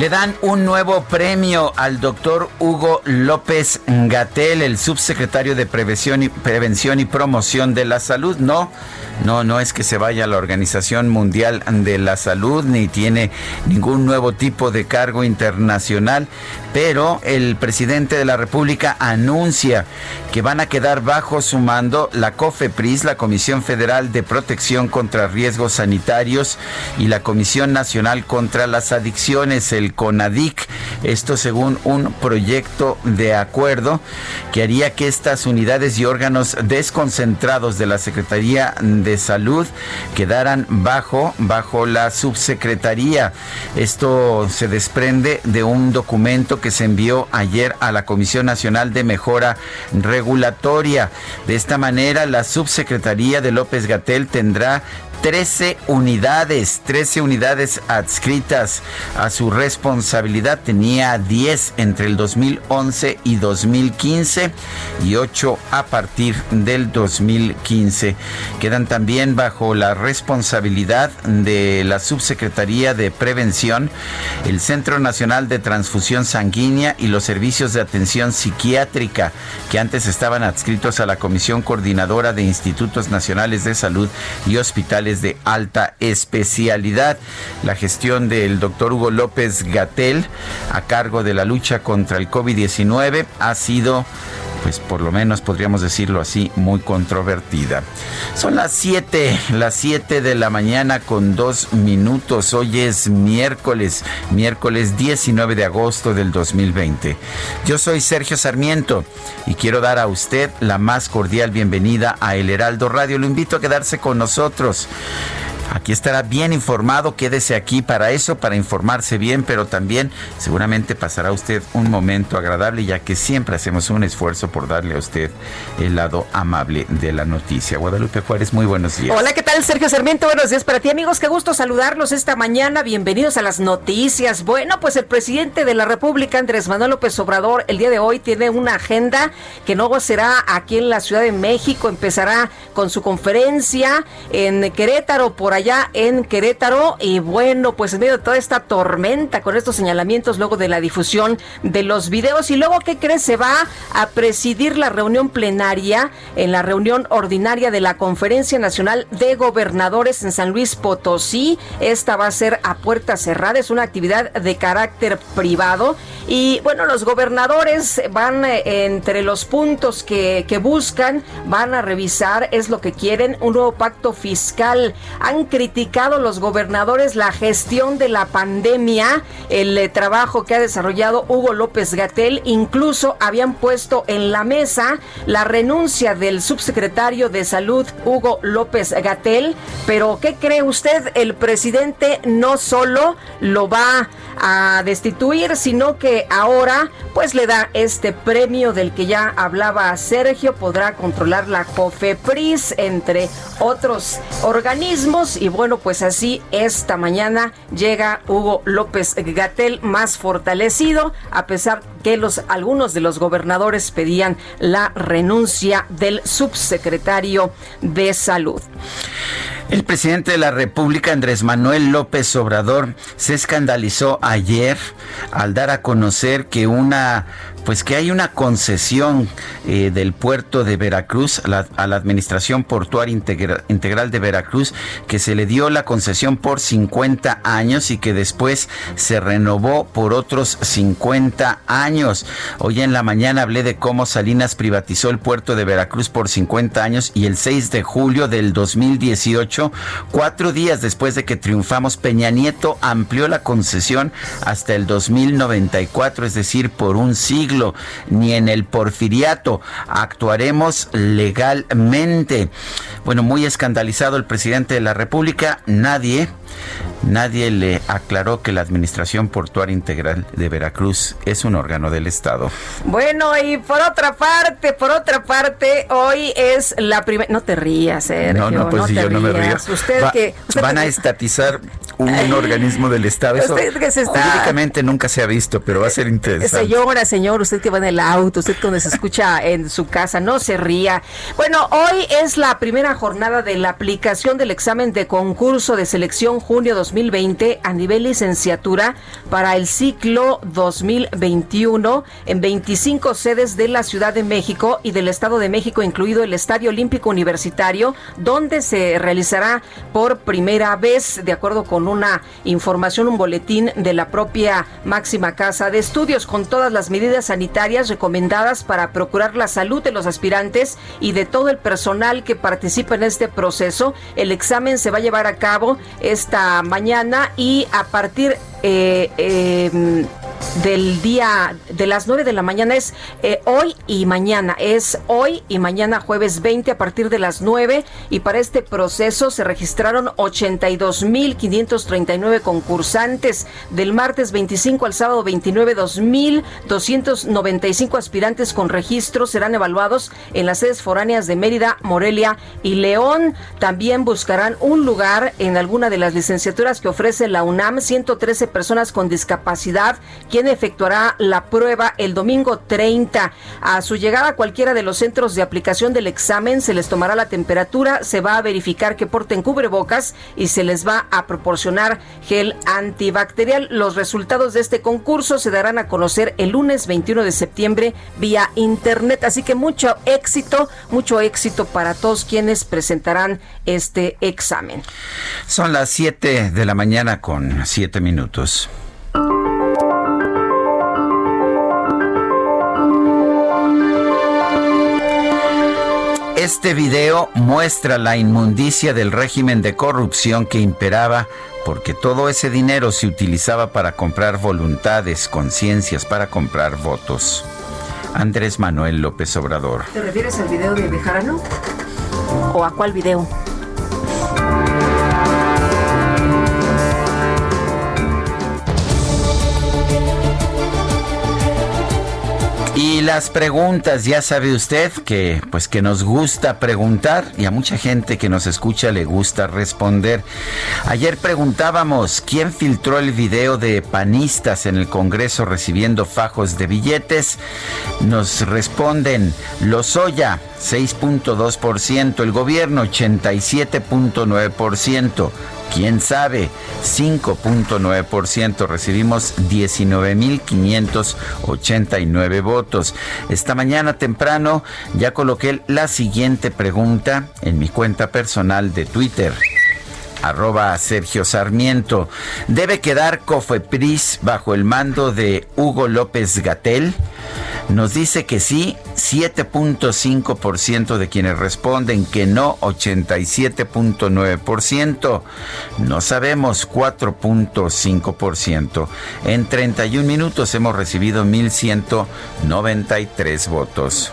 Le dan un nuevo premio al doctor Hugo López Gatel, el subsecretario de Prevención y, Prevención y Promoción de la Salud. No, no, no es que se vaya a la Organización Mundial de la Salud ni tiene ningún nuevo tipo de cargo internacional, pero el presidente de la República anuncia que van a quedar bajo su mando la COFEPRIS, la Comisión Federal de Protección contra Riesgos Sanitarios y la Comisión Nacional contra las Adicciones, el CONADIC. Esto según un proyecto de acuerdo que haría que estas unidades y órganos desconcentrados de la Secretaría de Salud quedaran bajo, bajo la subsecretaría. Esto se desprende de un documento que se envió ayer a la Comisión Nacional de Mejora Regulatoria. De esta manera, la subsecretaría de López Gatel tendrá 13 unidades, 13 unidades adscritas a su responsabilidad. Tenía 10 entre el 2011 y 2015 y 8 a partir del 2015. Quedan también bajo la responsabilidad de la Subsecretaría de Prevención, el Centro Nacional de Transfusión Sanguínea y los servicios de atención psiquiátrica que antes estaban adscritos a la Comisión Coordinadora de Institutos Nacionales de Salud y Hospitales de alta especialidad. La gestión del doctor Hugo López Gatel a cargo de la lucha contra el COVID-19 ha sido pues por lo menos podríamos decirlo así, muy controvertida. Son las 7, las 7 de la mañana con dos minutos. Hoy es miércoles, miércoles 19 de agosto del 2020. Yo soy Sergio Sarmiento y quiero dar a usted la más cordial bienvenida a El Heraldo Radio. Lo invito a quedarse con nosotros. Aquí estará bien informado, quédese aquí para eso, para informarse bien, pero también seguramente pasará usted un momento agradable, ya que siempre hacemos un esfuerzo por darle a usted el lado amable de la noticia. Guadalupe Juárez, muy buenos días. Hola, ¿qué tal, Sergio Sarmiento? Buenos días para ti, amigos. Qué gusto saludarlos esta mañana. Bienvenidos a las noticias. Bueno, pues el presidente de la República, Andrés Manuel López Obrador, el día de hoy tiene una agenda que no será aquí en la Ciudad de México. Empezará con su conferencia en Querétaro por allá en Querétaro. Y bueno, pues en medio de toda esta tormenta con estos señalamientos luego de la difusión de los videos. Y luego, ¿qué crees? Se va a presidir la reunión plenaria en la reunión ordinaria de la Conferencia Nacional de Gobernadores en San Luis Potosí. Esta va a ser a puerta cerrada, es una actividad de carácter privado. Y bueno, los gobernadores van eh, entre los puntos que, que buscan, van a revisar, es lo que quieren, un nuevo pacto fiscal. Han criticado los gobernadores la gestión de la pandemia, el eh, trabajo que ha desarrollado Hugo López Gatel, incluso habían puesto en la mesa la renuncia del subsecretario de Salud Hugo López Gatel, pero ¿qué cree usted? El presidente no solo lo va a destituir, sino que ahora pues le da este premio del que ya hablaba Sergio, podrá controlar la COFEPRIS entre otros organismos y bueno, pues así esta mañana llega Hugo López Gatel más fortalecido a pesar que los algunos de los gobernadores pedían la renuncia del subsecretario de Salud. El presidente de la República, Andrés Manuel López Obrador, se escandalizó ayer al dar a conocer que una pues que hay una concesión eh, del puerto de Veracruz a la, Administración Portuaria Integral de Veracruz, que se le dio la concesión por 50 años y que después se renovó por otros 50 años. Hoy en la mañana hablé de cómo Salinas privatizó el puerto de Veracruz por 50 años y el 6 de julio del 2018, cuatro días después de que triunfamos, Peña Nieto amplió la concesión hasta el 2094, es decir, por un siglo ni en el porfiriato. Actuaremos legalmente. Bueno, muy escandalizado el presidente de la República. Nadie Nadie le aclaró que la Administración Portuaria Integral de Veracruz es un órgano del Estado. Bueno, y por otra parte, por otra parte, hoy es la primera... No te rías, Sergio. No, no, pues si yo no me río. Usted que... van a estatizar un organismo del Estado. Eso usted que se está... jurídicamente nunca se ha visto, pero va a ser interesante. Señora, señor, usted que va en el auto, usted cuando se escucha en su casa, no se ría. Bueno, hoy es la primera jornada de la aplicación del examen de concurso de selección junio 2020 a nivel licenciatura para el ciclo 2021 en 25 sedes de la Ciudad de México y del Estado de México, incluido el Estadio Olímpico Universitario, donde se realizará por primera vez, de acuerdo con una información, un boletín de la propia máxima casa de estudios, con todas las medidas sanitarias recomendadas para procurar la salud de los aspirantes y de todo el personal que participa en este proceso. El examen se va a llevar a cabo esta mañana y a partir eh, em, del día de las 9 de la mañana es eh, hoy y mañana. Es hoy y mañana jueves 20 a partir de las 9 y para este proceso se registraron 82.539 concursantes. Del martes 25 al sábado 29, 2.295 aspirantes con registro serán evaluados en las sedes foráneas de Mérida, Morelia y León. También buscarán un lugar en alguna de las licenciaturas que ofrece la UNAM. 113 personas con discapacidad quien efectuará la prueba el domingo 30. A su llegada a cualquiera de los centros de aplicación del examen se les tomará la temperatura, se va a verificar que porten cubrebocas y se les va a proporcionar gel antibacterial. Los resultados de este concurso se darán a conocer el lunes 21 de septiembre vía internet. Así que mucho éxito, mucho éxito para todos quienes presentarán este examen. Son las 7 de la mañana con 7 minutos. Este video muestra la inmundicia del régimen de corrupción que imperaba porque todo ese dinero se utilizaba para comprar voluntades, conciencias, para comprar votos. Andrés Manuel López Obrador. ¿Te refieres al video de Bejarano? ¿O a cuál video? Y las preguntas, ya sabe usted que pues que nos gusta preguntar y a mucha gente que nos escucha le gusta responder. Ayer preguntábamos quién filtró el video de panistas en el Congreso recibiendo fajos de billetes. Nos responden Lozoya 6.2%, el gobierno 87.9%. ¿Quién sabe? 5.9%. Recibimos 19.589 votos. Esta mañana temprano ya coloqué la siguiente pregunta en mi cuenta personal de Twitter arroba Sergio Sarmiento. ¿Debe quedar Cofepris bajo el mando de Hugo López Gatel? Nos dice que sí, 7.5% de quienes responden que no, 87.9%. No sabemos, 4.5%. En 31 minutos hemos recibido 1.193 votos.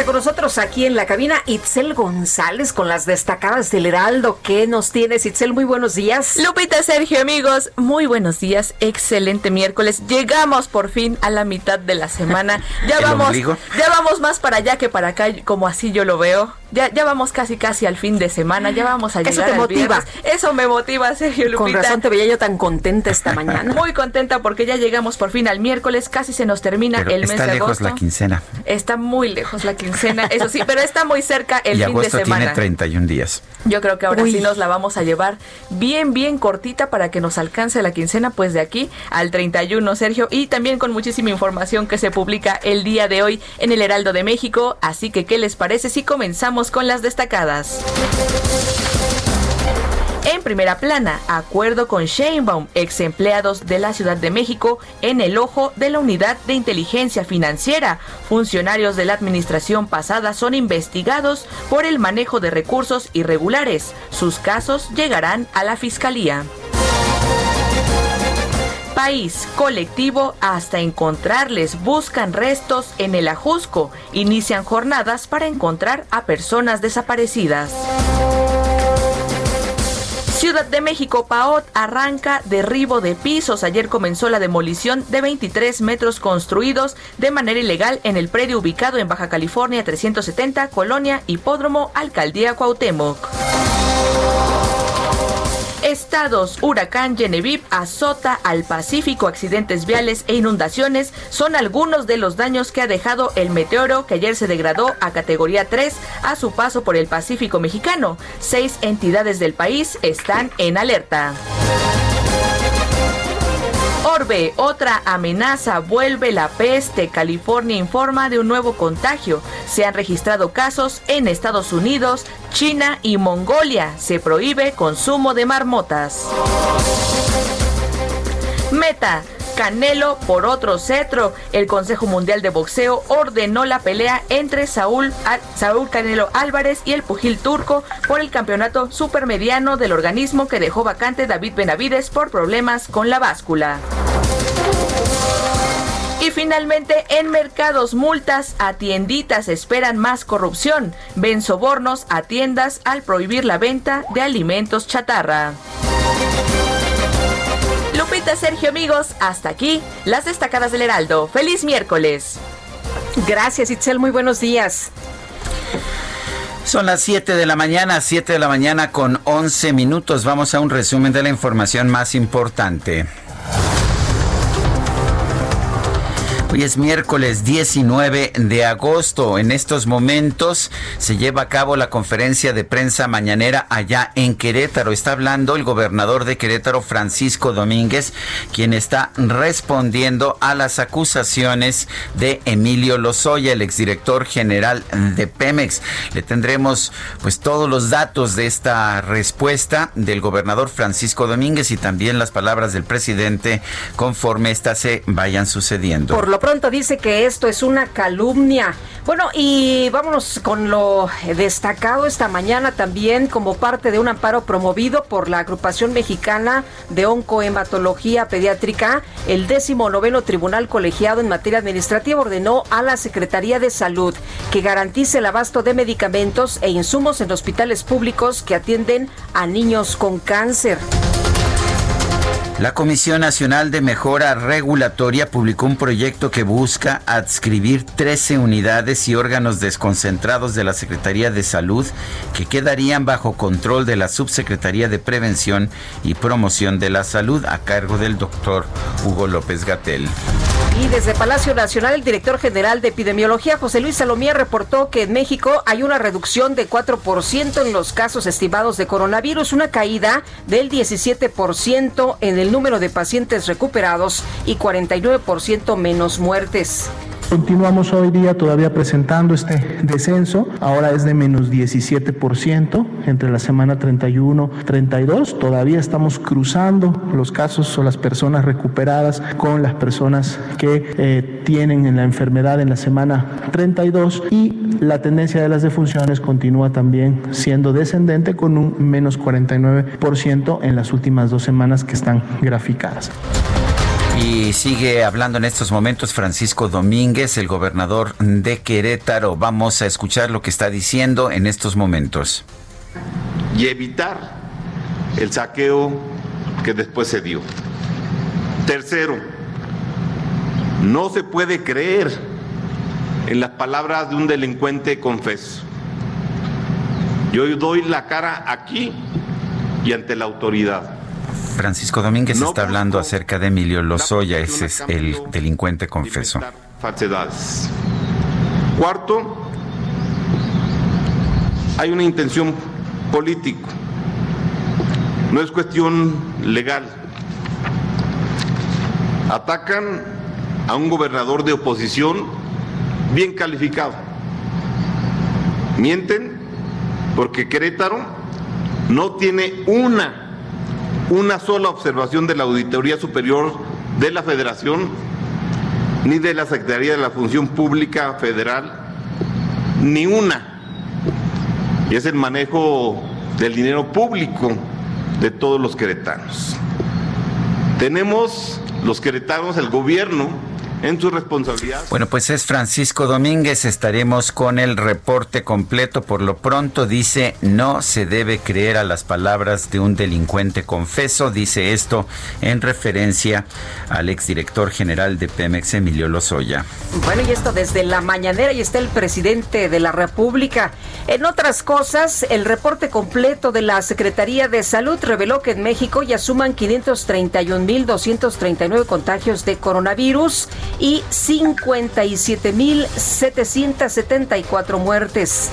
Con nosotros aquí en la cabina Itzel González con las destacadas del Heraldo. ¿Qué nos tienes, Itzel? Muy buenos días. Lupita, Sergio, amigos, muy buenos días. Excelente miércoles. Llegamos por fin a la mitad de la semana. Ya vamos, ya vamos más para allá que para acá, como así yo lo veo. Ya, ya vamos casi casi al fin de semana, ya vamos a llegar Eso te motiva. Eso me motiva, Sergio Lupita. Con razón te veía yo tan contenta esta mañana. Muy contenta porque ya llegamos por fin al miércoles, casi se nos termina el mes de agosto. Está lejos la quincena. Está muy lejos la quincena, eso sí, pero está muy cerca el fin de semana. tiene 31 días. Yo creo que ahora sí nos la vamos a llevar bien, bien cortita para que nos alcance la quincena, pues de aquí al 31, Sergio, y también con muchísima información que se publica el día de hoy en el Heraldo de México. Así que, ¿qué les parece si comenzamos con las destacadas? En primera plana, acuerdo con Sheinbaum, ex empleados de la Ciudad de México, en el ojo de la Unidad de Inteligencia Financiera. Funcionarios de la administración pasada son investigados por el manejo de recursos irregulares. Sus casos llegarán a la Fiscalía país colectivo hasta encontrarles. Buscan restos en el Ajusco. Inician jornadas para encontrar a personas desaparecidas. Ciudad de México, Paot arranca derribo de pisos. Ayer comenzó la demolición de 23 metros construidos de manera ilegal en el predio ubicado en Baja California 370, Colonia Hipódromo, Alcaldía Cuauhtémoc. Estados, huracán Genevieve azota al Pacífico, accidentes viales e inundaciones son algunos de los daños que ha dejado el meteoro que ayer se degradó a categoría 3 a su paso por el Pacífico mexicano. Seis entidades del país están en alerta. Orbe, otra amenaza, vuelve la peste. California informa de un nuevo contagio. Se han registrado casos en Estados Unidos, China y Mongolia. Se prohíbe consumo de marmotas. Meta. Canelo por otro cetro. El Consejo Mundial de Boxeo ordenó la pelea entre Saúl, Saúl Canelo Álvarez y el pugil turco por el campeonato supermediano del organismo que dejó vacante David Benavides por problemas con la báscula. Y finalmente, en mercados, multas a tienditas esperan más corrupción. Ven sobornos a tiendas al prohibir la venta de alimentos chatarra. Lupita, Sergio, amigos, hasta aquí las destacadas del Heraldo. ¡Feliz miércoles! Gracias, Itzel. Muy buenos días. Son las 7 de la mañana, 7 de la mañana con 11 minutos. Vamos a un resumen de la información más importante. Hoy es miércoles 19 de agosto. En estos momentos se lleva a cabo la conferencia de prensa mañanera allá en Querétaro. Está hablando el gobernador de Querétaro, Francisco Domínguez, quien está respondiendo a las acusaciones de Emilio Lozoya, el exdirector general de Pemex. Le tendremos pues todos los datos de esta respuesta del gobernador Francisco Domínguez y también las palabras del presidente conforme éstas se vayan sucediendo pronto dice que esto es una calumnia. Bueno, y vámonos con lo destacado esta mañana también como parte de un amparo promovido por la agrupación mexicana de oncohematología pediátrica. El décimo noveno tribunal colegiado en materia administrativa ordenó a la Secretaría de Salud que garantice el abasto de medicamentos e insumos en hospitales públicos que atienden a niños con cáncer. La Comisión Nacional de Mejora Regulatoria publicó un proyecto que busca adscribir 13 unidades y órganos desconcentrados de la Secretaría de Salud que quedarían bajo control de la Subsecretaría de Prevención y Promoción de la Salud a cargo del doctor Hugo López Gatel. Y desde Palacio Nacional, el director general de epidemiología, José Luis Salomía, reportó que en México hay una reducción de 4% en los casos estimados de coronavirus, una caída del 17% en el número de pacientes recuperados y 49% menos muertes. Continuamos hoy día todavía presentando este descenso, ahora es de menos 17% entre la semana 31 32. Todavía estamos cruzando los casos o las personas recuperadas con las personas que eh, tienen en la enfermedad en la semana 32 y la tendencia de las defunciones continúa también siendo descendente con un menos 49% en las últimas dos semanas que están graficadas. Y sigue hablando en estos momentos Francisco Domínguez, el gobernador de Querétaro. Vamos a escuchar lo que está diciendo en estos momentos. Y evitar el saqueo que después se dio. Tercero, no se puede creer en las palabras de un delincuente confeso. Yo doy la cara aquí y ante la autoridad. Francisco Domínguez está hablando acerca de Emilio Lozoya, ese es el delincuente confeso. Falsedades. Cuarto, hay una intención política. No es cuestión legal. Atacan a un gobernador de oposición bien calificado. Mienten porque Querétaro no tiene una una sola observación de la Auditoría Superior de la Federación ni de la Secretaría de la Función Pública Federal, ni una. Y es el manejo del dinero público de todos los queretanos. Tenemos los queretanos, el gobierno, en su responsabilidad. Bueno, pues es Francisco Domínguez. Estaremos con el reporte completo. Por lo pronto dice, no se debe creer a las palabras de un delincuente confeso. Dice esto en referencia al exdirector general de Pemex, Emilio Lozoya. Bueno, y esto desde la mañanera y está el presidente de la República. En otras cosas, el reporte completo de la Secretaría de Salud reveló que en México ya suman 531.239 contagios de coronavirus y 57.774 muertes.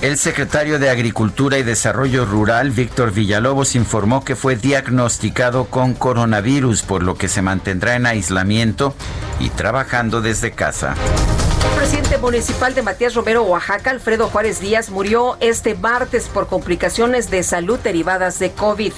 El secretario de Agricultura y Desarrollo Rural, Víctor Villalobos, informó que fue diagnosticado con coronavirus, por lo que se mantendrá en aislamiento y trabajando desde casa. El presidente municipal de Matías Romero, Oaxaca, Alfredo Juárez Díaz, murió este martes por complicaciones de salud derivadas de COVID.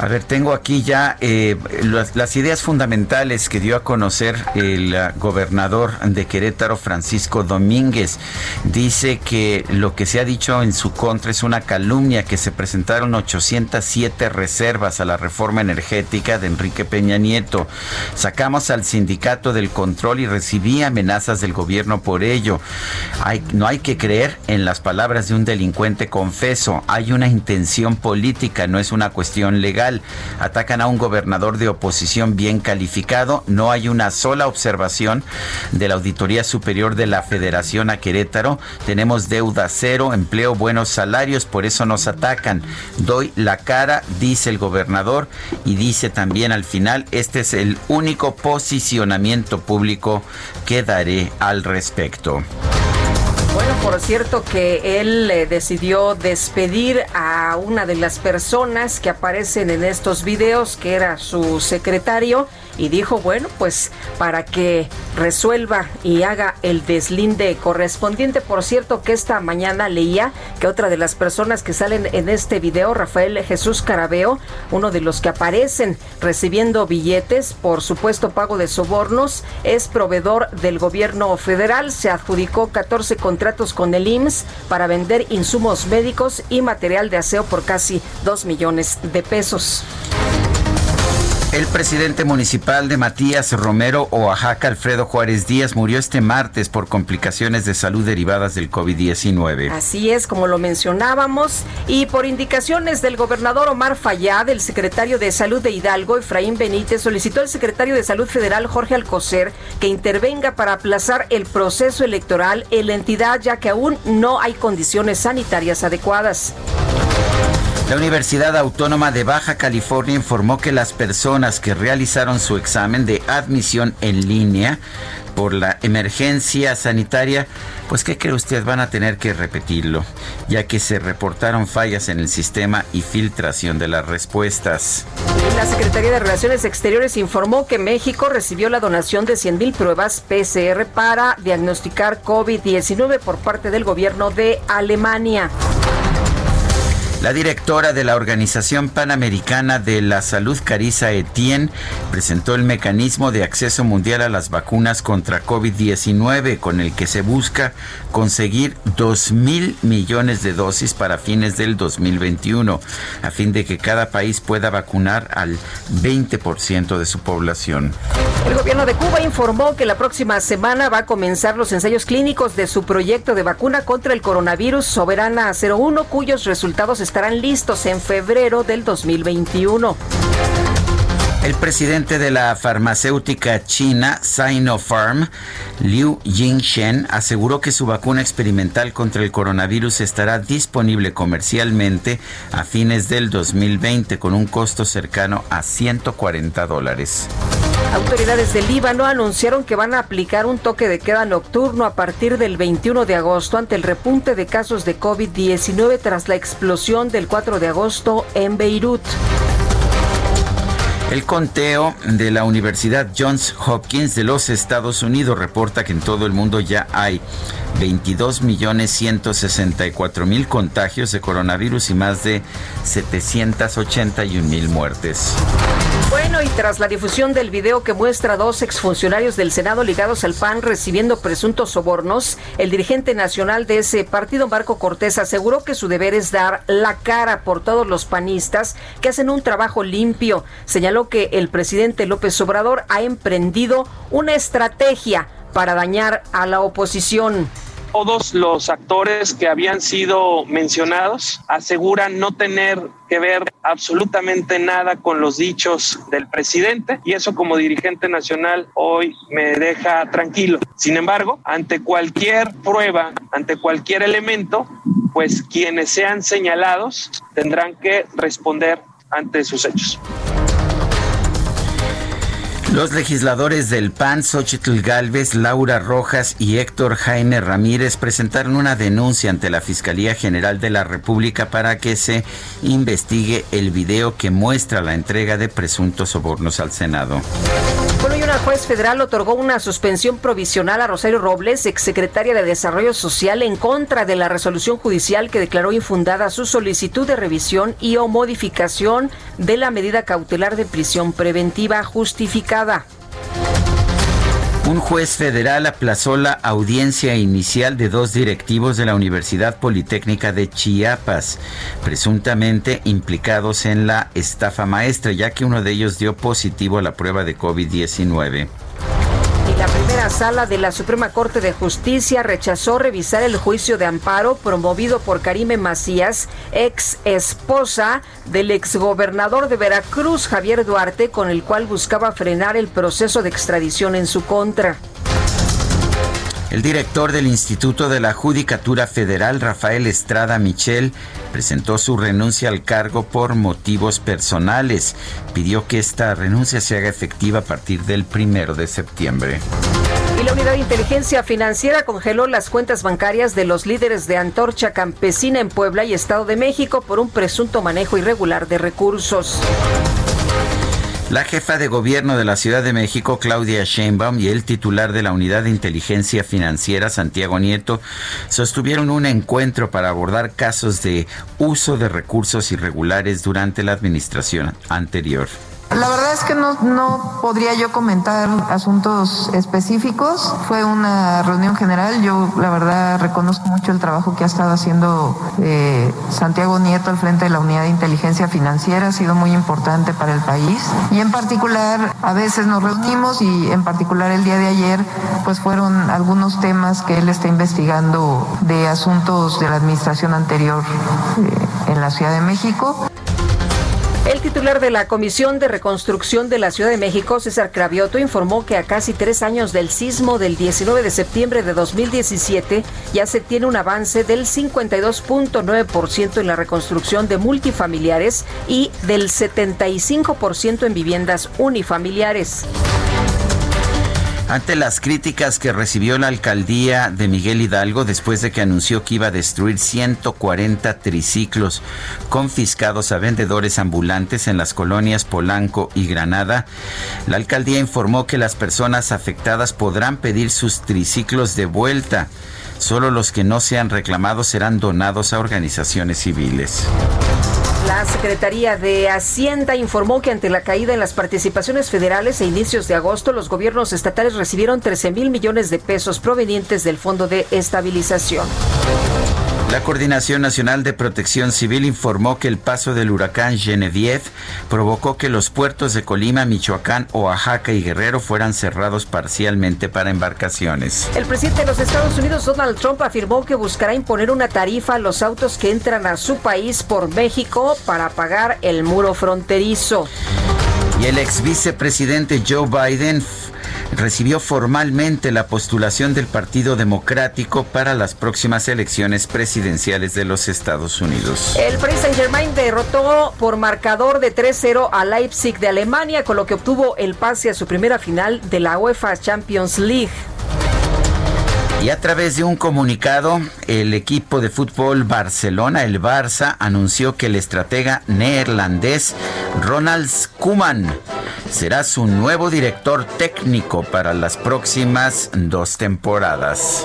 A ver, tengo aquí ya eh, las, ideas fundamentales que dio a conocer el uh, gobernador de Querétaro, Francisco Domínguez. Dice que lo que se ha dicho en su contra es una calumnia, que se presentaron 807 reservas a la reforma energética de Enrique Peña Nieto. Sacamos al sindicato del control y recibí amenazas del gobierno por ello. Hay, no hay que creer en las palabras de un delincuente confeso. Hay una intención política, no es una cuestión legal. Atacan a un gobernador de oposición bien calificado. No hay una sola observación de la Auditoría Superior de la Federación a Querétaro. Tenemos deuda cero, empleo, buenos salarios, por eso nos atacan. Doy la cara, dice el gobernador, y dice también al final, este es el único posicionamiento público que daré al respecto. Bueno, por cierto que él eh, decidió despedir a una de las personas que aparecen en estos videos, que era su secretario, y dijo, bueno, pues para que resuelva y haga el deslinde correspondiente. Por cierto que esta mañana leía que otra de las personas que salen en este video, Rafael Jesús Carabeo, uno de los que aparecen recibiendo billetes por supuesto pago de sobornos, es proveedor del gobierno federal. Se adjudicó 14 contratos con el IMSS para vender insumos médicos y material de aseo por casi 2 millones de pesos. El presidente municipal de Matías Romero, Oaxaca, Alfredo Juárez Díaz, murió este martes por complicaciones de salud derivadas del COVID-19. Así es, como lo mencionábamos, y por indicaciones del gobernador Omar Fayad, el secretario de Salud de Hidalgo, Efraín Benítez, solicitó al secretario de Salud Federal, Jorge Alcocer, que intervenga para aplazar el proceso electoral en la entidad, ya que aún no hay condiciones sanitarias adecuadas. La Universidad Autónoma de Baja California informó que las personas que realizaron su examen de admisión en línea por la emergencia sanitaria, pues ¿qué cree usted? Van a tener que repetirlo, ya que se reportaron fallas en el sistema y filtración de las respuestas. La Secretaría de Relaciones Exteriores informó que México recibió la donación de 100.000 pruebas PCR para diagnosticar COVID-19 por parte del gobierno de Alemania. La directora de la Organización Panamericana de la Salud, Carisa Etienne, presentó el mecanismo de acceso mundial a las vacunas contra COVID-19, con el que se busca conseguir 2 mil millones de dosis para fines del 2021, a fin de que cada país pueda vacunar al 20% de su población. El gobierno de Cuba informó que la próxima semana va a comenzar los ensayos clínicos de su proyecto de vacuna contra el coronavirus Soberana 01, cuyos resultados estarán listos en febrero del 2021. El presidente de la farmacéutica china Sinopharm, Liu Yingshen, aseguró que su vacuna experimental contra el coronavirus estará disponible comercialmente a fines del 2020 con un costo cercano a 140 dólares. Autoridades del Líbano anunciaron que van a aplicar un toque de queda nocturno a partir del 21 de agosto ante el repunte de casos de COVID-19 tras la explosión del 4 de agosto en Beirut. El conteo de la Universidad Johns Hopkins de los Estados Unidos reporta que en todo el mundo ya hay 22.164.000 contagios de coronavirus y más de 781.000 muertes. Tras la difusión del video que muestra a dos exfuncionarios del Senado ligados al PAN recibiendo presuntos sobornos, el dirigente nacional de ese partido, Marco Cortés, aseguró que su deber es dar la cara por todos los panistas que hacen un trabajo limpio. Señaló que el presidente López Obrador ha emprendido una estrategia para dañar a la oposición. Todos los actores que habían sido mencionados aseguran no tener que ver absolutamente nada con los dichos del presidente y eso como dirigente nacional hoy me deja tranquilo. Sin embargo, ante cualquier prueba, ante cualquier elemento, pues quienes sean señalados tendrán que responder ante sus hechos. Los legisladores del PAN, Xochitl Galvez, Laura Rojas y Héctor Jaime Ramírez presentaron una denuncia ante la Fiscalía General de la República para que se investigue el video que muestra la entrega de presuntos sobornos al Senado. Bueno, una juez federal otorgó una suspensión provisional a Rosario Robles, exsecretaria de Desarrollo Social, en contra de la resolución judicial que declaró infundada su solicitud de revisión y o modificación de la medida cautelar de prisión preventiva justificada. Un juez federal aplazó la audiencia inicial de dos directivos de la Universidad Politécnica de Chiapas, presuntamente implicados en la estafa maestra, ya que uno de ellos dio positivo a la prueba de COVID-19. La primera sala de la Suprema Corte de Justicia rechazó revisar el juicio de amparo promovido por Karime Macías, ex esposa del exgobernador de Veracruz, Javier Duarte, con el cual buscaba frenar el proceso de extradición en su contra. El director del Instituto de la Judicatura Federal, Rafael Estrada Michel, presentó su renuncia al cargo por motivos personales. Pidió que esta renuncia se haga efectiva a partir del primero de septiembre. Y la Unidad de Inteligencia Financiera congeló las cuentas bancarias de los líderes de Antorcha Campesina en Puebla y Estado de México por un presunto manejo irregular de recursos. La jefa de gobierno de la Ciudad de México, Claudia Sheinbaum, y el titular de la Unidad de Inteligencia Financiera, Santiago Nieto, sostuvieron un encuentro para abordar casos de uso de recursos irregulares durante la administración anterior. La verdad es que no, no podría yo comentar asuntos específicos. Fue una reunión general. Yo la verdad reconozco mucho el trabajo que ha estado haciendo eh, Santiago Nieto al frente de la Unidad de Inteligencia Financiera. Ha sido muy importante para el país. Y en particular, a veces nos reunimos y en particular el día de ayer, pues fueron algunos temas que él está investigando de asuntos de la administración anterior eh, en la Ciudad de México. El titular de la Comisión de Reconstrucción de la Ciudad de México, César Cravioto, informó que a casi tres años del sismo del 19 de septiembre de 2017 ya se tiene un avance del 52.9% en la reconstrucción de multifamiliares y del 75% en viviendas unifamiliares. Ante las críticas que recibió la alcaldía de Miguel Hidalgo después de que anunció que iba a destruir 140 triciclos confiscados a vendedores ambulantes en las colonias Polanco y Granada, la alcaldía informó que las personas afectadas podrán pedir sus triciclos de vuelta. Solo los que no sean reclamados serán donados a organizaciones civiles. La Secretaría de Hacienda informó que ante la caída en las participaciones federales a inicios de agosto, los gobiernos estatales recibieron 13 mil millones de pesos provenientes del Fondo de Estabilización. La Coordinación Nacional de Protección Civil informó que el paso del huracán Genevieve provocó que los puertos de Colima, Michoacán, Oaxaca y Guerrero fueran cerrados parcialmente para embarcaciones. El presidente de los Estados Unidos, Donald Trump, afirmó que buscará imponer una tarifa a los autos que entran a su país por México para pagar el muro fronterizo. Y el ex vicepresidente Joe Biden recibió formalmente la postulación del Partido Democrático para las próximas elecciones presidenciales de los Estados Unidos. El Paris Saint-Germain derrotó por marcador de 3-0 a Leipzig de Alemania, con lo que obtuvo el pase a su primera final de la UEFA Champions League. Y a través de un comunicado, el equipo de fútbol Barcelona, el Barça, anunció que el estratega neerlandés Ronald Koeman será su nuevo director técnico para las próximas dos temporadas.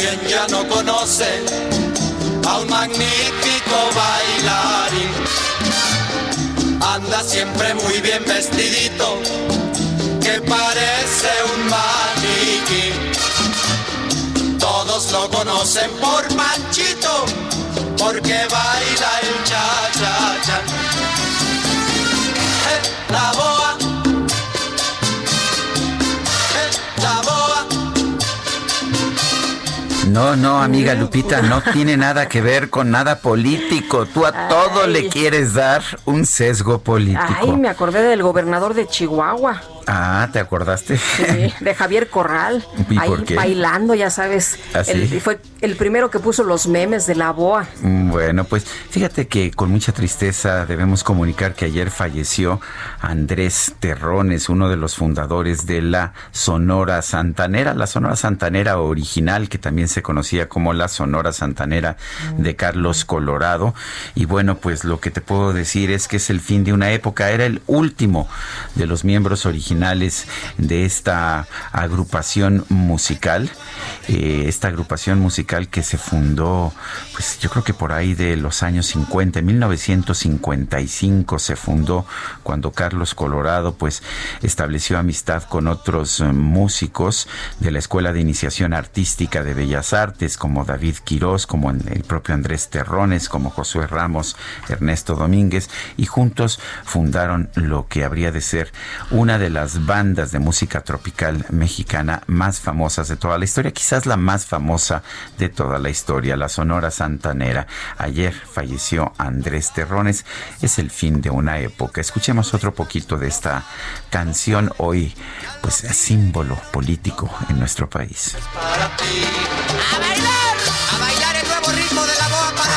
Quien ya no conoce a un magnífico bailarín. Anda siempre muy bien vestidito, que parece un maniquí. Todos lo conocen por Panchito, porque baila el cha-cha-cha. La boa, No, no, amiga Lupita, no tiene nada que ver con nada político. Tú a todo le quieres dar un sesgo político. Ay, me acordé del gobernador de Chihuahua. Ah, ¿te acordaste? Sí, de Javier Corral. ¿Y ahí por qué? bailando, ya sabes. ¿Ah, sí? El- fue el primero que puso los memes de la boa. Mm, Bueno, pues fíjate que con mucha tristeza debemos comunicar que ayer falleció Andrés Terrones, uno de los fundadores de la Sonora Santanera, la Sonora Santanera original, que también se conocía como la Sonora Santanera de Carlos Colorado. Y bueno, pues lo que te puedo decir es que es el fin de una época, era el último de los miembros originales de esta agrupación musical, eh, esta agrupación musical que se fundó, pues yo creo que por ahí de los años 50, en 1955 se fundó cuando Carlos Colorado pues estableció amistad con otros eh, músicos de la Escuela de Iniciación Artística de Bellas Artes como David Quirós, como el propio Andrés Terrones, como Josué Ramos, Ernesto Domínguez y juntos fundaron lo que habría de ser una de las bandas de música tropical mexicana más famosas de toda la historia, quizás la más famosa de toda la historia, la Sonora Santanera. Ayer falleció Andrés Terrones, es el fin de una época. Escuchemos otro poquito de esta canción hoy, pues símbolo político en nuestro país.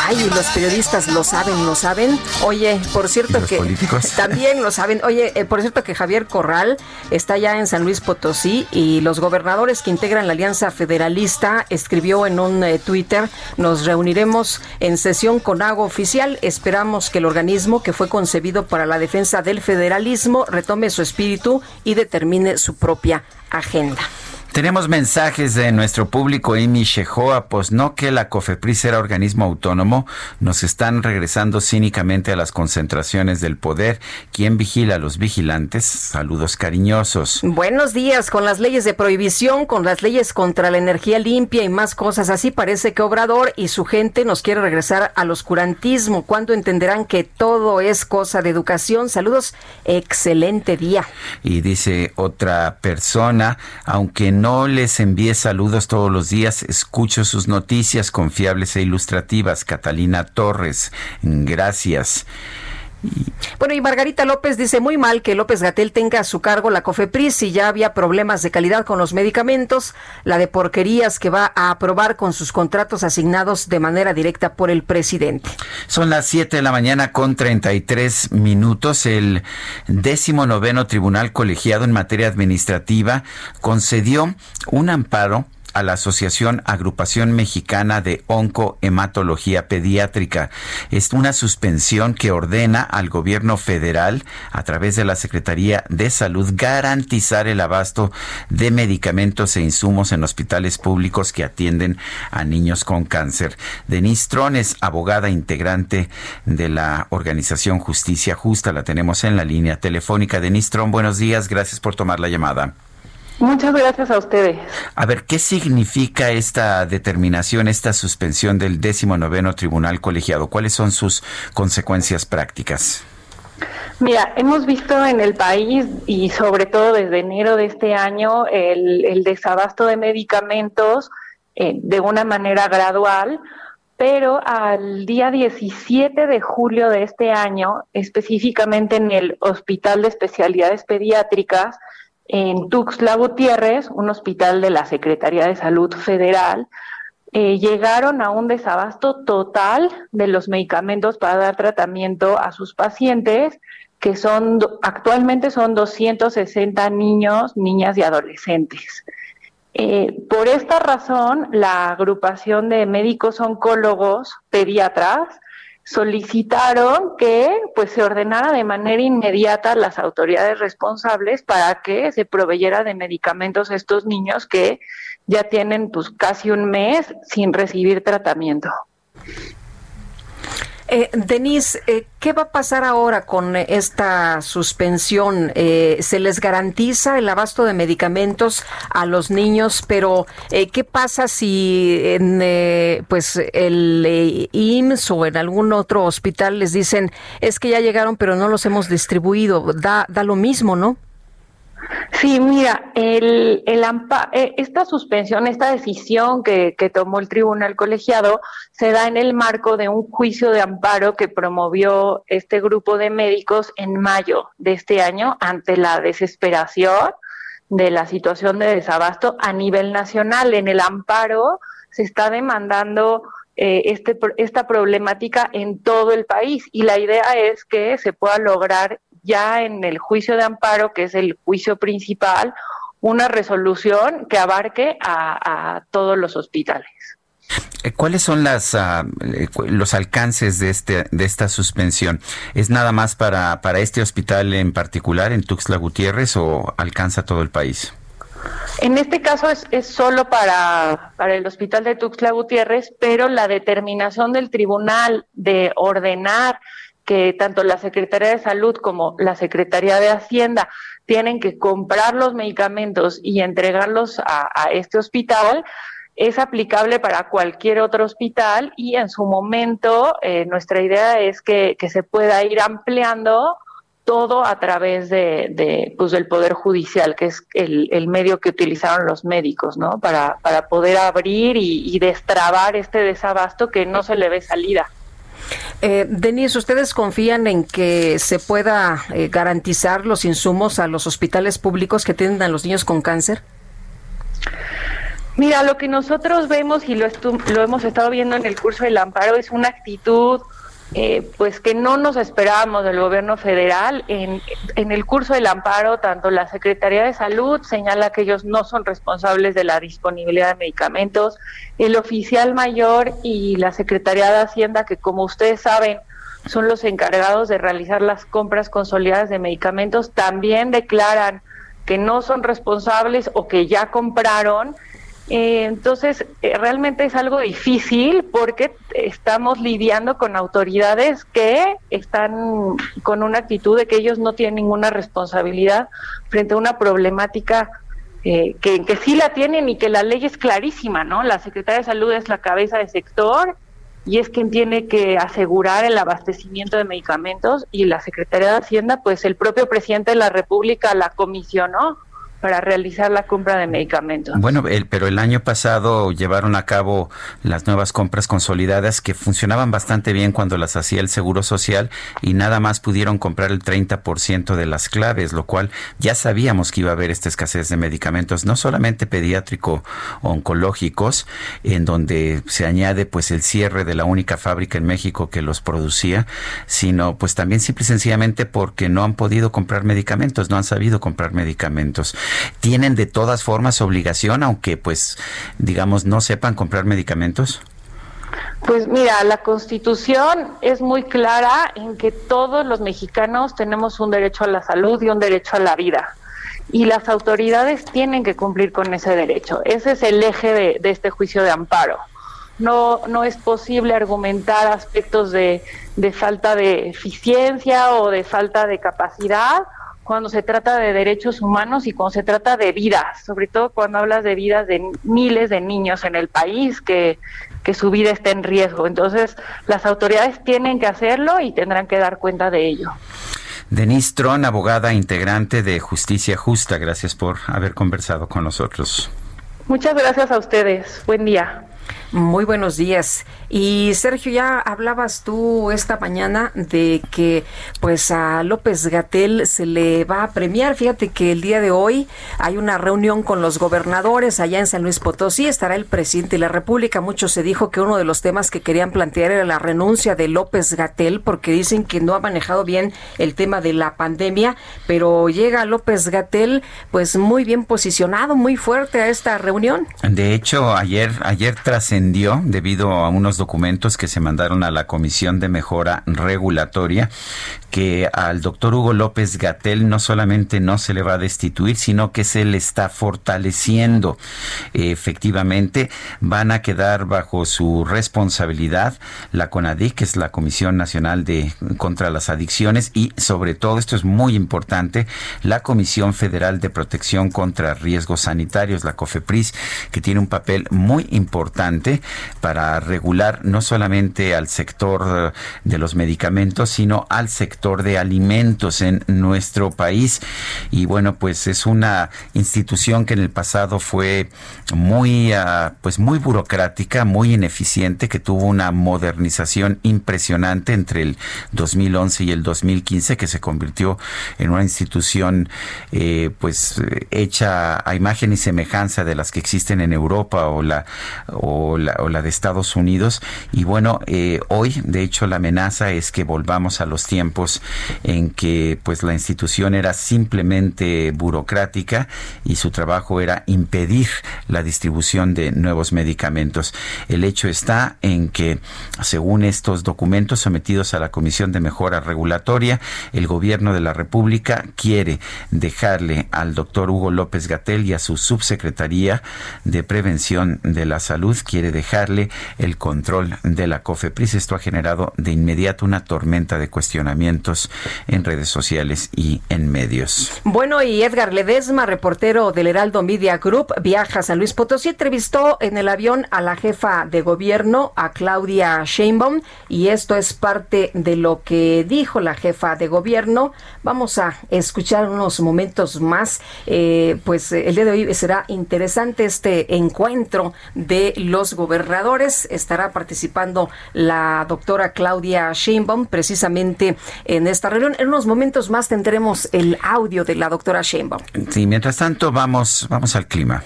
Ay, los periodistas lo saben, lo saben. Oye, por cierto ¿Y los que políticos? también lo saben. Oye, eh, por cierto que Javier Corral está ya en San Luis Potosí y los gobernadores que integran la Alianza Federalista escribió en un eh, Twitter, nos reuniremos en sesión con Agua Oficial. Esperamos que el organismo que fue concebido para la defensa del federalismo retome su espíritu y determine su propia agenda. Tenemos mensajes de nuestro público, Amy Shehoa, pues no que la COFEPRIS era organismo autónomo, nos están regresando cínicamente a las concentraciones del poder. ¿Quién vigila a los vigilantes? Saludos cariñosos. Buenos días, con las leyes de prohibición, con las leyes contra la energía limpia y más cosas así, parece que Obrador y su gente nos quiere regresar al oscurantismo. ¿Cuándo entenderán que todo es cosa de educación? Saludos, excelente día. Y dice otra persona, aunque no no les envíe saludos todos los días, escucho sus noticias confiables e ilustrativas. Catalina Torres, gracias. Bueno, y Margarita López dice muy mal que López Gatel tenga a su cargo la COFEPRIS si ya había problemas de calidad con los medicamentos, la de porquerías que va a aprobar con sus contratos asignados de manera directa por el presidente. Son las 7 de la mañana con 33 minutos. El décimo noveno Tribunal Colegiado en materia administrativa concedió un amparo a la Asociación Agrupación Mexicana de Oncohematología Pediátrica. Es una suspensión que ordena al gobierno federal, a través de la Secretaría de Salud, garantizar el abasto de medicamentos e insumos en hospitales públicos que atienden a niños con cáncer. Denise Trones, abogada integrante de la organización Justicia Justa, la tenemos en la línea telefónica. Denise Tron, buenos días, gracias por tomar la llamada. Muchas gracias a ustedes. A ver, ¿qué significa esta determinación, esta suspensión del décimo noveno tribunal colegiado? ¿Cuáles son sus consecuencias prácticas? Mira, hemos visto en el país y sobre todo desde enero de este año el, desabasto de medicamentos eh, de una manera gradual, pero al día 17 de julio de este año, específicamente en el Hospital de Especialidades Pediátricas, en Tuxtla Gutiérrez, un hospital de la Secretaría de Salud Federal, eh, llegaron a un desabasto total de los medicamentos para dar tratamiento a sus pacientes, que son actualmente son 260 niños, niñas y adolescentes. Eh, por esta razón, la agrupación de médicos oncólogos pediatras solicitaron que pues se ordenara de manera inmediata las autoridades responsables para que se proveyera de medicamentos a estos niños que ya tienen pues casi un mes sin recibir tratamiento. Eh, Denise, eh, ¿qué va a pasar ahora con esta suspensión? Eh, ¿Se les garantiza el abasto de medicamentos a los niños? Pero, eh, ¿qué pasa si en pues el IMSS o en algún otro hospital les dicen, es que ya llegaron, pero no los hemos distribuido? Da, da lo mismo, ¿no? Sí, mira, el, eh, esta suspensión, esta decisión que, que, tomó el tribunal colegiado se da en el marco de un juicio de amparo que promovió este grupo de médicos en mayo de este año ante la desesperación de la situación de desabasto a nivel nacional. En el amparo se está demandando eh, este, esta problemática en todo el país y la idea es que se pueda lograr ya en el juicio de amparo, que es el juicio principal, una resolución que abarque a, todos los hospitales. Eh, ¿Cuáles son las, eh, los alcances de, este, de esta suspensión? ¿Es nada más para, para este hospital en particular, en Tuxtla Gutiérrez, o alcanza todo el país? En este caso es, es solo para, para el hospital de Tuxtla Gutiérrez, pero la determinación del tribunal de ordenar que tanto la Secretaría de Salud como la Secretaría de Hacienda tienen que comprar los medicamentos y entregarlos a, este hospital, es aplicable para cualquier otro hospital y en su momento eh, nuestra idea es que, se pueda ir ampliando todo a través de, pues del Poder Judicial, que es el, medio que utilizaron los médicos, ¿no? Para, para poder abrir y destrabar este desabasto que no se le ve salida. Eh, Denise, ¿ustedes confían en que se pueda eh, garantizar los insumos a los hospitales públicos que tienen a los niños con cáncer? Mira, lo que nosotros vemos y lo, lo hemos estado viendo en el curso del amparo es una actitud eh, pues que no nos esperábamos del gobierno federal. En, en, el curso del amparo, tanto la Secretaría de Salud señala que ellos no son responsables de la disponibilidad de medicamentos, el oficial mayor y la Secretaría de Hacienda, que como ustedes saben, son los encargados de realizar las compras consolidadas de medicamentos, también declaran que no son responsables o que ya compraron. Eh, entonces, eh, realmente es algo difícil porque estamos lidiando con autoridades que están con una actitud de que ellos no tienen ninguna responsabilidad frente a una problemática eh, que, que sí la tienen y que la ley es clarísima, ¿no? La Secretaría de Salud es la cabeza de sector y es quien tiene que asegurar el abastecimiento de medicamentos y la Secretaría de Hacienda, pues el propio presidente de la República la comisionó para realizar la compra de medicamentos. Bueno, el, pero el año pasado llevaron a cabo las nuevas compras consolidadas que funcionaban bastante bien cuando las hacía el Seguro Social y nada más pudieron comprar el 30% de las claves, lo cual ya sabíamos que iba a haber esta escasez de medicamentos, no solamente pediátrico oncológicos, en donde se añade pues el cierre de la única fábrica en México que los producía, sino pues también simple y sencillamente porque no han podido comprar medicamentos, no han sabido comprar medicamentos tienen de todas formas obligación, aunque pues digamos no sepan comprar medicamentos? Pues mira, la constitución es muy clara en que todos los mexicanos tenemos un derecho a la salud y un derecho a la vida. Y las autoridades tienen que cumplir con ese derecho. Ese es el eje de, este juicio de amparo. No, no es posible argumentar aspectos de, de falta de eficiencia o de falta de capacidad cuando se trata de derechos humanos y cuando se trata de vidas, sobre todo cuando hablas de vidas de miles de niños en el país que, que su vida está en riesgo. Entonces, las autoridades tienen que hacerlo y tendrán que dar cuenta de ello. Denise Tron, abogada integrante de Justicia Justa, gracias por haber conversado con nosotros. Muchas gracias a ustedes. Buen día. Muy buenos días. Y Sergio, ya hablabas tú esta mañana de que pues a López Gatel se le va a premiar. Fíjate que el día de hoy hay una reunión con los gobernadores allá en San Luis Potosí. Estará el presidente de la República. Mucho se dijo que uno de los temas que querían plantear era la renuncia de López Gatel porque dicen que no ha manejado bien el tema de la pandemia. Pero llega López Gatel pues muy bien posicionado, muy fuerte a esta reunión. De hecho, ayer, ayer trascendió debido a unos documentos que se mandaron a la Comisión de Mejora Regulatoria que al doctor Hugo López Gatel no solamente no se le va a destituir, sino que se le está fortaleciendo. efectivamente, van a quedar bajo su responsabilidad la CONADIC, que es la Comisión Nacional de contra las Adicciones, y sobre todo, esto es muy importante, la Comisión Federal de Protección contra Riesgos Sanitarios, la COFEPRIS, que tiene un papel muy importante para regular no solamente al sector de los medicamentos, sino al sector de alimentos en nuestro país. Y bueno, pues es una institución que en el pasado fue muy, ah, pues muy burocrática, muy ineficiente, que tuvo una modernización impresionante entre el 2011 y el 2015, que se convirtió en una institución eh, pues hecha a imagen y semejanza de las que existen en Europa o la, o o la de Estados Unidos. Y bueno, eh, hoy, de hecho, la amenaza es que volvamos a los tiempos en que pues la institución era simplemente burocrática y su trabajo era impedir la distribución de nuevos medicamentos. El hecho está en que según estos documentos sometidos a la Comisión de Mejora Regulatoria, el gobierno de la República quiere dejarle al doctor Hugo López Gatel y a su subsecretaría de Prevención de la Salud, quiere dejarle el control de la COFEPRIS. Esto ha generado de inmediato una tormenta de cuestionamientos en redes sociales y en medios. Bueno, y Edgar Ledesma, reportero del Heraldo Media Group, viaja a San Luis Potosí, entrevistó en el avión a la jefa de gobierno, a Claudia Sheinbaum, y esto es parte de lo que dijo la jefa de gobierno. Vamos a escuchar unos momentos más. Eh, pues el día de hoy será interesante este encuentro de los gobernadores. Estará participando la doctora Claudia Sheinbaum precisamente en esta reunión. En unos momentos más tendremos el audio de la doctora Sheinbaum. Sí, mientras tanto vamos, vamos al clima.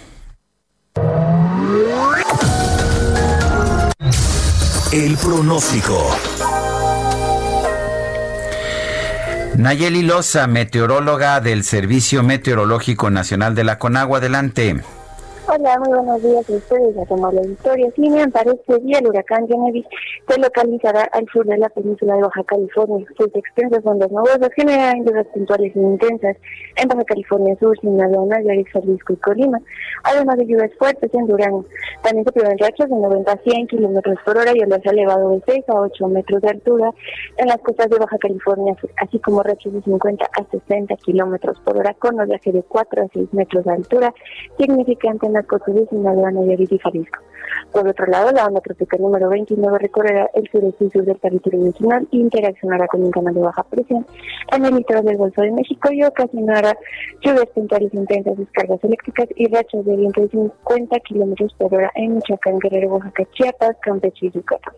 El pronóstico. Nayeli Loza, meteoróloga del Servicio Meteorológico Nacional de la Conagua, adelante. Hola, muy buenos días a ustedes, a tomar la historia. Sí, me parece día el huracán Genevieve se localizará al sur de la península de Baja California. Sus extensas ondas nubosas generarán lluvias puntuales e intensas en Baja California Sur, Sinaloa, Nayarit, Jalisco y Colima, además de lluvias fuertes en Durango. También se prevén rachas de 90 a 100 kilómetros por hora y oleaje elevado de 6 a 8 metros de altura en las costas de Baja California Sur, así como rachas de 50 a 60 kilómetros por hora con oleaje de 4 a 6 metros de altura, significante las costas de Sinaloa, Nayarit y Jalisco. Por otro lado, la onda tropical número 29 recorrerá el sureste y sur del territorio nacional e interaccionará con un canal de baja presión en el litoral del Golfo de México y ocasionará lluvias puntuales intensas, descargas eléctricas y rachas de viento de 50 kilómetros por hora en Michoacán, Guerrero, Oaxaca, Chiapas, Campeche y Yucatán.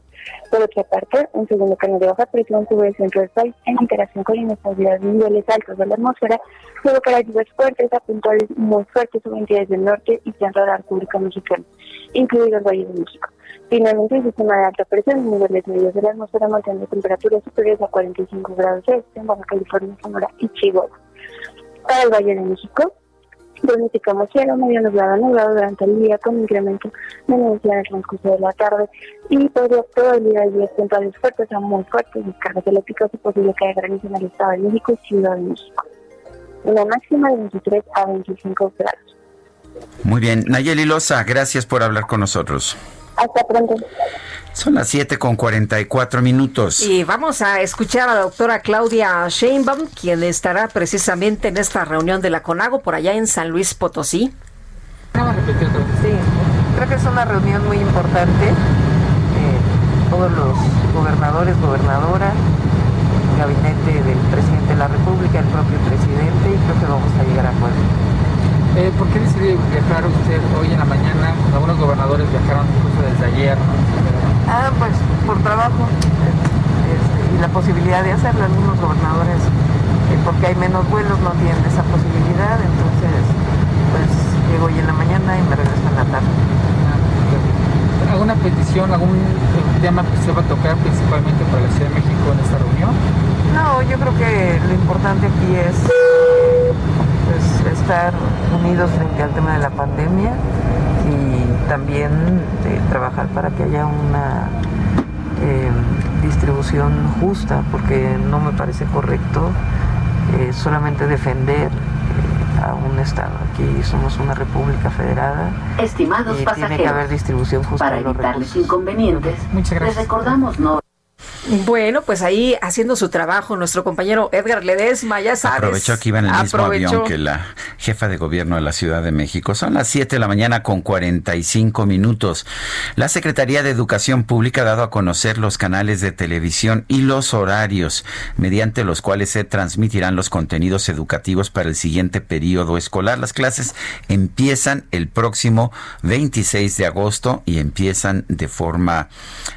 Por otra parte, un segundo canal de baja presión cubre el centro del país en interacción con inestabilidad de niveles altos de la atmósfera, provocará lluvias fuertes a puntuales muy fuertes sobre entidades del norte y centro de la República Mexicana, incluido el Valle de México. Finalmente, el sistema de alta presión niveles medios de la atmósfera mantiene temperaturas superiores a 45 grados Celsius en Baja California, Sonora y Chihuahua. Para el Valle de México, pronosticamos cielo medio nublado nublado durante el día con incremento de nubosidad en el transcurso de la tarde y podría probabilidad de lluvias puntuales fuertes a muy fuertes, descargas eléctricas y posible que haya granizo en el Estado de México y Ciudad de México. Una máxima de 23 a 25 grados. Muy bien. Nayeli Loza, gracias por hablar con nosotros. Hasta pronto. Son las 7 con 44 minutos. Y vamos a escuchar a la doctora Claudia Sheinbaum, quien estará precisamente en esta reunión de la CONAGO por allá en San Luis Potosí. Sí, creo que es una reunión muy importante. Eh, todos los gobernadores, gobernadoras, el gabinete del presidente de la República, el propio presidente, y creo que vamos a llegar a acuerdo. Eh, ¿Por qué decidió viajar usted hoy en la mañana? Algunos gobernadores viajaron incluso desde ayer. Ah, pues por trabajo este, y la posibilidad de hacerlo. Algunos gobernadores, eh, porque hay menos vuelos, no tienen esa posibilidad. Entonces, pues llego hoy en la mañana y me regreso en la tarde. ¿Alguna petición, algún tema que se va a tocar principalmente para la Ciudad de México en esta reunión? No, yo creo que lo importante aquí es pues, estar unidos frente al tema de la pandemia y también eh, trabajar para que haya una eh, distribución justa, porque no me parece correcto eh, solamente defender eh, a un Estado. Aquí somos una república federada. Estimados y pasajeros, tiene que haber distribución justa para de los evitarles recursos. inconvenientes, les recordamos no Bueno, pues ahí haciendo su trabajo nuestro compañero Edgar Ledesma, ya sabes. Aprovechó que iba en el mismo aprovechó. avión que la jefa de gobierno de la Ciudad de México. Son las 7 de la mañana con 45 minutos. La Secretaría de Educación Pública ha dado a conocer los canales de televisión y los horarios mediante los cuales se transmitirán los contenidos educativos para el siguiente periodo escolar. Las clases empiezan el próximo 26 de agosto y empiezan de forma,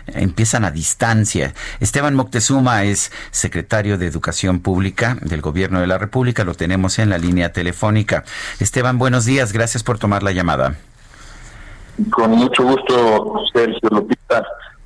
empiezan a distancia. Esteban Moctezuma es secretario de Educación Pública del Gobierno de la República. Lo tenemos en la línea telefónica. Esteban, buenos días. Gracias por tomar la llamada. Con mucho gusto, Sergio Lupita,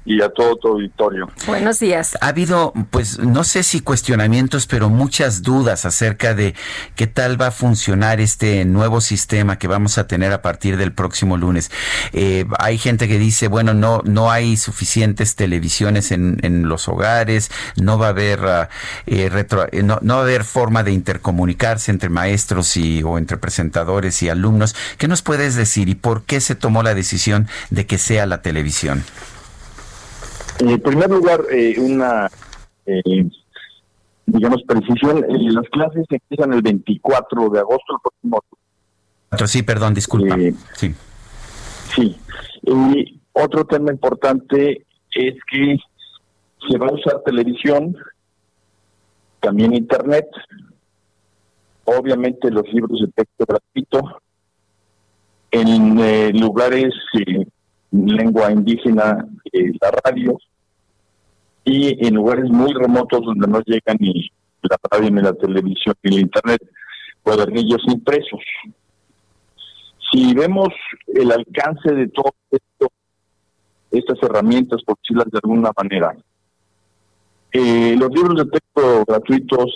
y a todo tu auditorio. Buenos días. Ha habido, pues, no sé si cuestionamientos, pero muchas dudas acerca de qué tal va a funcionar este nuevo sistema que vamos a tener a partir del próximo lunes. Eh, hay gente que dice, bueno, no, no hay suficientes televisiones en, en los hogares, no va a haber ah, eh, retro- eh, no, no va a haber forma de intercomunicarse entre maestros y o entre presentadores y alumnos. ¿Qué nos puedes decir y por qué se tomó la decisión de que sea la televisión? En primer lugar, eh, una, eh, digamos, precisión. eh, las clases empiezan el 24 de agosto, el próximo. Otro, Sí, perdón, disculpa. sí. Sí. Y otro tema importante es que se va a usar televisión, también internet, obviamente los libros de texto gratuito, en eh, lugares eh, lengua indígena, eh, la radio, y en lugares muy remotos donde no llega ni la radio, ni la televisión, ni el internet, cuadernillos impresos. Si vemos el alcance de todo esto, estas herramientas, por decirlas de alguna manera, eh, los libros de texto gratuitos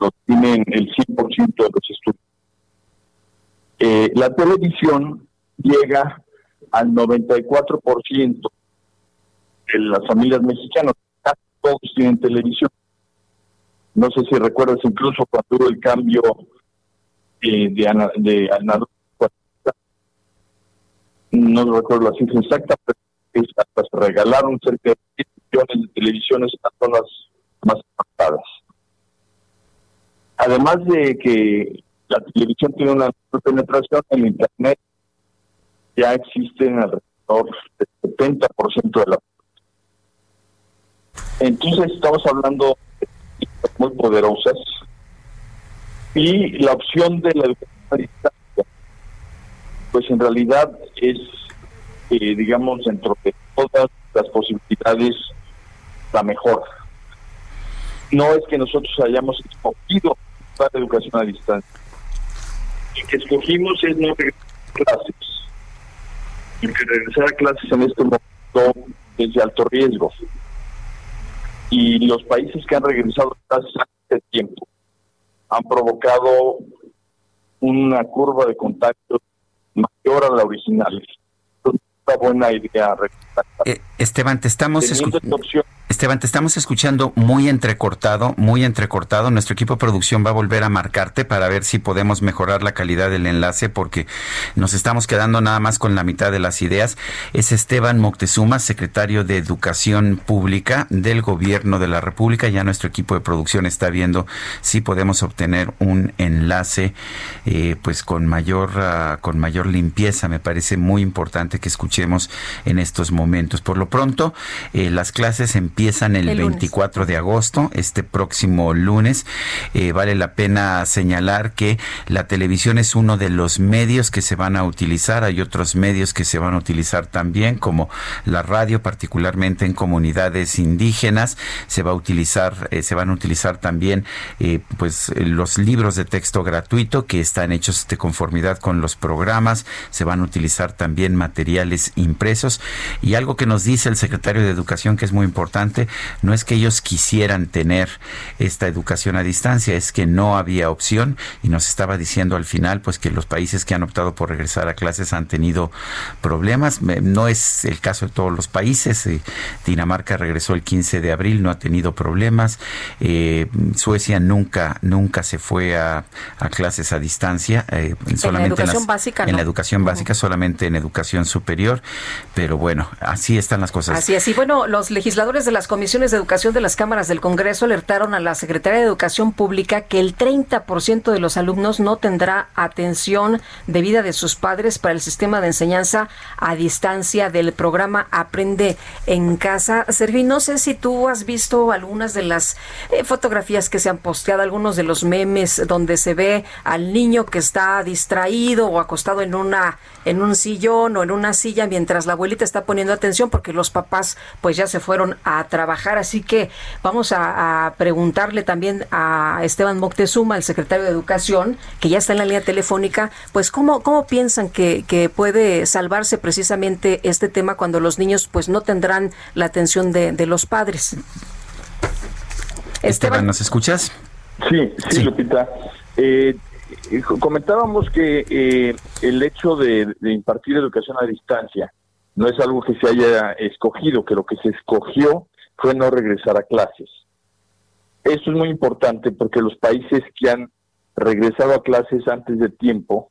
los tienen el 100% de los estudios. Eh, la televisión llega al 94% de las familias mexicanas. Todos tienen televisión. No sé si recuerdas incluso cuando hubo el cambio eh, de, de no recuerdo la cifra exacta, pero hasta se regalaron cerca de 10 millones de televisiones las zonas más afectadas. Además de que la televisión tiene una penetración en Internet, ya existen alrededor del 70% de la Entonces estamos hablando de muy poderosas y la opción de la educación a distancia, pues en realidad es, eh, digamos, dentro de todas las posibilidades, la mejor. No es que nosotros hayamos escogido la educación a distancia. Lo que escogimos es no regresar clases. Porque regresar a clases en este momento es de alto riesgo. Y los países que han regresado a clases antes de tiempo han provocado una curva de contacto mayor a la original. Es una buena idea. Eh, Esteban, te estamos escuchando. Esteban, te estamos escuchando muy entrecortado, muy entrecortado. Nuestro equipo de producción va a volver a marcarte para ver si podemos mejorar la calidad del enlace porque nos estamos quedando nada más con la mitad de las ideas. Es Esteban Moctezuma, secretario de Educación Pública del Gobierno de la República. Ya nuestro equipo de producción está viendo si podemos obtener un enlace eh, pues con mayor, uh, con mayor limpieza. Me parece muy importante que escuchemos en estos momentos. Por lo pronto, eh, las clases empiezan empiezan el, 24 de agosto, este próximo lunes. Eh, vale la pena señalar que la televisión es uno de los medios que se van a utilizar. Hay otros medios que se van a utilizar también, como la radio, particularmente en comunidades indígenas. Se va a utilizar, eh, se van a utilizar también, eh, pues, los libros de texto gratuito que están hechos de conformidad con los programas. Se van a utilizar también materiales impresos y algo que nos dice el secretario de Educación que es muy importante no es que ellos quisieran tener esta educación a distancia, es que no había opción y nos estaba diciendo al final pues que los países que han optado por regresar a clases han tenido problemas. No es el caso de todos los países. Eh, Dinamarca regresó el 15 de abril, no ha tenido problemas. Eh, Suecia nunca nunca se fue a, clases a distancia, eh, solamente en la educación básica. En la educación básica, solamente en educación superior. Pero bueno, así están las cosas. Así es. Y bueno, los legisladores de las comisiones de educación de las cámaras del Congreso alertaron a la Secretaría de Educación Pública que el 30% de los alumnos no tendrá atención debida de sus padres para el sistema de enseñanza a distancia del programa Aprende en Casa. Sergi, no sé si tú has visto algunas de las eh, fotografías que se han posteado, algunos de los memes donde se ve al niño que está distraído o acostado en una en un sillón o en una silla mientras la abuelita está poniendo atención porque los papás pues ya se fueron a trabajar. Así que vamos a, preguntarle también a Esteban Moctezuma, el secretario de Educación, que ya está en la línea telefónica, pues cómo, cómo piensan que, puede salvarse precisamente este tema cuando los niños pues no tendrán la atención de, los padres. Esteban, ¿nos escuchas? Sí, sí, Lupita. Eh, comentábamos que eh, el hecho de, impartir educación a distancia no es algo que se haya escogido, que lo que se escogió fue no regresar a clases. Eso es muy importante porque los países que han regresado a clases antes de tiempo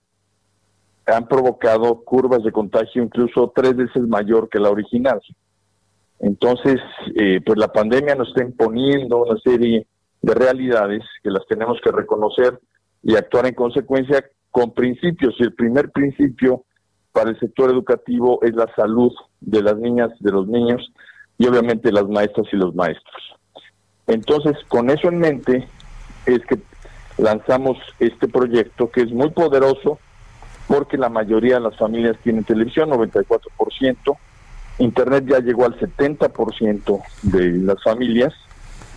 han provocado curvas de contagio incluso tres veces mayor que la original. Entonces, eh, pues la pandemia nos está imponiendo una serie de realidades que las tenemos que reconocer y actuar en consecuencia con principios. Y el primer principio para el sector educativo es la salud de las niñas, de los niños, y obviamente las maestras y los maestros. Entonces, con eso en mente, es que lanzamos este proyecto que es muy poderoso porque la mayoría de las familias tienen televisión, 94%, Internet ya llegó al 70% de las familias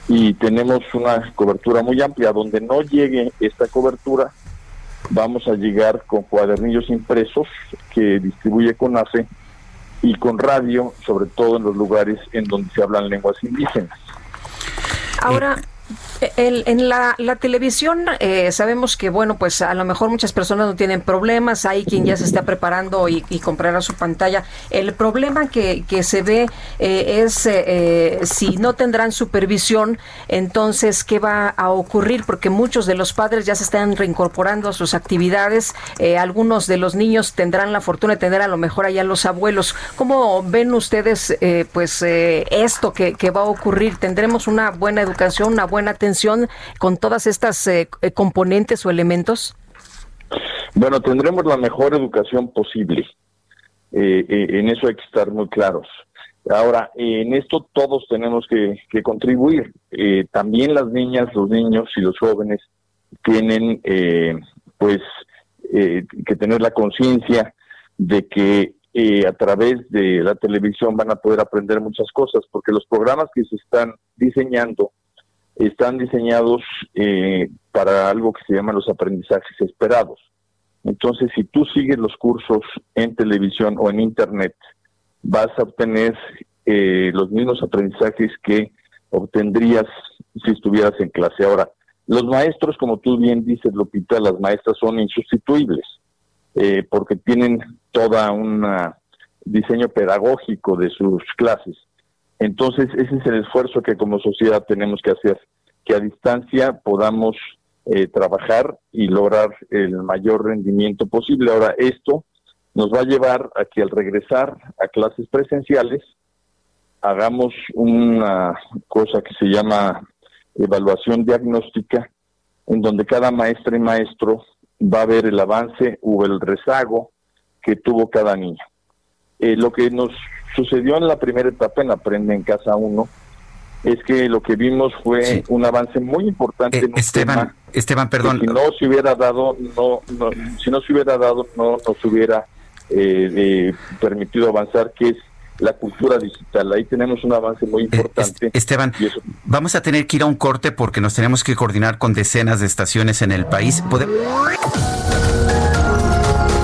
y tenemos una cobertura muy amplia. Donde no llegue esta cobertura, vamos a llegar con cuadernillos impresos que distribuye CONAFE y con radio, sobre todo en los lugares en donde se hablan lenguas indígenas. Ahora, en la, televisión eh, sabemos que, bueno, pues a lo mejor muchas personas no tienen problemas, hay quien ya se está preparando y, comprará su pantalla. El problema que, que se ve eh, es eh, si no tendrán supervisión, entonces, ¿qué va a ocurrir? Porque muchos de los padres ya se están reincorporando a sus actividades, algunos de los niños tendrán la fortuna de tener a lo mejor allá los abuelos. ¿Cómo ven ustedes, pues, esto que, que va a ocurrir? ¿Tendremos una buena educación, una buena atención? con todas estas eh, eh, componentes o elementos? Bueno, tendremos la mejor educación posible. Eh, en eso hay que estar muy claros. Ahora, en esto todos tenemos que, contribuir. también las niñas, los niños y los jóvenes tienen, pues, que tener la conciencia de que a través de la televisión van a poder aprender muchas cosas, porque los programas que se están diseñando están diseñados eh, para algo que se llama los aprendizajes esperados. Entonces, si tú sigues los cursos en televisión o en internet, vas a obtener eh, los mismos aprendizajes que obtendrías si estuvieras en clase. Ahora, los maestros, como tú bien dices, Lupita, las maestras son insustituibles eh, porque tienen toda un diseño pedagógico de sus clases. Entonces, ese es el esfuerzo que como sociedad tenemos que hacer, que a distancia podamos eh, trabajar y lograr el mayor rendimiento posible. Ahora, esto nos va a llevar a que al regresar a clases presenciales, hagamos una cosa que se llama evaluación diagnóstica, en donde cada maestra y maestro va a ver el avance o el rezago que tuvo cada niño. Eh, lo que nos sucedió en la primera etapa en Aprende en Casa 1 es que lo que vimos fue un avance muy importante. Eh, Esteban, Esteban, perdón. Si no se hubiera dado, no, si no se hubiera dado, no nos hubiera eh, permitido avanzar, que es la cultura digital. Ahí tenemos un avance muy importante. Esteban, vamos a tener que ir a un corte porque nos tenemos que coordinar con decenas de estaciones en el país.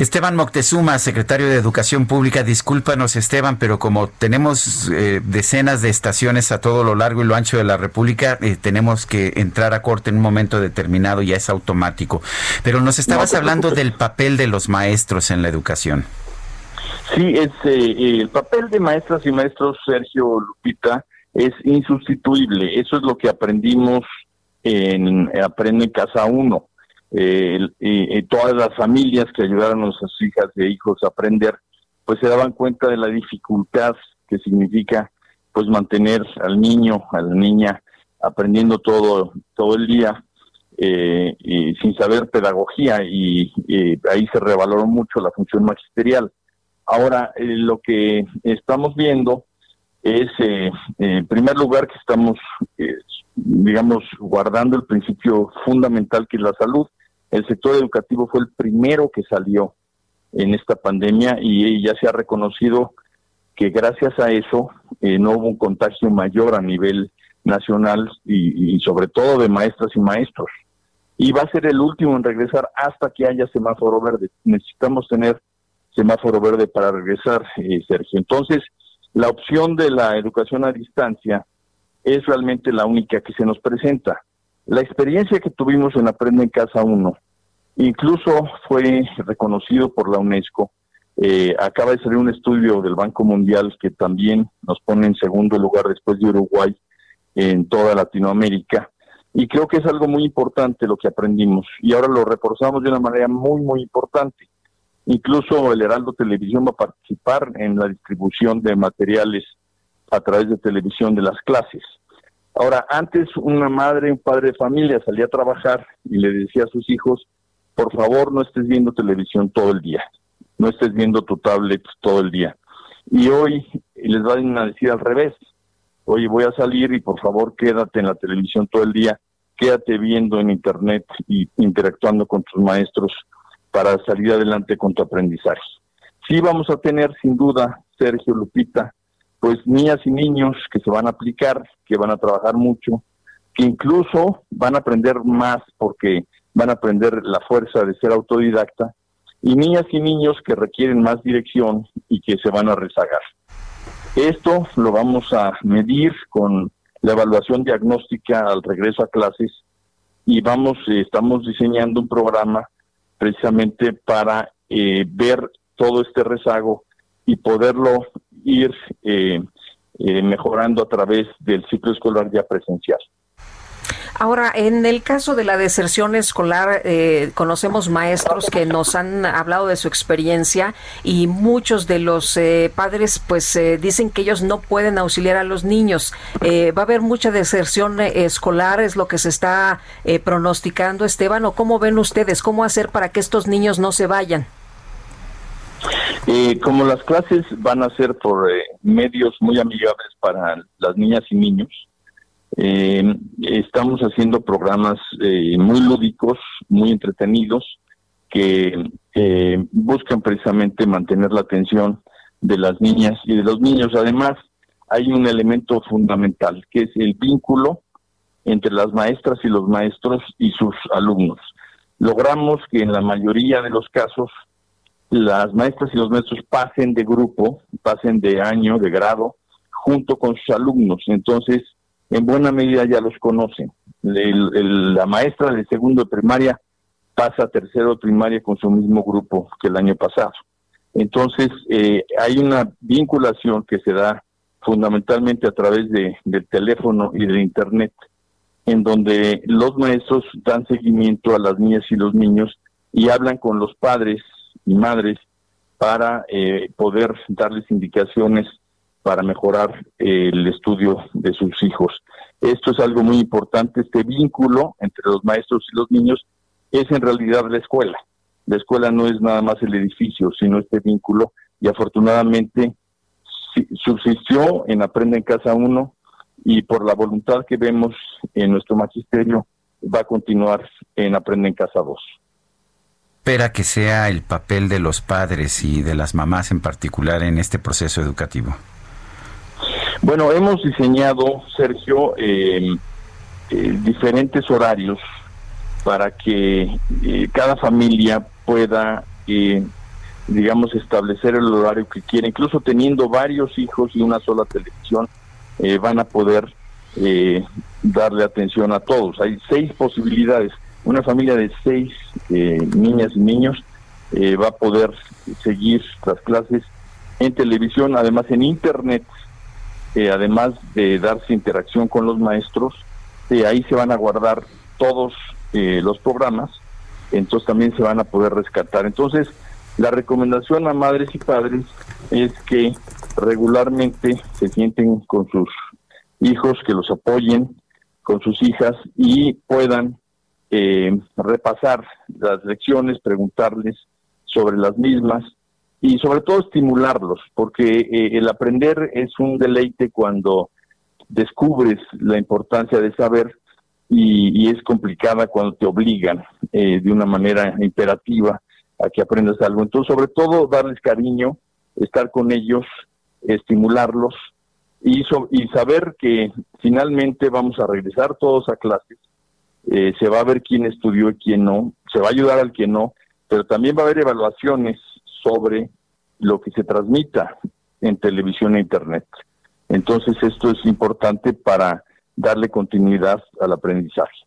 Esteban Moctezuma, secretario de Educación Pública, discúlpanos Esteban, pero como tenemos eh, decenas de estaciones a todo lo largo y lo ancho de la República, eh, tenemos que entrar a corte en un momento determinado, ya es automático. Pero nos estabas hablando del papel de los maestros en la educación. Sí, es, eh, el papel de maestras y maestros, Sergio Lupita, es insustituible. Eso es lo que aprendimos en Aprende Casa 1 eh, todas las familias que ayudaron a sus hijas e hijos a aprender, pues se daban cuenta de la dificultad que significa pues mantener al niño, a la niña aprendiendo todo todo el día eh, y sin saber pedagogía y, ahí se revaloró mucho la función magisterial. Ahora eh, lo que estamos viendo es eh, en primer lugar que estamos digamos guardando el principio fundamental que es la salud el sector educativo fue el primero que salió en esta pandemia y ya se ha reconocido que gracias a eso eh, no hubo un contagio mayor a nivel nacional y, sobre todo de maestras y maestros. Y va a ser el último en regresar hasta que haya semáforo verde. Necesitamos tener semáforo verde para regresar, eh, Sergio. Entonces, la opción de la educación a distancia es realmente la única que se nos presenta. La experiencia que tuvimos en Aprende en Casa 1 incluso fue reconocido por la UNESCO. Eh, acaba de salir un estudio del Banco Mundial que también nos pone en segundo lugar después de Uruguay en toda Latinoamérica. Y creo que es algo muy importante lo que aprendimos y ahora lo reforzamos de una manera muy, muy importante. Incluso el Heraldo Televisión va a participar en la distribución de materiales a través de televisión de las clases. Ahora, antes una madre, un padre de familia salía a trabajar y le decía a sus hijos, por favor no estés viendo televisión todo el día, no estés viendo tu tablet todo el día. Y hoy les van a decir al revés, oye, voy a salir y por favor quédate en la televisión todo el día, quédate viendo en internet y interactuando con tus maestros para salir adelante con tu aprendizaje. Sí vamos a tener sin duda, Sergio Lupita, pues niñas y niños que se van a aplicar, que van a trabajar mucho, que incluso van a aprender más porque van a aprender la fuerza de ser autodidacta, y niñas y niños que requieren más dirección y que se van a rezagar. Esto lo vamos a medir con la evaluación diagnóstica al regreso a clases y vamos, estamos diseñando un programa precisamente para eh, ver todo este rezago y poderlo ir eh, mejorando a través del ciclo escolar ya presencial. Ahora, en el caso de la deserción escolar, eh, conocemos maestros que nos han hablado de su experiencia y muchos de los eh, padres pues eh, dicen que ellos no pueden auxiliar a los niños. ¿Va a haber mucha deserción escolar? ¿Es lo que se está pronosticando, Esteban? ¿O cómo ven ustedes? ¿Cómo hacer para que estos niños no se vayan? Como las clases van a ser por medios muy amigables para las niñas y niños, eh, estamos haciendo programas eh, muy lúdicos, muy entretenidos, que eh, buscan precisamente mantener la atención de las niñas y de los niños. Además, hay un elemento fundamental, que es el vínculo entre las maestras y los maestros y sus alumnos. Logramos que en la mayoría de los casos las maestras y los maestros pasen de grupo, pasen de año, de grado, junto con sus alumnos. Entonces, en buena medida ya los conocen. la maestra de segundo de primaria pasa a tercero de primaria con su mismo grupo que el año pasado. Entonces, eh, hay una vinculación que se da fundamentalmente a través de, del teléfono y de Internet, en donde los maestros dan seguimiento a las niñas y los niños y hablan con los padres y madres para eh, poder darles indicaciones para mejorar el estudio de sus hijos. Esto es algo muy importante, este vínculo entre los maestros y los niños es en realidad la escuela. La escuela no es nada más el edificio, sino este vínculo y afortunadamente subsistió en Aprende en Casa 1 y por la voluntad que vemos en nuestro magisterio va a continuar en Aprende en Casa 2 espera que sea el papel de los padres y de las mamás en particular en este proceso educativo? Bueno, hemos diseñado, Sergio, eh, eh, diferentes horarios para que eh, cada familia pueda, digamos, establecer el horario que quiera. Incluso teniendo varios hijos y una sola televisión, van a poder darle atención a todos. Hay seis posibilidades. Una familia de seis niñas y niños va a poder seguir las clases en televisión, además en internet eh, además de darse interacción con los maestros, eh, ahí se van a guardar todos eh, los programas, entonces también se van a poder rescatar. Entonces, la recomendación a madres y padres es que regularmente se sienten con sus hijos, que los apoyen con sus hijas y puedan repasar las lecciones, preguntarles sobre las mismas y sobre todo estimularlos, porque eh, el aprender es un deleite cuando descubres la importancia de saber y, es complicada cuando te obligan eh, de una manera imperativa a que aprendas algo. Entonces, sobre todo, darles cariño, estar con ellos, estimularlos y, y saber que finalmente vamos a regresar todos a clases, eh, se va a ver quién estudió y quién no, se va a ayudar al que no, pero también va a haber evaluaciones sobre lo que se transmita en televisión e internet. Entonces esto es importante para darle continuidad al aprendizaje.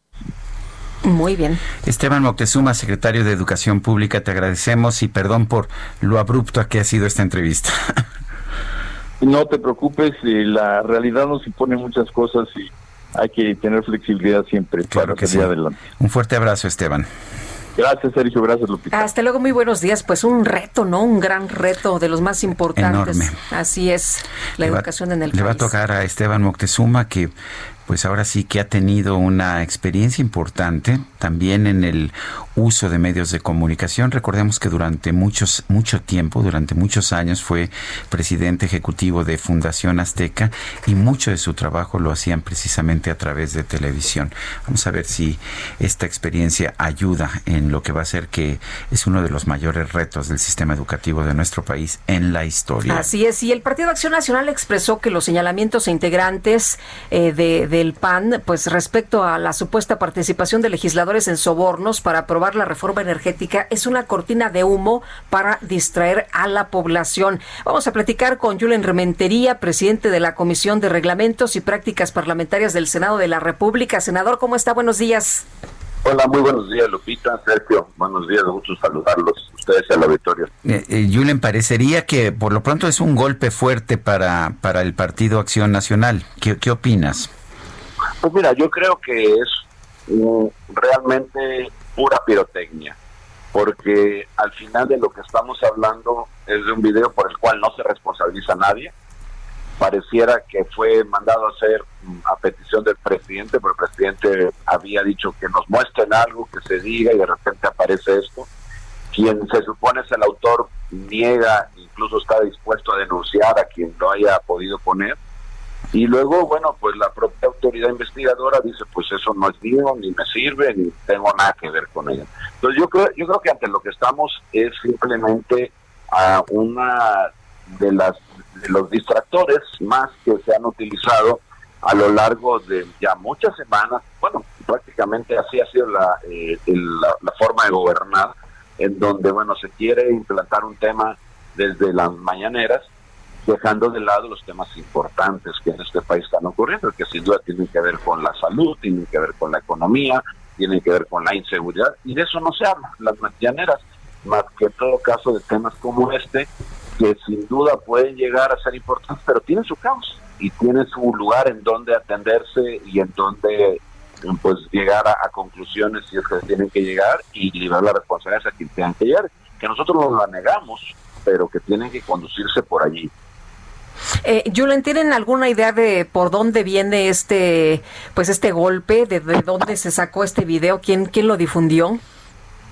Muy bien. Esteban Moctezuma, secretario de Educación Pública, te agradecemos y perdón por lo abrupto que ha sido esta entrevista. No te preocupes, eh, la realidad nos impone muchas cosas y hay que tener flexibilidad siempre claro que sí. adelante. Un fuerte abrazo, Esteban. Gracias, Sergio. Gracias, Lupita. Hasta luego. Muy buenos días. Pues un reto, ¿no? Un gran reto de los más importantes. Enorme. Así es, la educación en el país. Le va a tocar a Esteban Moctezuma que pues ahora sí que ha tenido una experiencia importante, también en el uso de medios de comunicación. Recordemos que durante muchos, mucho tiempo, durante muchos años fue presidente ejecutivo de Fundación Azteca y mucho de su trabajo lo hacían precisamente a través de televisión. Vamos a ver si esta experiencia ayuda en lo que va a ser que es uno de los mayores retos del sistema educativo de nuestro país en la historia. Así es, y el Partido Acción Nacional expresó que los señalamientos e integrantes eh, de, del PAN, pues respecto a la supuesta participación de legisladores en sobornos para aprobar la reforma energética, es una cortina de humo para distraer a la población. Vamos a platicar con Julen Rementería, presidente de la Comisión de Reglamentos y Prácticas Parlamentarias del Senado de la República. Senador, ¿cómo está? Buenos días. Hola, muy buenos días, Lupita, Sergio. Buenos días, gusto saludarlos ustedes a la victoria. Eh, eh, Julen, parecería que por lo pronto es un golpe fuerte para, para el Partido Acción Nacional. ¿Qué, qué opinas? Pues mira, yo creo que es realmente pura pirotecnia, porque al final de lo que estamos hablando es de un video por el cual no se responsabiliza a nadie, pareciera que fue mandado a hacer mm, a petición del presidente, porque el presidente había dicho que nos muestren algo, que se diga y de repente aparece esto. Quien se supone es el autor niega, incluso está dispuesto a denunciar a quien lo haya podido poner. Y luego, bueno, pues la propia autoridad investigadora dice, pues eso no es mío, ni me sirve, ni tengo nada que ver con ella. Entonces yo creo, yo creo que ante lo que estamos es simplemente a una de las de los distractores más que se han utilizado a lo largo de ya muchas semanas, bueno, prácticamente así ha sido la, eh, la, forma de gobernar, en donde, bueno, se quiere implantar un tema desde las mañaneras, dejando de lado los temas importantes que en este país están ocurriendo, que sin duda tienen que ver con la salud, tienen que ver con la economía, tienen que ver con la inseguridad, y de eso no se habla, las mañaneras, más que en todo caso de temas como este, que sin duda pueden llegar a ser importantes, pero tienen su caos y tienen su lugar en donde atenderse y en donde pues llegar a, conclusiones si es que tienen que llegar y liberar la responsabilidad a quien tengan que llegar, que nosotros no la negamos, pero que tienen que conducirse por allí. Eh, Julen, ¿tienen alguna idea de por dónde viene este, pues este golpe, de, de dónde se sacó este video, quién, quién lo difundió?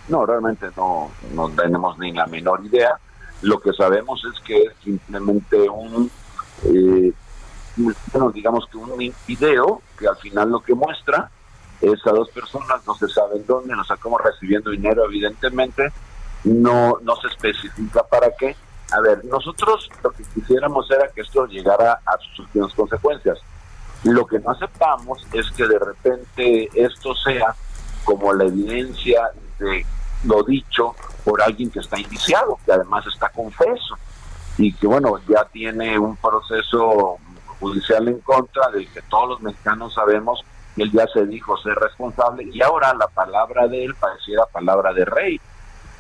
No, realmente no, no tenemos ni la menor idea. Lo que sabemos es que es simplemente un, eh, bueno, digamos que un video que al final lo que muestra es a dos personas, no se sabe en dónde, nos sacamos recibiendo dinero evidentemente, no, no se especifica para qué. A ver, nosotros lo que quisiéramos era que esto llegara a sus últimas consecuencias. Lo que no aceptamos es que de repente esto sea como la evidencia de lo dicho por alguien que está indiciado, que además está confeso y que bueno, ya tiene un proceso judicial en contra del que todos los mexicanos sabemos que él ya se dijo ser responsable y ahora la palabra de él pareciera palabra de rey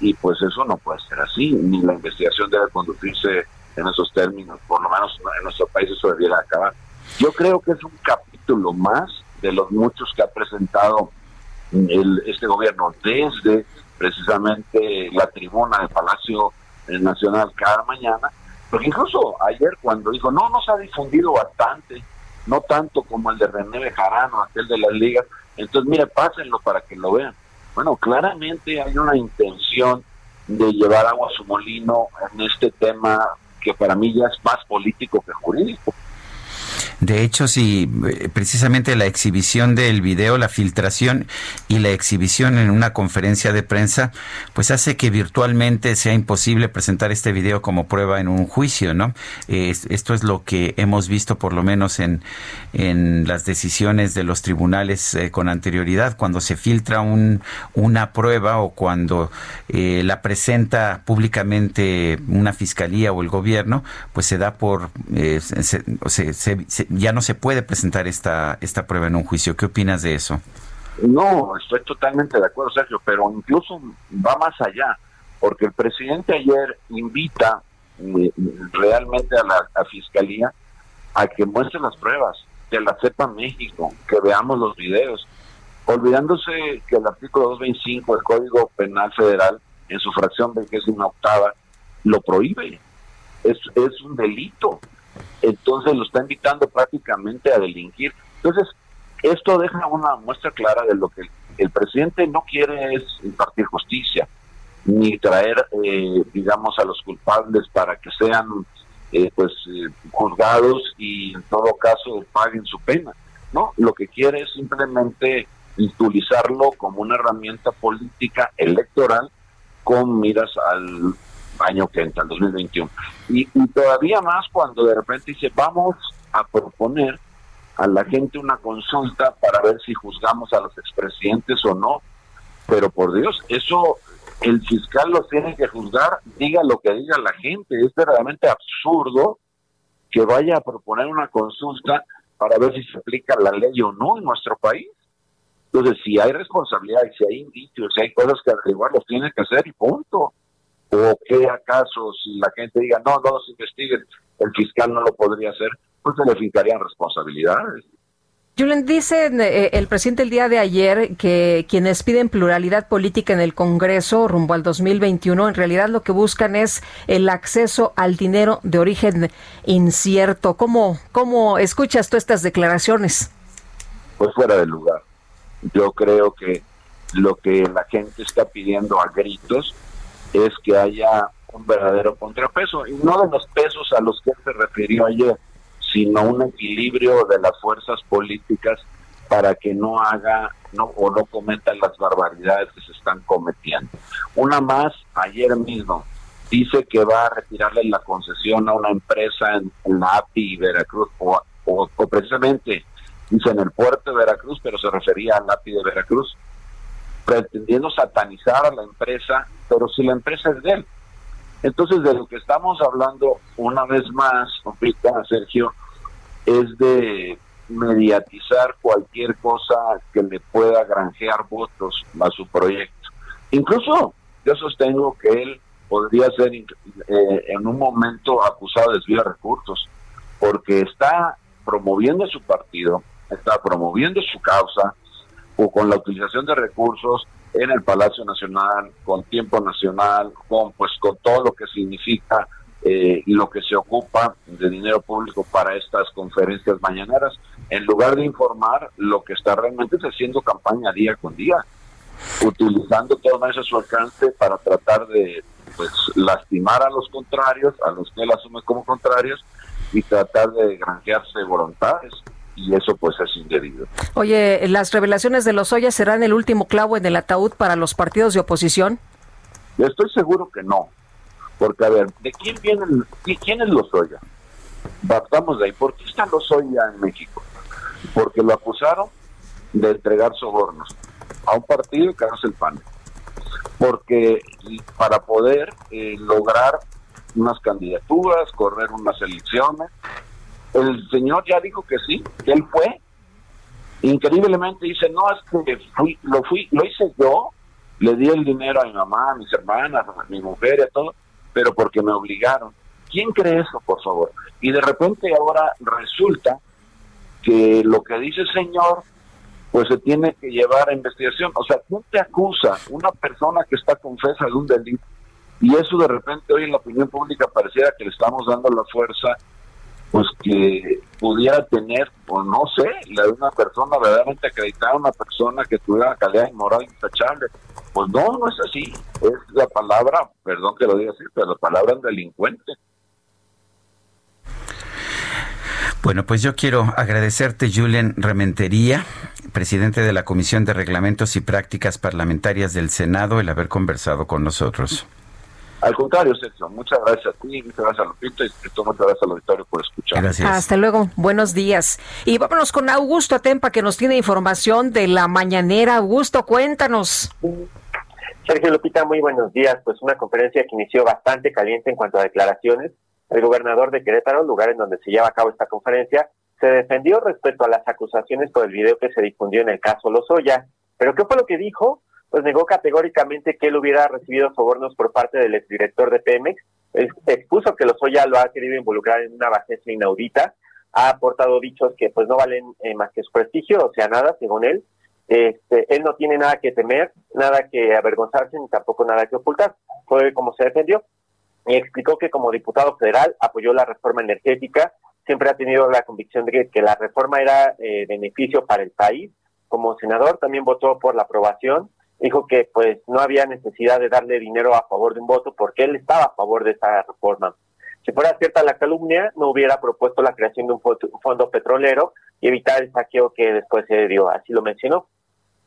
y pues eso no puede ser así, ni la investigación debe conducirse en esos términos, por lo menos en nuestro país eso debiera acabar. Yo creo que es un capítulo más de los muchos que ha presentado el, este gobierno desde precisamente la tribuna del Palacio Nacional cada mañana, porque incluso ayer cuando dijo, no, no se ha difundido bastante, no tanto como el de René Bejarano, aquel de las ligas, entonces mire, pásenlo para que lo vean. Bueno, claramente hay una intención de llevar agua a su molino en este tema que para mí ya es más político que jurídico. De hecho, sí, eh, precisamente la exhibición del video, la filtración y la exhibición en una conferencia de prensa, pues hace que virtualmente sea imposible presentar este video como prueba en un juicio, ¿no? esto es lo que hemos visto por lo menos en, en las decisiones de los tribunales eh, con anterioridad, cuando se filtra un, una prueba o cuando eh, la presenta públicamente una fiscalía o el gobierno, pues se da por, se, se, ya no se puede presentar esta, esta prueba en un juicio. ¿Qué opinas de eso? No, estoy totalmente de acuerdo, Sergio, pero incluso va más allá, porque el presidente ayer invita eh, realmente a la fiscalía a que muestre las pruebas, que la sepa México, que veamos los videos, olvidándose que el artículo 225 del Código Penal Federal, en su fracción una octava, lo prohíbe. Es, es un delito entonces lo está invitando prácticamente a delinquir. Entonces, esto deja una muestra clara de lo que el presidente no quiere es impartir justicia, ni traer, eh, digamos, a los culpables para que sean eh, pues eh, juzgados y en todo caso paguen su pena. No, lo que quiere es simplemente utilizarlo como una herramienta política electoral con miras al año que entra, el 2021. Y, y todavía más cuando de repente dice, vamos a proponer a la gente una consulta para ver si juzgamos a los expresidentes o no. Pero por Dios, eso el fiscal lo tiene que juzgar, diga lo que diga la gente. Es verdaderamente absurdo que vaya a proponer una consulta para ver si se aplica la ley o no en nuestro país. Entonces, si hay responsabilidad y si hay indicios, si hay cosas que averiguar, los tiene que hacer y punto. ¿O qué acaso si la gente diga, no, no se investiguen, el fiscal no lo podría hacer? Pues se le fijarían responsabilidades. Julen, dice eh, el presidente el día de ayer que quienes piden pluralidad política en el Congreso rumbo al 2021, en realidad lo que buscan es el acceso al dinero de origen incierto. ¿Cómo, cómo escuchas tú estas declaraciones? Pues fuera de lugar. Yo creo que lo que la gente está pidiendo a gritos es que haya un verdadero contrapeso, y no de los pesos a los que se refirió ayer, sino un equilibrio de las fuerzas políticas para que no haga no o no cometa las barbaridades que se están cometiendo. Una más, ayer mismo, dice que va a retirarle la concesión a una empresa en, la API Veracruz, o, o, precisamente dice en el puerto de Veracruz, pero se refería al API de Veracruz, pretendiendo satanizar a la empresa, pero si la empresa es de él. Entonces, de lo que estamos hablando una vez más, Sergio, es de mediatizar cualquier cosa que le pueda granjear votos a su proyecto. Incluso yo sostengo que él podría ser eh, en un momento acusado de desvío de recursos, porque está promoviendo su partido, está promoviendo su causa, o con la utilización de recursos en el Palacio Nacional, con tiempo nacional, con pues con todo lo que significa eh, y lo que se ocupa de dinero público para estas conferencias mañaneras, en lugar de informar lo que está realmente haciendo campaña día con día, utilizando todo eso a su alcance para tratar de pues lastimar a los contrarios, a los que él asume como contrarios, y tratar de granjearse voluntades y eso pues es indebido. Oye, ¿las revelaciones de los Ollas serán el último clavo en el ataúd para los partidos de oposición? Estoy seguro que no. Porque, a ver, ¿de quién vienen, quién es Lozoya? Partamos de ahí. ¿Por qué está Lozoya en México? Porque lo acusaron de entregar sobornos a un partido que es el PAN. Porque para poder eh, lograr unas candidaturas, correr unas elecciones, el señor ya dijo que sí, que él fue. Increíblemente dice, no, es que fui, lo fui, lo hice yo, le di el dinero a mi mamá, a mis hermanas, a mi mujer y a todo, pero porque me obligaron. ¿Quién cree eso, por favor? Y de repente ahora resulta que lo que dice el señor, pues se tiene que llevar a investigación. O sea, ¿quién te acusa? Una persona que está confesa de un delito. Y eso de repente hoy en la opinión pública pareciera que le estamos dando la fuerza, pues que pudiera tener, o no sé, la de una persona verdaderamente acreditada, una persona que tuviera calidad moral intachable. Pues no, no es así. Es la palabra, perdón que lo diga así, pero la palabra es delincuente. Bueno, pues yo quiero agradecerte, Julian Rementería, presidente de la Comisión de Reglamentos y Prácticas Parlamentarias del Senado, el haber conversado con nosotros. Al contrario, Sergio, muchas gracias a ti, muchas gracias a Lupita y muchas gracias al auditorio por escuchar. Gracias. Hasta luego, buenos días. Y vámonos con Augusto Atempa que nos tiene información de la mañanera. Augusto, cuéntanos. Sergio Lupita, muy buenos días. Pues una conferencia que inició bastante caliente en cuanto a declaraciones. El gobernador de Querétaro, lugar en donde se lleva a cabo esta conferencia, se defendió respecto a las acusaciones por el video que se difundió en el caso Lozoya. ¿Pero qué fue lo que dijo? Pues negó categóricamente que él hubiera recibido sobornos por parte del exdirector de Pemex, expuso que Lozoya lo ha querido involucrar en una bajeza inaudita, ha aportado dichos que pues no valen eh, más que su prestigio, o sea, nada, según él. Este, él no tiene nada que temer, nada que avergonzarse, ni tampoco nada que ocultar. Fue como se defendió. Y explicó que como diputado federal apoyó la reforma energética, siempre ha tenido la convicción de que, la reforma era eh, beneficio para el país como senador también votó por la aprobación. Dijo que pues no había necesidad de darle dinero a favor de un voto porque él estaba a favor de esa reforma. Si fuera cierta la calumnia, no hubiera propuesto la creación de un fondo petrolero y evitar el saqueo que después se dio. Así lo mencionó.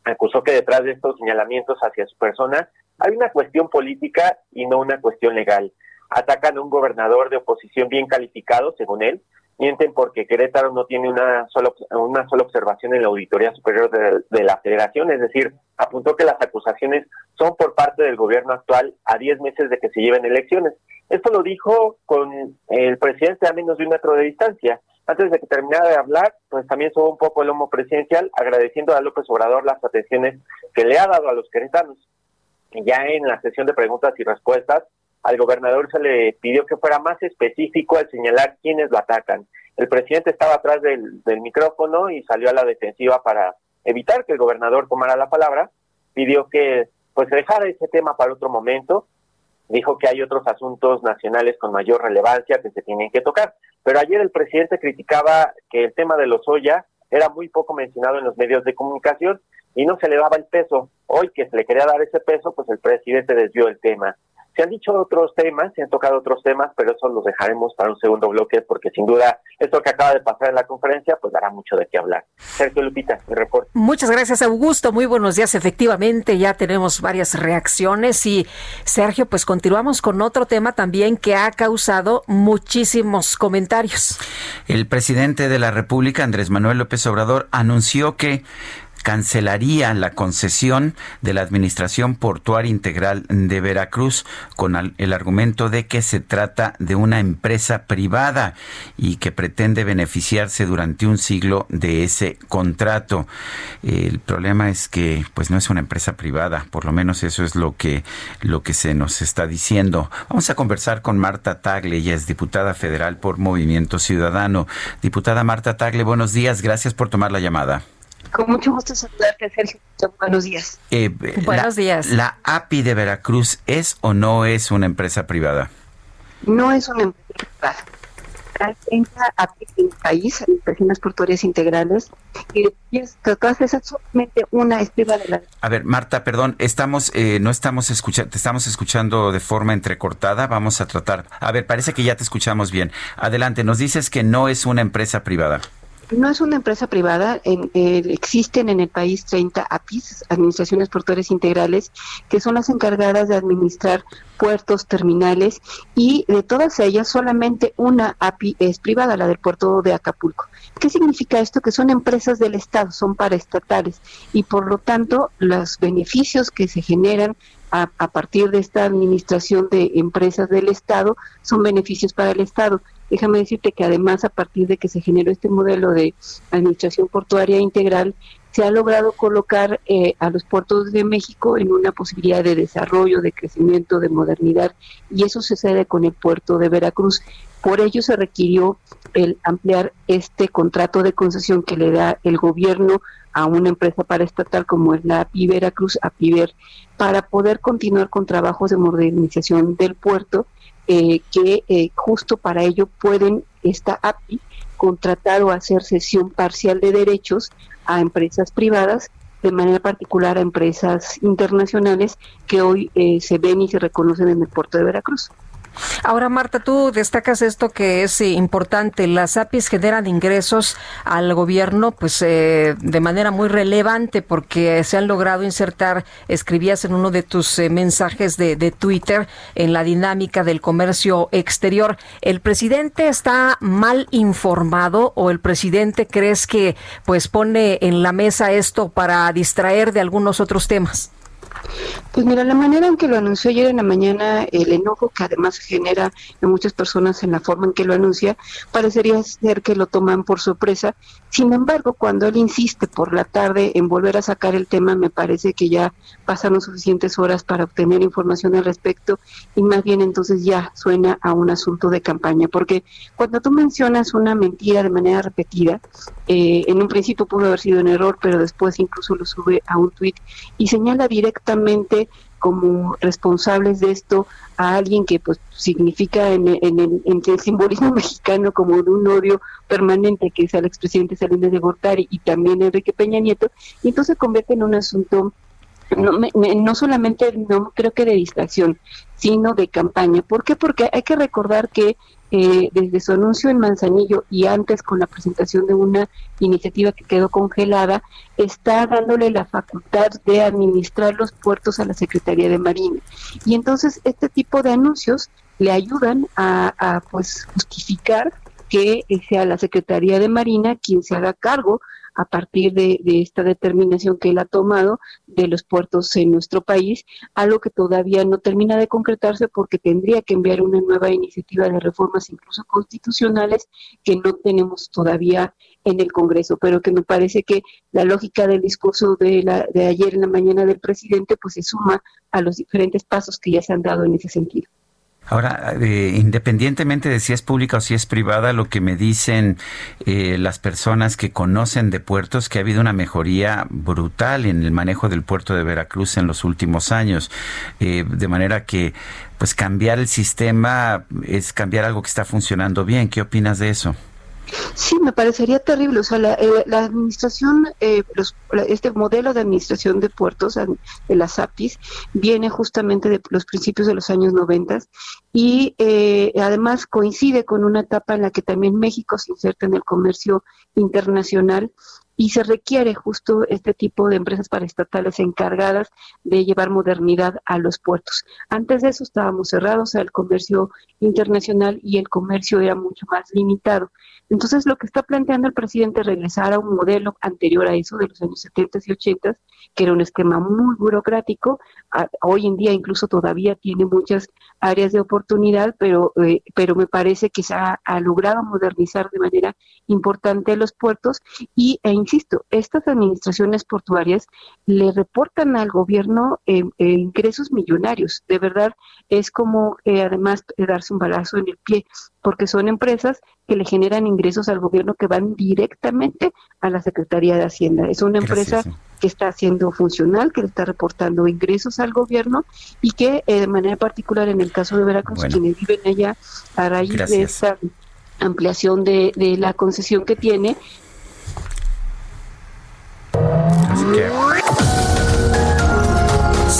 Acusó que detrás de estos señalamientos hacia su persona hay una cuestión política y no una cuestión legal. Atacan a un gobernador de oposición bien calificado, según él, mienten porque Querétaro no tiene una sola, una sola observación en la Auditoría Superior de, de, la Federación, es decir, apuntó que las acusaciones son por parte del gobierno actual a 10 meses de que se lleven elecciones. Esto lo dijo con el presidente a menos de un metro de distancia. Antes de que terminara de hablar, pues también subo un poco el lomo presidencial, agradeciendo a López Obrador las atenciones que le ha dado a los queretanos. Ya en la sesión de preguntas y respuestas, al gobernador se le pidió que fuera más específico al señalar quiénes lo atacan. El presidente estaba atrás del, del micrófono y salió a la defensiva para evitar que el gobernador tomara la palabra. Pidió que pues dejara ese tema para otro momento dijo que hay otros asuntos nacionales con mayor relevancia que se tienen que tocar. Pero ayer el presidente criticaba que el tema de los Oya era muy poco mencionado en los medios de comunicación y no se le daba el peso. Hoy que se le quería dar ese peso, pues el presidente desvió el tema. Se han dicho otros temas, se han tocado otros temas, pero eso los dejaremos para un segundo bloque porque sin duda esto que acaba de pasar en la conferencia pues dará mucho de qué hablar. Sergio Lupita, mi reporte. Muchas gracias Augusto, muy buenos días. Efectivamente ya tenemos varias reacciones y Sergio pues continuamos con otro tema también que ha causado muchísimos comentarios. El presidente de la República, Andrés Manuel López Obrador, anunció que cancelaría la concesión de la Administración Portuaria Integral de Veracruz con el argumento de que se trata de una empresa privada y que pretende beneficiarse durante un siglo de ese contrato. El problema es que pues no es una empresa privada, por lo menos eso es lo que lo que se nos está diciendo. Vamos a conversar con Marta Tagle, ella es diputada federal por Movimiento Ciudadano. Diputada Marta Tagle, buenos días, gracias por tomar la llamada. Con mucho gusto saludarte, Sergio. Buenos días. Eh, Buenos días. ¿La API de Veracruz es o no es una empresa privada? No es una empresa privada. Hay API en el país, personas portuarias integrales, y todas esas solamente una es privada. De la... A ver, Marta, perdón, estamos, eh, no estamos escuchando, te estamos escuchando de forma entrecortada. Vamos a tratar. A ver, parece que ya te escuchamos bien. Adelante, nos dices que no es una empresa privada. No es una empresa privada, en, eh, existen en el país 30 APIs, Administraciones Portuarias Integrales, que son las encargadas de administrar puertos, terminales, y de todas ellas solamente una API es privada, la del puerto de Acapulco. ¿Qué significa esto? Que son empresas del Estado, son paraestatales, y por lo tanto los beneficios que se generan a, a, partir de esta administración de empresas del Estado son beneficios para el Estado. Déjame decirte que además a partir de que se generó este modelo de administración portuaria integral, se ha logrado colocar eh, a los puertos de México en una posibilidad de desarrollo, de crecimiento, de modernidad, y eso sucede con el puerto de Veracruz. Por ello se requirió el ampliar este contrato de concesión que le da el gobierno a una empresa paraestatal como es la API Veracruz, APIVER, para poder continuar con trabajos de modernización del puerto eh, que eh, justo para ello pueden esta API contratar o hacer cesión parcial de derechos a empresas privadas, de manera particular a empresas internacionales que hoy eh, se ven y se reconocen en el puerto de Veracruz. Ahora, Marta, tú destacas esto que es importante. Las APIs generan ingresos al gobierno, pues eh, de manera muy relevante, porque se han logrado insertar, escribías en uno de tus eh, mensajes de, de, Twitter, en la dinámica del comercio exterior. ¿El presidente está mal informado o el presidente crees que pues pone en la mesa esto para distraer de algunos otros temas? Pues mira, la manera en que lo anunció ayer en la mañana, el enojo que además genera en muchas personas en la forma en que lo anuncia, parecería ser que lo toman por sorpresa. Sin embargo, cuando él insiste por la tarde en volver a sacar el tema, me parece que ya pasaron suficientes horas para obtener información al respecto y más bien entonces ya suena a un asunto de campaña. Porque cuando tú mencionas una mentira de manera repetida, eh, en un principio pudo haber sido un error, pero después incluso lo sube a un tuit y señala directamente como responsables de esto a alguien que pues significa en, en, el, en el simbolismo mexicano como de un odio permanente que es al expresidente Salinas de Gortari y también Enrique Peña Nieto, y entonces convierte en un asunto no, no solamente no creo que de distracción, sino de campaña. ¿Por qué? Porque hay que recordar que eh, desde su anuncio en Manzanillo y antes con la presentación de una iniciativa que quedó congelada, está dándole la facultad de administrar los puertos a la Secretaría de Marina. Y entonces este tipo de anuncios le ayudan a, a pues justificar que sea la Secretaría de Marina quien se haga cargo a partir de, esta determinación que él ha tomado de los puertos en nuestro país, algo que todavía no termina de concretarse porque tendría que enviar una nueva iniciativa de reformas incluso constitucionales que no tenemos todavía en el Congreso, pero que me parece que la lógica del discurso de, la, de ayer en la mañana del presidente pues se suma a los diferentes pasos que ya se han dado en ese sentido. Ahora, eh, independientemente de si es pública o si es privada, lo que me dicen eh, las personas que conocen de puertos, que ha habido una mejoría brutal en el manejo del puerto de Veracruz en los últimos años, eh, de manera que, pues, cambiar el sistema es cambiar algo que está funcionando bien. ¿Qué opinas de eso? Sí, me parecería terrible. O sea, la, eh, administración, eh, este modelo de administración de puertos, de las APIs, viene justamente de los principios de los años 90 y eh, además coincide con una etapa en la que también México se inserta en el comercio internacional y se requiere justo este tipo de empresas paraestatales encargadas de llevar modernidad a los puertos. Antes de eso estábamos cerrados al comercio internacional y el comercio era mucho más limitado. Entonces, lo que está planteando el presidente es regresar a un modelo anterior a eso de los años 70 y 80, que era un esquema muy burocrático. hoy en día incluso todavía tiene muchas áreas de oportunidad, pero, eh, pero me parece que se ha, logrado modernizar de manera importante los puertos y, e insisto, estas administraciones portuarias le reportan al gobierno eh, eh, ingresos millonarios. De verdad, es como además darse un balazo en el pie porque son empresas que le generan ingresos al gobierno que van directamente a la Secretaría de Hacienda. Es una empresa que está siendo funcional, que le está reportando ingresos al gobierno y que eh, de manera particular en el caso de Veracruz, quienes viven allá a raíz de esta ampliación de, de la concesión que tiene, Así que...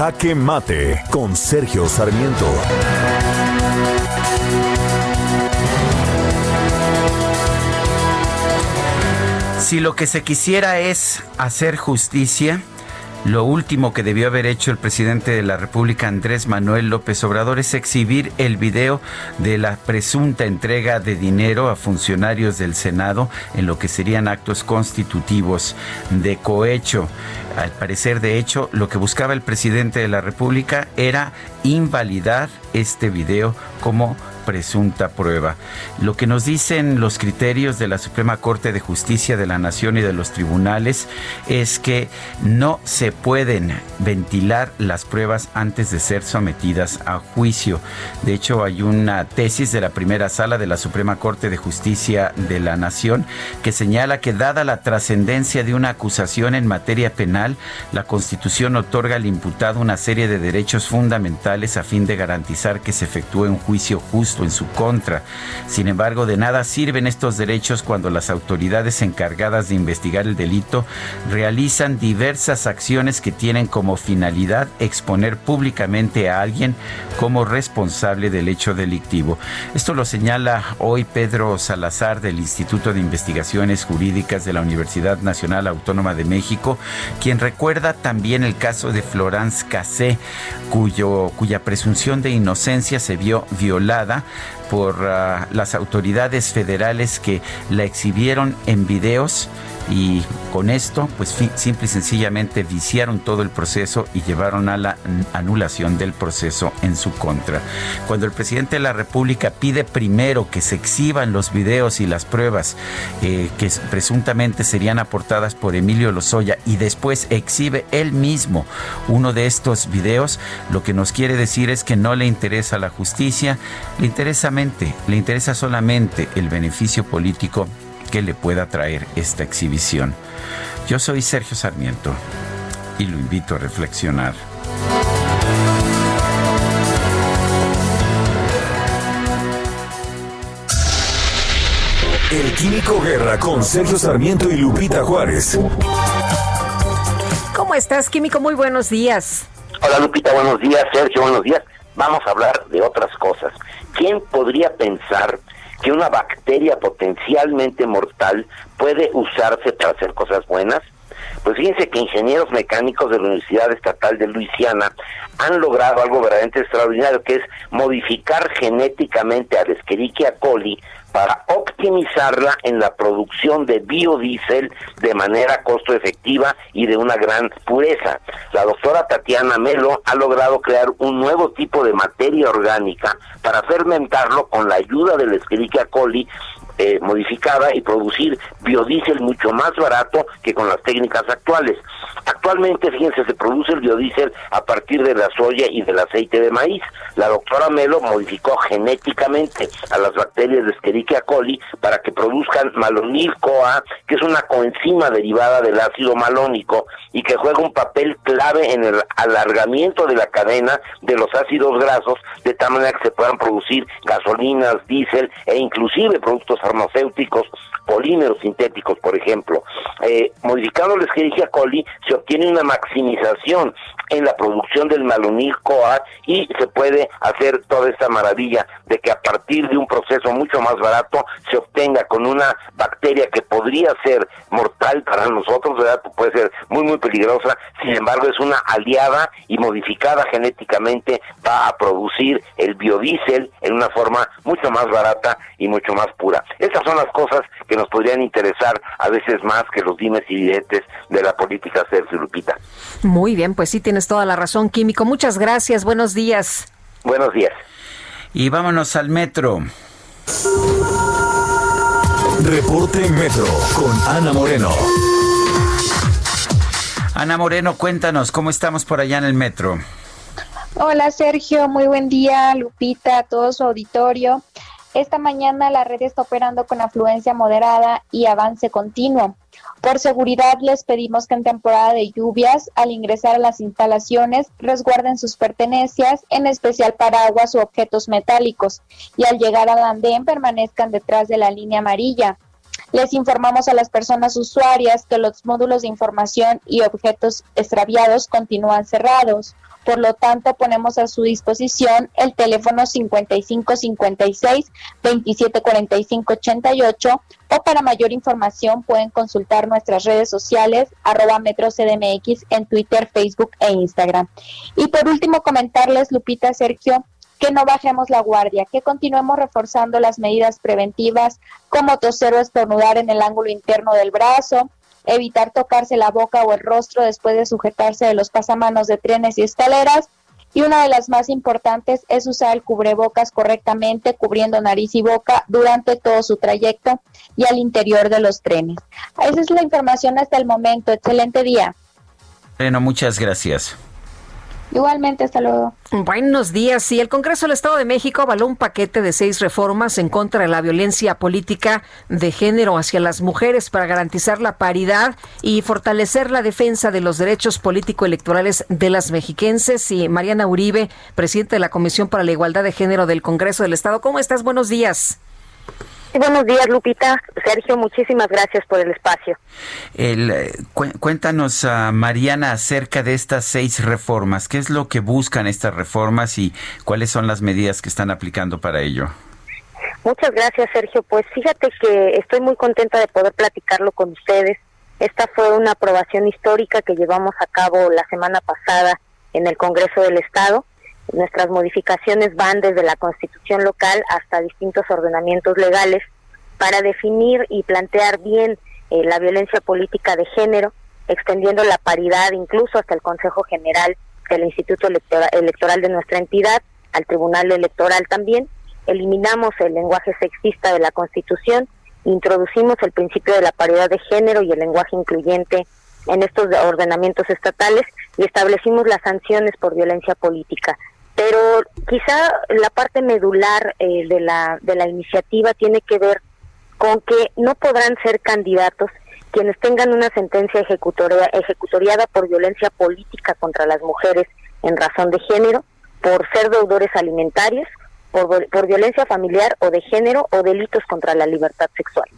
Jaque Mate con Sergio Sarmiento. Si lo que se quisiera es hacer justicia, lo último que debió haber hecho el presidente de la República, Andrés Manuel López Obrador, es exhibir el video de la presunta entrega de dinero a funcionarios del Senado en lo que serían actos constitutivos de cohecho. Al parecer, de hecho, lo que buscaba el presidente de la República era invalidar este video como presunta prueba. Lo que nos dicen los criterios de la Suprema Corte de Justicia de la Nación y de los tribunales es que no se pueden ventilar las pruebas antes de ser sometidas a juicio. De hecho, hay una tesis de la primera sala de la Suprema Corte de Justicia de la Nación que señala que dada la trascendencia de una acusación en materia penal, la Constitución otorga al imputado una serie de derechos fundamentales a fin de garantizar que se efectúe un juicio justo en su contra. Sin embargo, de nada sirven estos derechos cuando las autoridades encargadas de investigar el delito realizan diversas acciones que tienen como finalidad exponer públicamente a alguien como responsable del hecho delictivo. Esto lo señala hoy Pedro Salazar del Instituto de Investigaciones Jurídicas de la Universidad Nacional Autónoma de México, quien recuerda también el caso de Florence Cassé, cuya presunción de inocencia se vio violada por ah, las autoridades federales que la exhibieron en videos y con esto, pues simple y sencillamente viciaron todo el proceso y llevaron a la anulación del proceso en su contra. Cuando el presidente de la República pide primero que se exhiban los videos y las pruebas eh, que presuntamente serían aportadas por Emilio Lozoya y después exhibe él mismo uno de estos videos, lo que nos quiere decir es que no le interesa la justicia, le interesa mente, le interesa solamente el beneficio político que le pueda traer esta exhibición. Yo soy Sergio Sarmiento y lo invito a reflexionar. El Químico Guerra con Sergio Sarmiento y Lupita Juárez. ¿Cómo estás, Químico? Muy buenos días. Hola, Lupita, buenos días. Sergio, buenos días. Vamos a hablar de otras cosas. ¿Quién podría pensar que una bacteria potencialmente mortal puede usarse para hacer cosas buenas? Pues fíjense que ingenieros mecánicos de la Universidad Estatal de Luisiana han logrado algo verdaderamente extraordinario, que es modificar genéticamente a Escherichia coli para optimizarla en la producción de biodiesel de manera costo efectiva y de una gran pureza. La doctora Tatiana Melo ha logrado crear un nuevo tipo de materia orgánica para fermentarlo con la ayuda del Escherichia coli eh, modificada y producir biodiesel mucho más barato que con las técnicas actuales. Actualmente, fíjense, se produce el biodiesel a partir de la soya y del aceite de maíz. La doctora Melo modificó genéticamente a las bacterias de Escherichia coli para que produzcan malonil CoA, que es una coenzima derivada del ácido malónico y que juega un papel clave en el alargamiento de la cadena de los ácidos grasos, de tal manera que se puedan producir gasolinas, diésel e inclusive productos farmacéuticos, polímeros sintéticos, por ejemplo. Eh, modificando la Escherichia coli se obtiene una maximización en la producción del malonil CoA y se puede hacer toda esta maravilla de que a partir de un proceso mucho más barato se obtenga con una bacteria que podría ser mortal para nosotros, ¿verdad? puede ser muy muy peligrosa, sin embargo es una aliada y modificada genéticamente va a producir el biodiesel en una forma mucho más barata y mucho más pura. Estas son las cosas que nos podrían interesar a veces más que los dimes y diretes de la política Sergio Lupita. Muy bien, pues sí tienes toda la razón, Químico. Muchas gracias, buenos días. Buenos días. Y vámonos al metro. Reporte Metro con Ana Moreno. Ana Moreno, cuéntanos, ¿cómo estamos por allá en el metro? Hola Sergio, muy buen día, Lupita, todo su auditorio. Esta mañana la red está operando con afluencia moderada y avance continuo. Por seguridad les pedimos que en temporada de lluvias, al ingresar a las instalaciones, resguarden sus pertenencias, en especial paraguas u objetos metálicos, y al llegar al andén permanezcan detrás de la línea amarilla. Les informamos a las personas usuarias que los módulos de información y objetos extraviados continúan cerrados. Por lo tanto, ponemos a su disposición el teléfono 5556 2745 88 o para mayor información pueden consultar nuestras redes sociales arroba metrocdmx en Twitter, Facebook e Instagram. Y por último, comentarles, Lupita, Sergio, que no bajemos la guardia, que continuemos reforzando las medidas preventivas como toser o estornudar en el ángulo interno del brazo, evitar tocarse la boca o el rostro después de sujetarse de los pasamanos de trenes y escaleras. Y una de las más importantes es usar el cubrebocas correctamente, cubriendo nariz y boca durante todo su trayecto y al interior de los trenes. Esa es la información hasta el momento. Excelente día. Bueno, muchas gracias. Igualmente, hasta luego. Buenos días. Sí, el Congreso del Estado de México avaló un paquete de seis reformas en contra de la violencia política de género hacia las mujeres para garantizar la paridad y fortalecer la defensa de los derechos político-electorales de las mexiquenses. Y Mariana Uribe, presidente de la Comisión para la Igualdad de Género del Congreso del Estado. ¿Cómo estás? Buenos días. Buenos días, Lupita. Sergio, muchísimas gracias por el espacio. El, eh, cuéntanos, uh, Mariana, acerca de estas seis reformas. ¿Qué es lo que buscan estas reformas y cuáles son las medidas que están aplicando para ello? Muchas gracias, Sergio. Pues fíjate que estoy muy contenta de poder platicarlo con ustedes. Esta fue una aprobación histórica que llevamos a cabo la semana pasada en el Congreso del Estado Nuestras modificaciones van desde la constitución local hasta distintos ordenamientos legales para definir y plantear bien eh, la violencia política de género, extendiendo la paridad incluso hasta el Consejo General del Instituto Electoral de nuestra entidad, al Tribunal Electoral también. Eliminamos el lenguaje sexista de la Constitución, introducimos el principio de la paridad de género y el lenguaje incluyente en estos ordenamientos estatales y establecimos las sanciones por violencia política. Pero quizá la parte medular eh, de, la, de la iniciativa tiene que ver con que no podrán ser candidatos quienes tengan una sentencia ejecutoria, ejecutoriada por violencia política contra las mujeres en razón de género, por ser deudores alimentarios, por, por violencia familiar o de género o delitos contra la libertad sexual.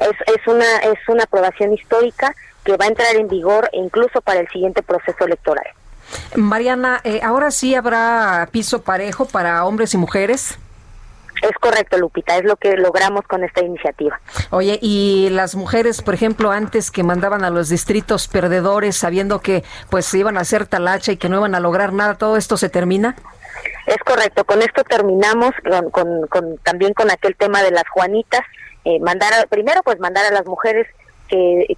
Es, es, una, es una aprobación histórica que va a entrar en vigor incluso para el siguiente proceso electoral. Mariana, eh, ¿ahora sí habrá piso parejo para hombres y mujeres? Es correcto, Lupita, es lo que logramos con esta iniciativa. Oye, y las mujeres, por ejemplo, antes que mandaban a los distritos perdedores sabiendo que pues se iban a hacer talacha y que no iban a lograr nada, ¿todo esto se termina? Es correcto, con esto terminamos con, con, también con aquel tema de las Juanitas, eh, mandar primero pues mandar a las mujeres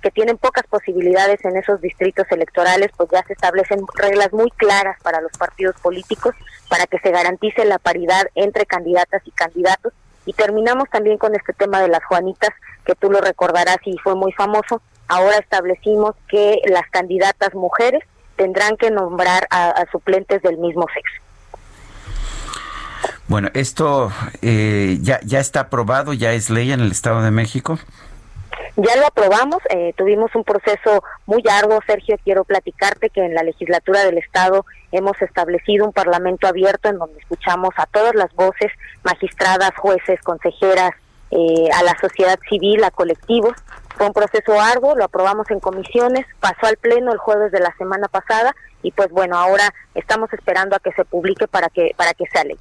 que, tienen pocas posibilidades en esos distritos electorales, pues ya se establecen reglas muy claras para los partidos políticos para que se garantice la paridad entre candidatas y candidatos. Y terminamos también con este tema de las Juanitas, que tú lo recordarás y fue muy famoso. Ahora establecimos que las candidatas mujeres tendrán que nombrar a, suplentes del mismo sexo. Bueno, esto eh, ya, ya está aprobado, ya es ley en el Estado de México. Ya lo aprobamos, eh, tuvimos un proceso muy largo, Sergio, quiero platicarte que en la legislatura del Estado hemos establecido un parlamento abierto en donde escuchamos a todas las voces, magistradas, jueces, consejeras, eh, a la sociedad civil, a colectivos. Fue un proceso arduo, lo aprobamos en comisiones, pasó al Pleno el jueves de la semana pasada y pues bueno, ahora estamos esperando a que se publique para que, para que sea ley.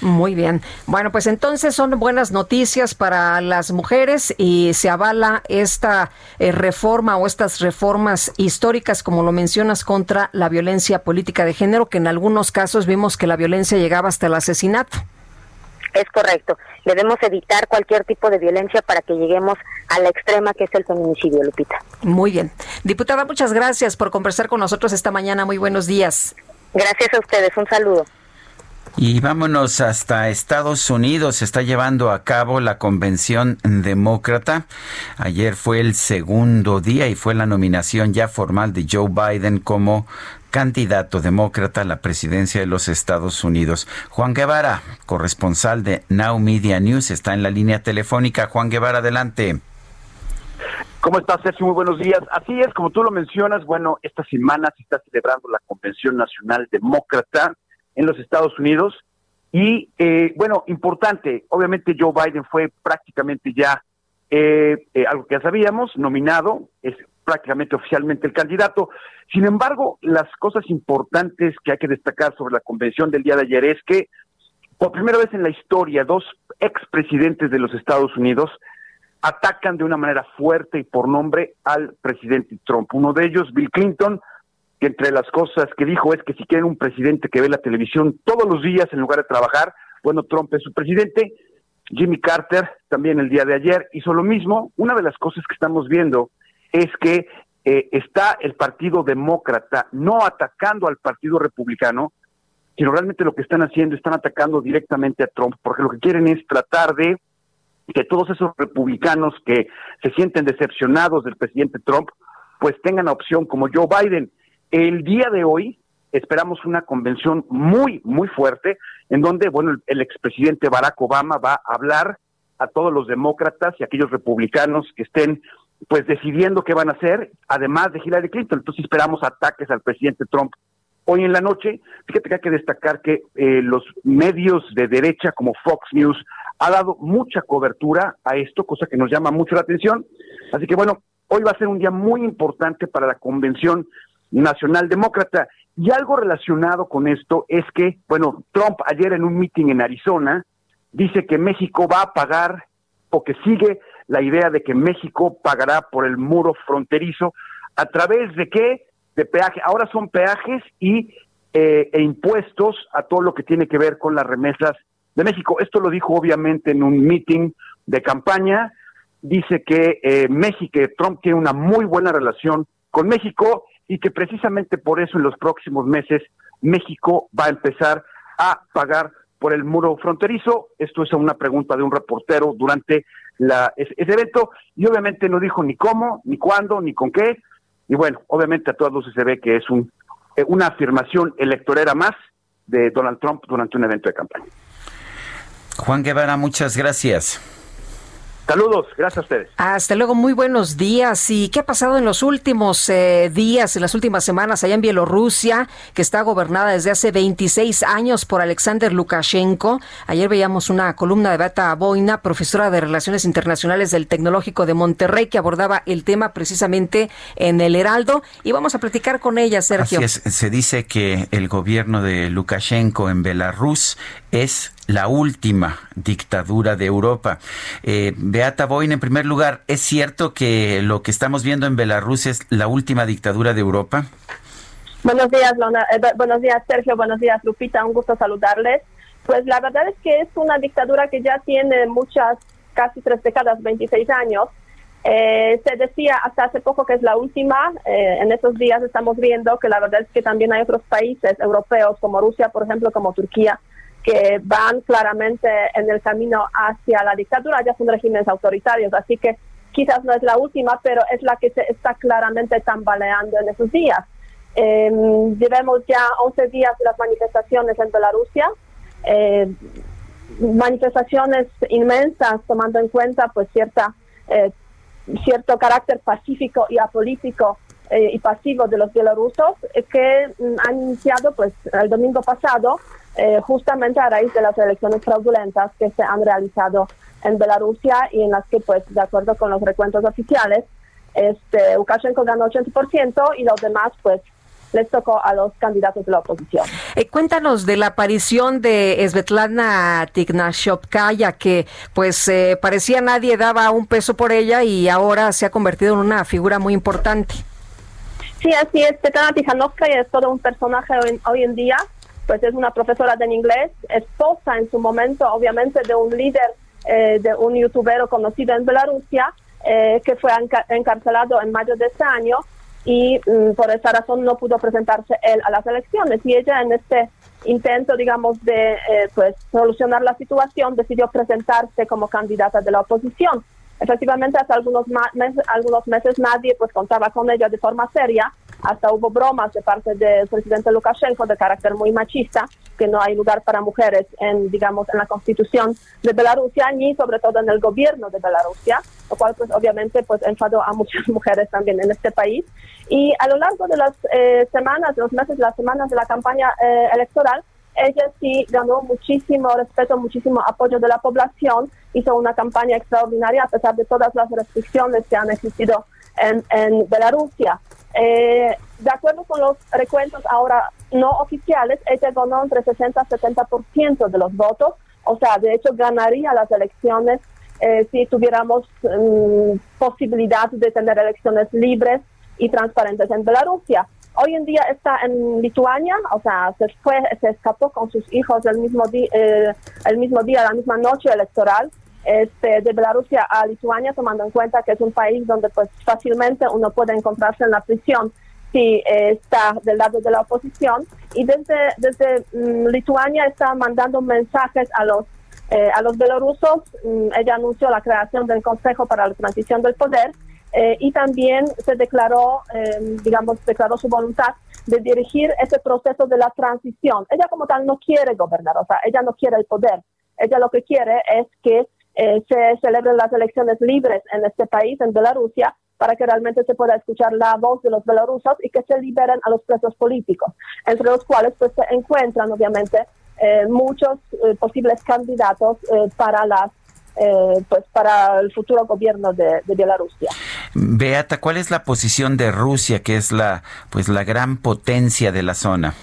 Muy bien. Bueno, pues entonces son buenas noticias para las mujeres y se avala esta eh, reforma o estas reformas históricas, como lo mencionas, contra la violencia política de género, que en algunos casos vimos que la violencia llegaba hasta el asesinato. Es correcto. Debemos evitar cualquier tipo de violencia para que lleguemos a la extrema que es el feminicidio, Lupita. Muy bien. Diputada, muchas gracias por conversar con nosotros esta mañana. Muy buenos días. Gracias a ustedes. Un saludo. Y vámonos hasta Estados Unidos. Se está llevando a cabo la convención demócrata. Ayer fue el segundo día y fue la nominación ya formal de Joe Biden como candidato demócrata a la presidencia de los Estados Unidos. Juan Guevara, corresponsal de Now Media News, está en la línea telefónica. Juan Guevara, adelante. ¿Cómo estás, Sergio? Muy buenos días. Así es, como tú lo mencionas, bueno, esta semana se está celebrando la Convención Nacional Demócrata en los Estados Unidos. Y eh, bueno, importante, obviamente Joe Biden fue prácticamente ya eh, eh, algo que ya sabíamos, nominado, es prácticamente oficialmente el candidato. Sin embargo, las cosas importantes que hay que destacar sobre la convención del día de ayer es que por primera vez en la historia dos expresidentes de los Estados Unidos atacan de una manera fuerte y por nombre al presidente Trump. Uno de ellos, Bill Clinton, que entre las cosas que dijo es que si quieren un presidente que ve la televisión todos los días en lugar de trabajar, bueno, Trump es su presidente. Jimmy Carter también el día de ayer hizo lo mismo. Una de las cosas que estamos viendo es que eh, está el Partido Demócrata no atacando al Partido Republicano, sino realmente lo que están haciendo, están atacando directamente a Trump, porque lo que quieren es tratar de que todos esos republicanos que se sienten decepcionados del presidente Trump, pues tengan opción como Joe Biden. El día de hoy esperamos una convención muy, muy fuerte, en donde, bueno, el, expresidente Barack Obama va a hablar a todos los demócratas y aquellos republicanos que estén pues decidiendo qué van a hacer, además de Hillary Clinton. Entonces esperamos ataques al presidente Trump. Hoy en la noche, fíjate que hay que destacar que eh, los medios de derecha como Fox News ha dado mucha cobertura a esto, cosa que nos llama mucho la atención. Así que bueno, hoy va a ser un día muy importante para la convención nacional demócrata. Y algo relacionado con esto es que, bueno, Trump ayer en un meeting en Arizona dice que México va a pagar o que sigue la idea de que México pagará por el muro fronterizo a través de qué? De peaje. Ahora son peajes y eh, e impuestos a todo lo que tiene que ver con las remesas de México. Esto lo dijo obviamente en un meeting de campaña dice que eh, México, Trump tiene una muy buena relación con México y que precisamente por eso en los próximos meses México va a empezar a pagar por el muro fronterizo. Esto es una pregunta de un reportero durante la, ese, evento y obviamente no dijo ni cómo, ni cuándo, ni con qué. Y bueno, obviamente a todas luces se ve que es un, eh, una afirmación electorera más de Donald Trump durante un evento de campaña. Juan Guevara, muchas gracias. Saludos, gracias a ustedes. Hasta luego, muy buenos días. ¿Y qué ha pasado en los últimos eh, días, en las últimas semanas allá en Bielorrusia, que está gobernada desde hace 26 años por Alexander Lukashenko? Ayer veíamos una columna de Bata Boina, profesora de Relaciones Internacionales del Tecnológico de Monterrey, que abordaba el tema precisamente en el Heraldo. Y vamos a platicar con ella, Sergio. Así es, se dice que el gobierno de Lukashenko en Belarus es la última dictadura de Europa. Eh, Beata Boin, en primer lugar, ¿es cierto que lo que estamos viendo en Belarus es la última dictadura de Europa? Buenos días, eh, buenos días, Sergio. Buenos días, Lupita. Un gusto saludarles. Pues la verdad es que es una dictadura que ya tiene muchas, casi tres décadas, 26 años. Eh, se decía hasta hace poco que es la última. en estos días estamos viendo que la verdad es que también hay otros países europeos, como Rusia, por ejemplo, como Turquía, que van claramente en el camino hacia la dictadura, ya son regímenes autoritarios, así que quizás no es la última, pero es la que se está claramente tambaleando en esos días. Eh, ya 11 días de las manifestaciones en Belarusia, eh, manifestaciones inmensas tomando en cuenta pues cierta eh, cierto carácter pacífico y apolítico eh, y pasivo de los bielorrusos que mm, han iniciado pues el domingo pasado eh, justamente a raíz de las elecciones fraudulentas que se han realizado en Belarusia y en las que, pues, de acuerdo con los recuentos oficiales, este, Lukashenko ganó 80% y los demás, pues, les tocó a los candidatos de la oposición. Eh, cuéntanos de la aparición de Svetlana Tignashopkaya, que pues eh, parecía nadie daba un peso por ella y ahora se ha convertido en una figura muy importante. Sí, así es. Svetlana Tignashopkaya es todo un personaje hoy en día pues es una profesora de inglés, esposa en su momento, obviamente, de un líder, eh, de un youtuber conocido en Belarusia, eh, que fue encarcelado en mayo de este año y mm, por esa razón no pudo presentarse él a las elecciones. Y ella en este intento, digamos, de eh, pues solucionar la situación, decidió presentarse como candidata de la oposición. Efectivamente, hace algunos, meses, algunos meses nadie pues contaba con ella de forma seria, hasta hubo bromas de parte del presidente Lukashenko de carácter muy machista, que no hay lugar para mujeres en, digamos, en la constitución de Belarusia, ni sobre todo en el gobierno de Belarusia, lo cual pues obviamente pues enfadó a muchas mujeres también en este país. Y a lo largo de las eh, semanas, de los meses, las semanas de la campaña eh, electoral, ella sí ganó muchísimo respeto, muchísimo apoyo de la población, hizo una campaña extraordinaria a pesar de todas las restricciones que han existido en, en Belarusia. Eh, de acuerdo con los recuentos ahora no oficiales, ella ganó entre 60 y 70% de los votos, o sea, de hecho ganaría las elecciones eh, si tuviéramos mm, posibilidad de tener elecciones libres y transparentes en Belarusia. Hoy en día está en Lituania, o sea, se fue, se escapó con sus hijos el mismo, día, eh, el mismo día, la misma noche electoral este, de Belarusia a Lituania, tomando en cuenta que es un país donde pues fácilmente uno puede encontrarse en la prisión si eh, está del lado de la oposición. Y desde, desde mm, Lituania está mandando mensajes a los eh, a los belorusos. Mm, ella anunció la creación del Consejo para la Transición del Poder eh, y también se declaró, digamos, declaró su voluntad de dirigir ese proceso de la transición. Ella como tal no quiere gobernar, o sea, ella no quiere el poder. Ella lo que quiere es que eh, se celebren las elecciones libres en este país, en Bielorrusia, para que realmente se pueda escuchar la voz de los belarusos y que se liberen a los presos políticos, entre los cuales pues se encuentran obviamente eh, muchos eh, posibles candidatos para las pues para el futuro gobierno de, de, Bielorrusia. Beata, ¿cuál es la posición de Rusia, que es la pues la gran potencia de la zona?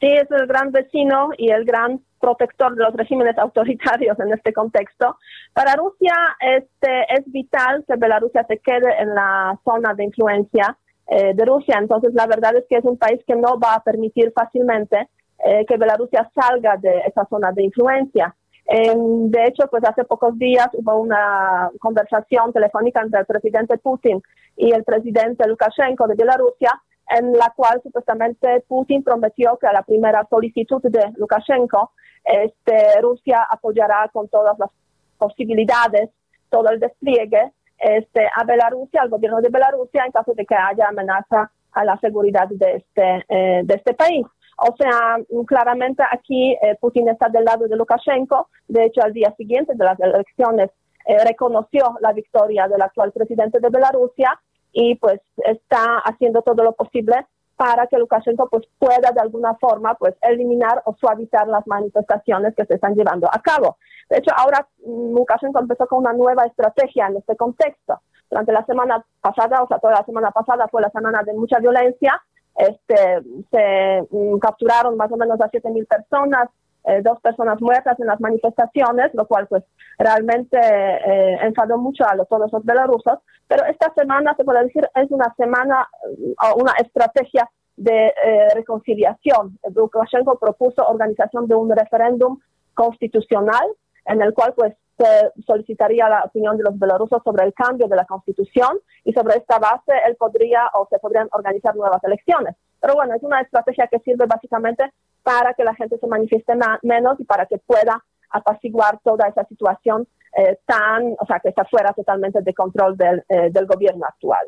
Sí, es el gran vecino y el gran protector de los regímenes autoritarios en este contexto. Para Rusia este, es vital que Bielorrusia se quede en la zona de influencia eh, de Rusia. Entonces, la verdad es que es un país que no va a permitir fácilmente eh, que Bielorrusia salga de esa zona de influencia. De hecho, pues hace pocos días hubo una conversación telefónica entre el presidente Putin y el presidente Lukashenko de Bielorrusia, en la cual supuestamente Putin prometió que a la primera solicitud de Lukashenko, este, Rusia apoyará con todas las posibilidades todo el despliegue este, a Bielorrusia, al gobierno de Bielorrusia, en caso de que haya amenaza a la seguridad de este, eh, de este país. O sea, claramente aquí eh, Putin está del lado de Lukashenko. De hecho, al día siguiente de las elecciones eh, reconoció la victoria del actual presidente de Bielorrusia y pues está haciendo todo lo posible para que Lukashenko pues pueda de alguna forma pues eliminar o suavizar las manifestaciones que se están llevando a cabo. De hecho, ahora mm, Lukashenko empezó con una nueva estrategia en este contexto. Durante la semana pasada, o sea, toda la semana pasada fue la semana de mucha violencia este, se mm, capturaron más o menos a 7.000 personas, eh, dos personas muertas en las manifestaciones, lo cual pues realmente eh, enfadó mucho a los, todos los belorrusos. Pero esta semana, se puede decir, es una semana mm, o una estrategia de eh, reconciliación. Lukashenko propuso organización de un referéndum constitucional en el cual pues se solicitaría la opinión de los belorusos sobre el cambio de la constitución y sobre esta base él podría o se podrían organizar nuevas elecciones. Pero bueno, es una estrategia que sirve básicamente para que la gente se manifieste menos y para que pueda apaciguar toda esa situación eh, tan, o sea, que está fuera totalmente de control del, eh, del gobierno actual.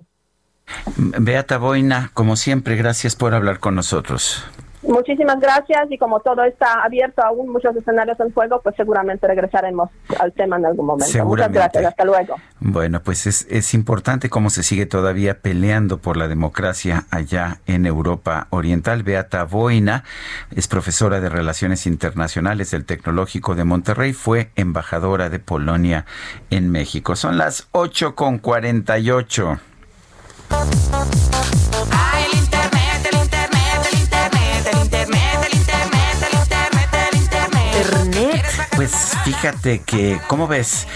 Beata Boina, como siempre, gracias por hablar con nosotros. Muchísimas gracias y como todo está abierto aún muchos escenarios en juego, pues seguramente regresaremos al tema en algún momento. Muchas gracias, hasta luego. Bueno, pues es, es importante cómo se sigue todavía peleando por la democracia allá en Europa Oriental. Beata Boina es profesora de Relaciones Internacionales del Tecnológico de Monterrey, fue embajadora de Polonia en México. Son las 8 con fíjate que, ¿cómo ves?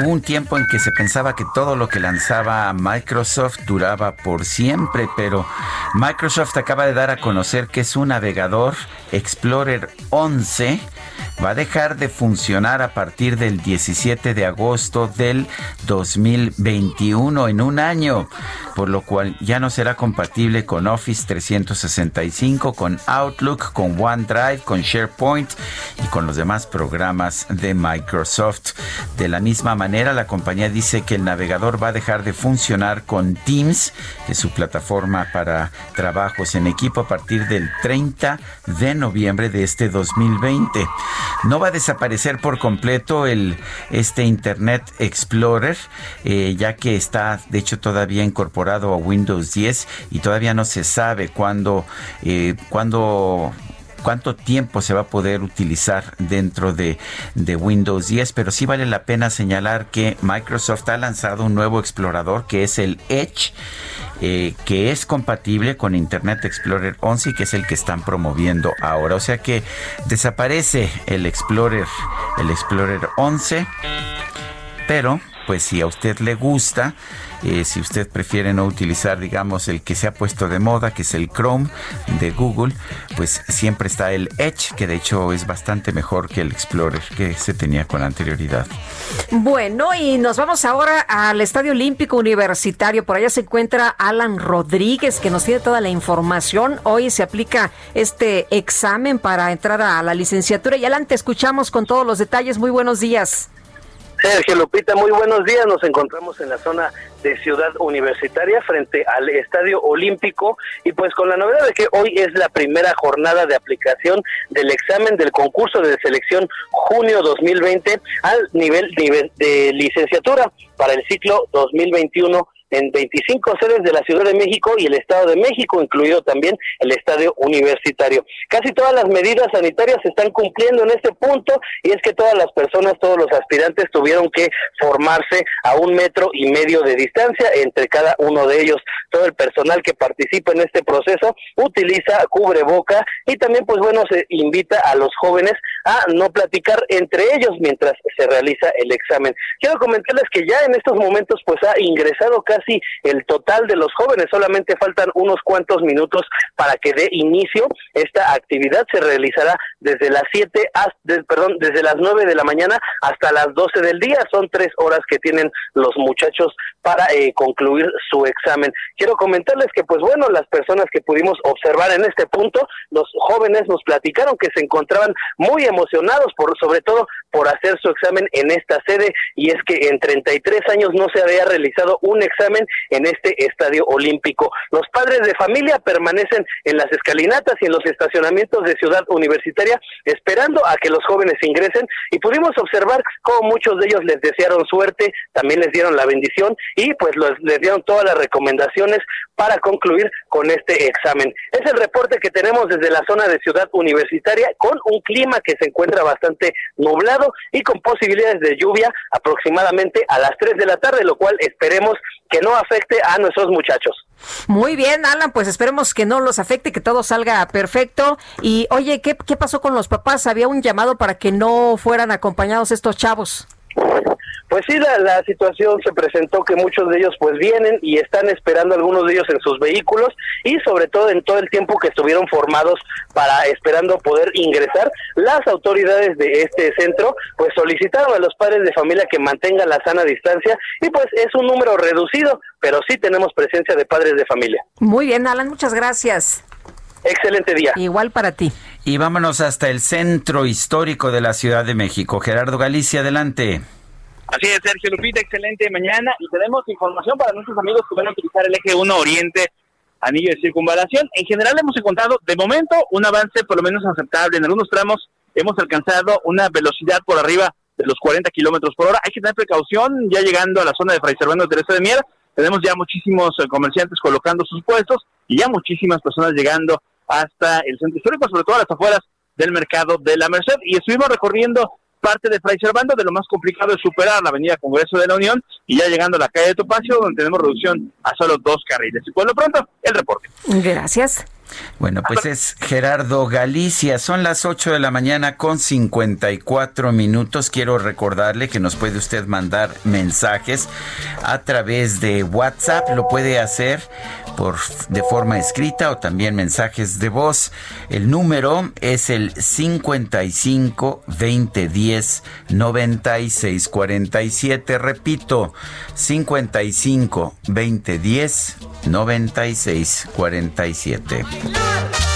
Hubo un tiempo en que se pensaba que todo lo que lanzaba Microsoft duraba por siempre, pero Microsoft acaba de dar a conocer que su navegador Explorer 11 va a dejar de funcionar a partir del 17 de agosto del 2021 en un año, por lo cual ya no será compatible con Office 365, con Outlook, con OneDrive, con SharePoint y con los demás programas de Microsoft. De la misma manera, la compañía dice que el navegador va a dejar de funcionar con Teams, que es su plataforma para trabajos en equipo a partir del 30 de noviembre de este 2020. No va a desaparecer por completo el este Internet Explorer, eh, ya que está de hecho todavía incorporado a Windows 10 y todavía no se sabe cuándo, eh, cuándo cuánto tiempo se va a poder utilizar dentro de, de, Windows 10, pero sí vale la pena señalar que Microsoft ha lanzado un nuevo explorador que es el Edge eh, que es compatible con Internet Explorer 11 y que es el que están promoviendo ahora. O sea que desaparece el Explorer, el Explorer 11, pero pues si a usted le gusta, si usted prefiere no utilizar, digamos, el que se ha puesto de moda, que es el Chrome de Google, pues siempre está el Edge, que de hecho es bastante mejor que el Explorer que se tenía con anterioridad. Bueno, y nos vamos ahora al Estadio Olímpico Universitario. Por allá se encuentra Alan Rodríguez, que nos tiene toda la información. Hoy se aplica este examen para entrar a la licenciatura. Y Alan, te escuchamos con todos los detalles. Muy buenos días. Sergio Lupita, muy buenos días. Nos encontramos en la zona de Ciudad Universitaria frente al Estadio Olímpico y pues con la novedad de que hoy es la primera jornada de aplicación del examen del concurso de selección junio 2020 al nivel de licenciatura para el ciclo 2021 en 25 sedes de la Ciudad de México y el Estado de México, incluido también el Estadio Universitario. Casi todas las medidas sanitarias se están cumpliendo en este punto y es que todas las personas, todos los aspirantes tuvieron que formarse a un metro y medio de distancia entre cada uno de ellos. Todo el personal que participa en este proceso utiliza cubreboca y también pues bueno se invita a los jóvenes a no platicar entre ellos mientras se realiza el examen. Quiero comentarles que ya en estos momentos pues ha ingresado casi casi el total de los jóvenes. Solamente faltan unos cuantos minutos para que dé inicio. Esta actividad se realizará desde las 7, perdón, desde las 9 de la mañana hasta las 12 del día. Son tres horas que tienen los muchachos para eh, concluir su examen. Quiero comentarles que, pues bueno, las personas que pudimos observar en este punto, los jóvenes nos platicaron que se encontraban muy emocionados, por sobre todo por hacer su examen en esta sede, y es que en 33 años no se había realizado un examen en este estadio olímpico. Los padres de familia permanecen en las escalinatas y en los estacionamientos de Ciudad Universitaria esperando a que los jóvenes ingresen y pudimos observar cómo muchos de ellos les desearon suerte, también les dieron la bendición y pues les dieron todas las recomendaciones para concluir con este examen. Es el reporte que tenemos desde la zona de Ciudad Universitaria con un clima que se encuentra bastante nublado y con posibilidades de lluvia aproximadamente a las 3 de la tarde, lo cual esperemos que no afecte a nuestros muchachos. Muy bien, Alan, pues esperemos que no los afecte, que todo salga perfecto. Y oye, ¿qué, qué pasó con los papás? Había un llamado para que no fueran acompañados estos chavos. Pues sí, la, situación se presentó que muchos de ellos pues vienen y están esperando algunos de ellos en sus vehículos y sobre todo en todo el tiempo que estuvieron formados para esperando poder ingresar, las autoridades de este centro pues solicitaron a los padres de familia que mantengan la sana distancia y pues es un número reducido, pero sí tenemos presencia de padres de familia. Muy bien, Alan, muchas gracias. Excelente día. Igual para ti. Y vámonos hasta el centro histórico de la Ciudad de México. Gerardo Galicia, adelante. Así es, Sergio Lupita, excelente mañana y tenemos información para nuestros amigos que van a utilizar el eje 1 Oriente, anillo de circunvalación. En general hemos encontrado, de momento, un avance por lo menos aceptable. En algunos tramos hemos alcanzado una velocidad por arriba de los 40 kilómetros por hora. Hay que tener precaución, ya llegando a la zona de Fray Servando Teresa de Mier, tenemos ya muchísimos eh, comerciantes colocando sus puestos y ya muchísimas personas llegando hasta el centro histórico, sobre todo a las afueras del mercado de la Merced. Y estuvimos recorriendo parte de Fray Servando, de lo más complicado es superar la avenida Congreso de la Unión y ya llegando a la calle de Topacio, donde tenemos reducción a solo dos carriles. Y por lo pronto, el reporte. Gracias. Bueno, pues es Gerardo Galicia. Son las 8 de la mañana con 54 minutos. Quiero recordarle que nos puede usted mandar mensajes a través de WhatsApp. Lo puede hacer por de forma escrita o también mensajes de voz. El número es el 55 20 10 96 47. Repito, 55 20 10 96 47. bailar.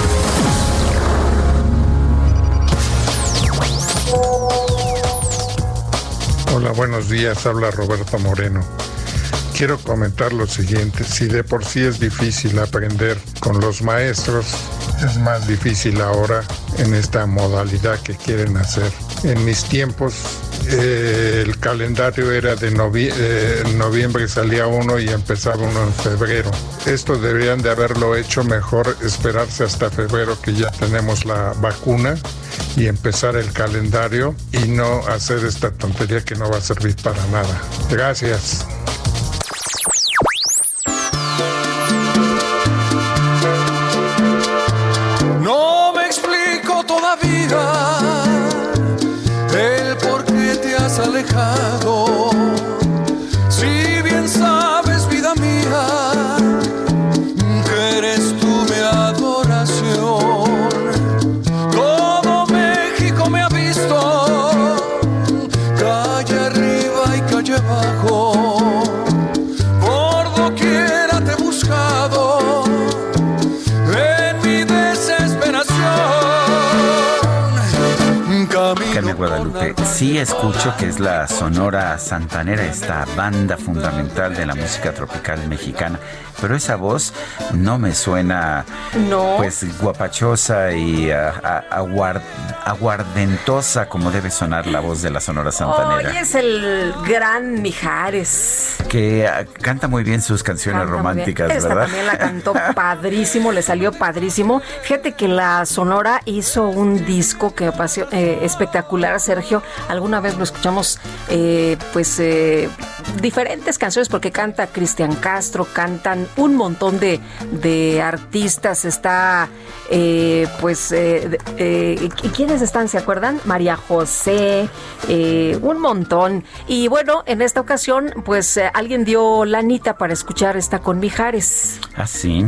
Hola, buenos días. Habla Roberto Moreno. Quiero comentar lo siguiente. Si de por sí es difícil aprender con los maestros, es más difícil ahora en esta modalidad que quieren hacer. En mis tiempos eh, el calendario era de eh, noviembre salía uno y empezaba uno en febrero. Esto deberían de haberlo hecho mejor, esperarse hasta febrero que ya tenemos la vacuna y empezar el calendario y no hacer esta tontería que no va a servir para nada. Gracias. Has sí escucho que es la Sonora Santanera, esta banda fundamental de la música tropical mexicana pero esa voz no me suena no. pues guapachosa y aguardentosa como debe sonar la voz de la Sonora Santanera. Hoy es el gran Mijares. Que ah, canta muy bien sus canciones románticas, Esta ¿verdad? también la cantó padrísimo, le salió padrísimo. Fíjate que la Sonora hizo un disco que pasó eh, espectacular, Sergio. Alguna vez lo escuchamos, eh, pues, eh, diferentes canciones porque canta Cristian Castro, cantan un montón de, de artistas. Está, eh, pues, eh, eh, ¿quiénes están? ¿Se acuerdan? María José, un montón. Y bueno, en esta ocasión, pues, alguien dio lanita para escuchar esta con Mijares. Ah, sí.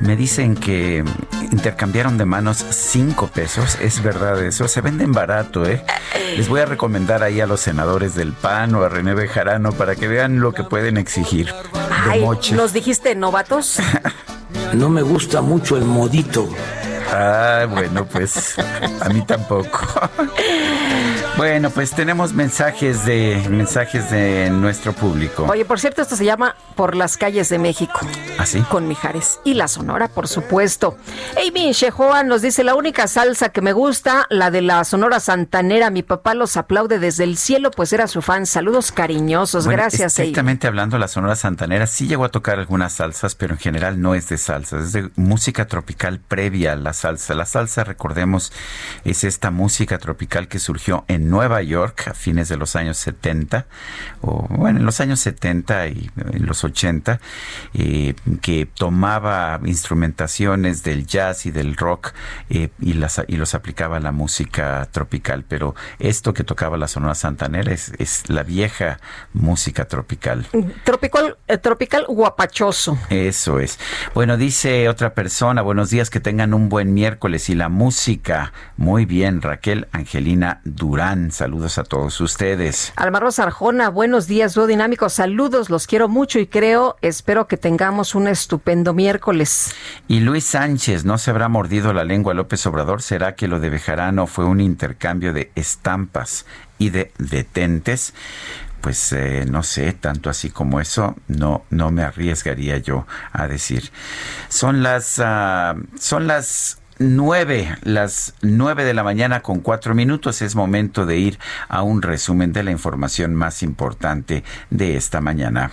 Me dicen que intercambiaron de manos cinco pesos. Es verdad eso. Se venden barato, ¿eh? Les voy a recomendar ahí a los senadores del PAN o a René Bejarano para que vean lo que pueden exigir. Ay, ¿nos dijiste novatos? no me gusta mucho el modito. Ah, bueno, pues a mí tampoco. Bueno, pues tenemos mensajes de mensajes de nuestro público. Oye, por cierto, esto se llama Por las calles de México. ¿Así? ¿Ah, Con Mijares y la Sonora, por supuesto. Amy Shehoa nos dice la única salsa que me gusta, la de la Sonora Santanera. Mi papá los aplaude desde el cielo, pues era su fan. Saludos cariñosos, gracias. Exactamente hablando, la Sonora Santanera sí llegó a tocar algunas salsas, pero en general no es de salsa, es de música tropical previa a la salsa. La salsa, recordemos, es esta música tropical que surgió en Nueva York a fines de los años 70, o bueno, en los años 70 y en los 80, eh, que tomaba instrumentaciones del jazz y del rock eh, y, las, y los aplicaba a la música tropical. Pero esto que tocaba la Sonora Santanera es, es la vieja música tropical. Tropical, eh, tropical guapachoso. Eso es. Bueno, dice otra persona, buenos días, que tengan un buen miércoles y la música. Muy bien, Raquel Angelina Durán. Saludos a todos ustedes. Almaro Arjona, buenos días, dúo dinámico. Saludos, los quiero mucho y creo, espero que tengamos un estupendo miércoles. Y Luis Sánchez, ¿no se habrá mordido la lengua López Obrador? ¿Será que lo de Bejarano fue un intercambio de estampas y de detentes? pues eh, no sé, tanto así como eso, no, no me arriesgaría yo a decir. Son las, uh, son las 9, las 9 de la mañana con cuatro minutos. Es momento de ir a un resumen de la información más importante de esta mañana.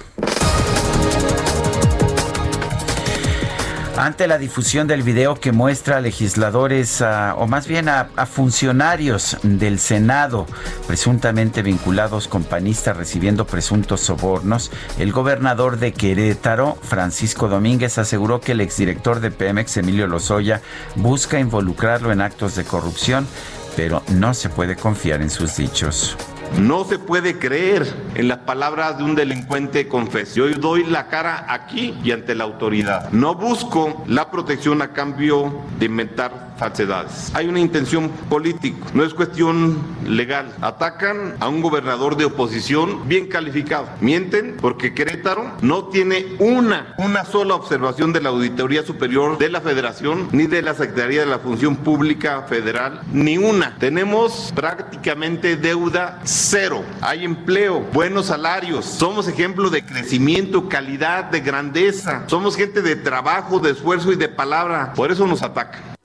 Ante la difusión del video que muestra a legisladores, o más bien a, a, funcionarios del Senado, presuntamente vinculados con panistas recibiendo presuntos sobornos, el gobernador de Querétaro, Francisco Domínguez, aseguró que el exdirector de Pemex, Emilio Lozoya, busca involucrarlo en actos de corrupción, pero no se puede confiar en sus dichos. No se puede creer en las palabras de un delincuente confeso. Yo doy la cara aquí y ante la autoridad. No busco la protección a cambio de inventar falsedades. Hay una intención política, no es cuestión legal. Atacan a un gobernador de oposición bien calificado. Mienten porque Querétaro no tiene una, una sola observación de la Auditoría Superior de la Federación ni de la Secretaría de la Función Pública Federal, ni una. Tenemos prácticamente deuda cero. Hay empleo, buenos salarios. Somos ejemplo de crecimiento, calidad, de grandeza. Somos gente de trabajo, de esfuerzo y de palabra. Por eso nos atacan.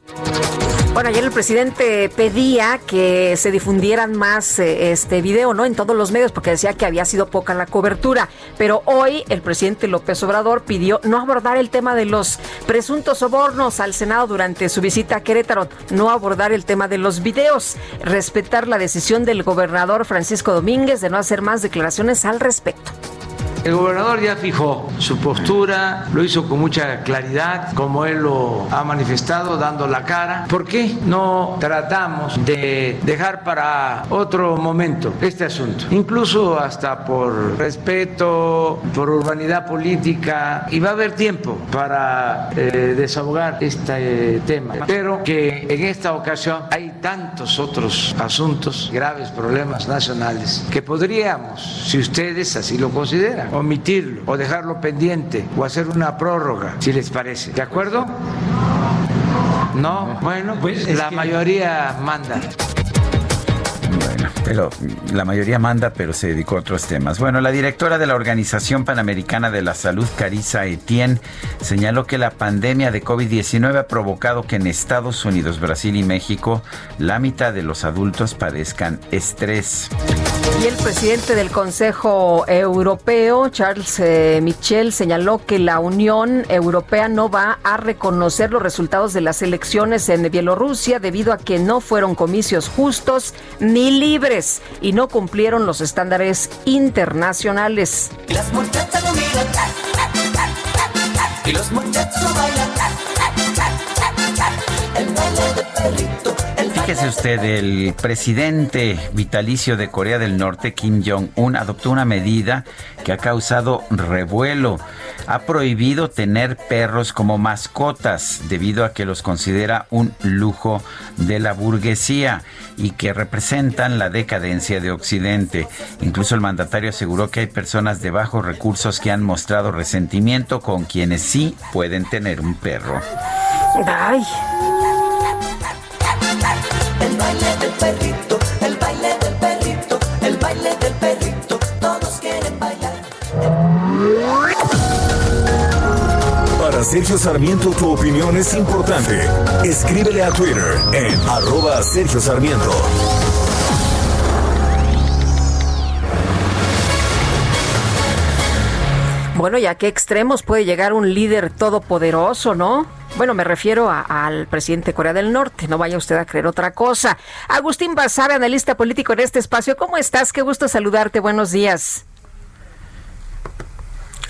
Bueno, ayer el presidente pedía que se difundieran más eh, este video, ¿no? En todos los medios, porque decía que había sido poca la cobertura. Pero hoy el presidente López Obrador pidió no abordar el tema de los presuntos sobornos al Senado durante su visita a Querétaro, no abordar el tema de los videos, respetar la decisión del gobernador Francisco Domínguez de no hacer más declaraciones al respecto. El gobernador ya fijó su postura, lo hizo con mucha claridad, como él lo ha manifestado, dando la cara. ¿Por qué no tratamos de dejar para otro momento este asunto? Incluso hasta por respeto, por urbanidad política, y va a haber tiempo para eh, desahogar este eh, tema. Pero que en esta ocasión hay tantos otros asuntos, graves problemas nacionales, que podríamos, si ustedes así lo consideran, omitirlo o dejarlo pendiente o hacer una prórroga, si les parece. ¿De acuerdo? No, bueno, pues la mayoría manda. Bueno, pero la mayoría manda, pero se dedicó a otros temas. Bueno, la directora de la Organización Panamericana de la Salud, Carissa Etienne, señaló que la pandemia de COVID-19 ha provocado que en Estados Unidos, Brasil y México la mitad de los adultos padezcan estrés. Y el presidente del Consejo Europeo, Charles eh, Michel, señaló que la Unión Europea no va a reconocer los resultados de las elecciones en Bielorrusia debido a que no fueron comicios justos ni libres y no cumplieron los estándares internacionales. Y los Fíjese usted, el presidente vitalicio de Corea del Norte, Kim Jong-un, adoptó una medida que ha causado revuelo. Ha prohibido tener perros como mascotas debido a que los considera un lujo de la burguesía y que representan la decadencia de Occidente. Incluso el mandatario aseguró que hay personas de bajos recursos que han mostrado resentimiento con quienes sí pueden tener un perro. Ay. El baile del perrito, el baile del perrito, el baile del perrito, todos quieren bailar. Para Sergio Sarmiento tu opinión es importante. Escríbele a Twitter en arroba Sergio Sarmiento. Bueno, ¿y a qué extremos puede llegar un líder todopoderoso, no? Bueno, me refiero al presidente de Corea del Norte, no vaya usted a creer otra cosa. Agustín Basabe, analista político en este espacio, ¿cómo estás? Qué gusto saludarte, buenos días.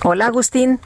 Hola, Agustín.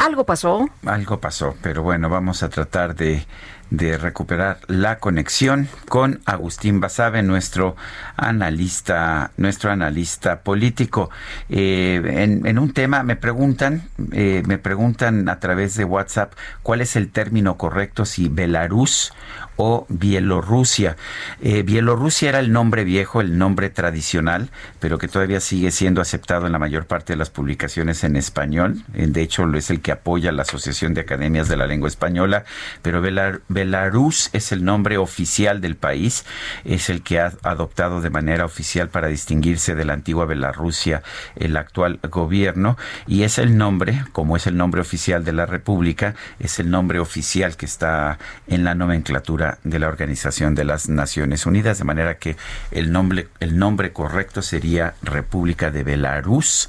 ¿Algo pasó? Algo pasó, pero bueno, vamos a tratar de de recuperar la conexión con Agustín Basabe, nuestro analista, nuestro analista político. Eh, en, un tema me preguntan, eh, me preguntan a través de WhatsApp cuál es el término correcto, si Belarus o Bielorrusia. Eh, Bielorrusia era el nombre viejo, el nombre tradicional, pero que todavía sigue siendo aceptado en la mayor parte de las publicaciones en español. De hecho, es el que apoya la Asociación de Academias de la Lengua Española, pero Belarus es el nombre oficial del país, es el que ha adoptado de manera oficial para distinguirse de la antigua Belarrusia el actual gobierno, y es el nombre, como es el nombre oficial de la República, es el nombre oficial que está en la nomenclatura de la Organización de las Naciones Unidas, de manera que el nombre, el nombre correcto sería República de Belarus.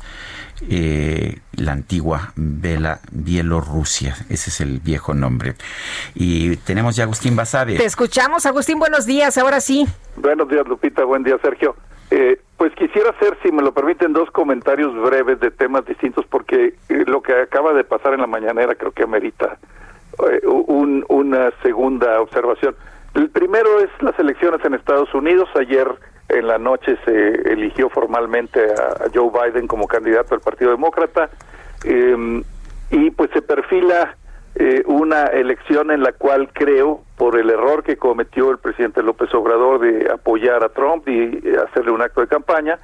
Eh, la antigua Bela, Bielorrusia. Ese es el viejo nombre. Y tenemos ya Agustín Basabe. Te escuchamos, Agustín. Buenos días. Ahora sí. Buenos días, Lupita. Buen día, Sergio. Eh, pues quisiera hacer, si me lo permiten, dos comentarios breves de temas distintos, porque eh, lo que acaba de pasar en la mañanera creo que amerita un, una segunda observación. El primero es las elecciones en Estados Unidos. Ayer en la noche se eligió formalmente a, Joe Biden como candidato al Partido Demócrata em, y pues se perfila eh, una elección en la cual creo, por el error que cometió el presidente López Obrador de apoyar a Trump y hacerle un acto de campaña,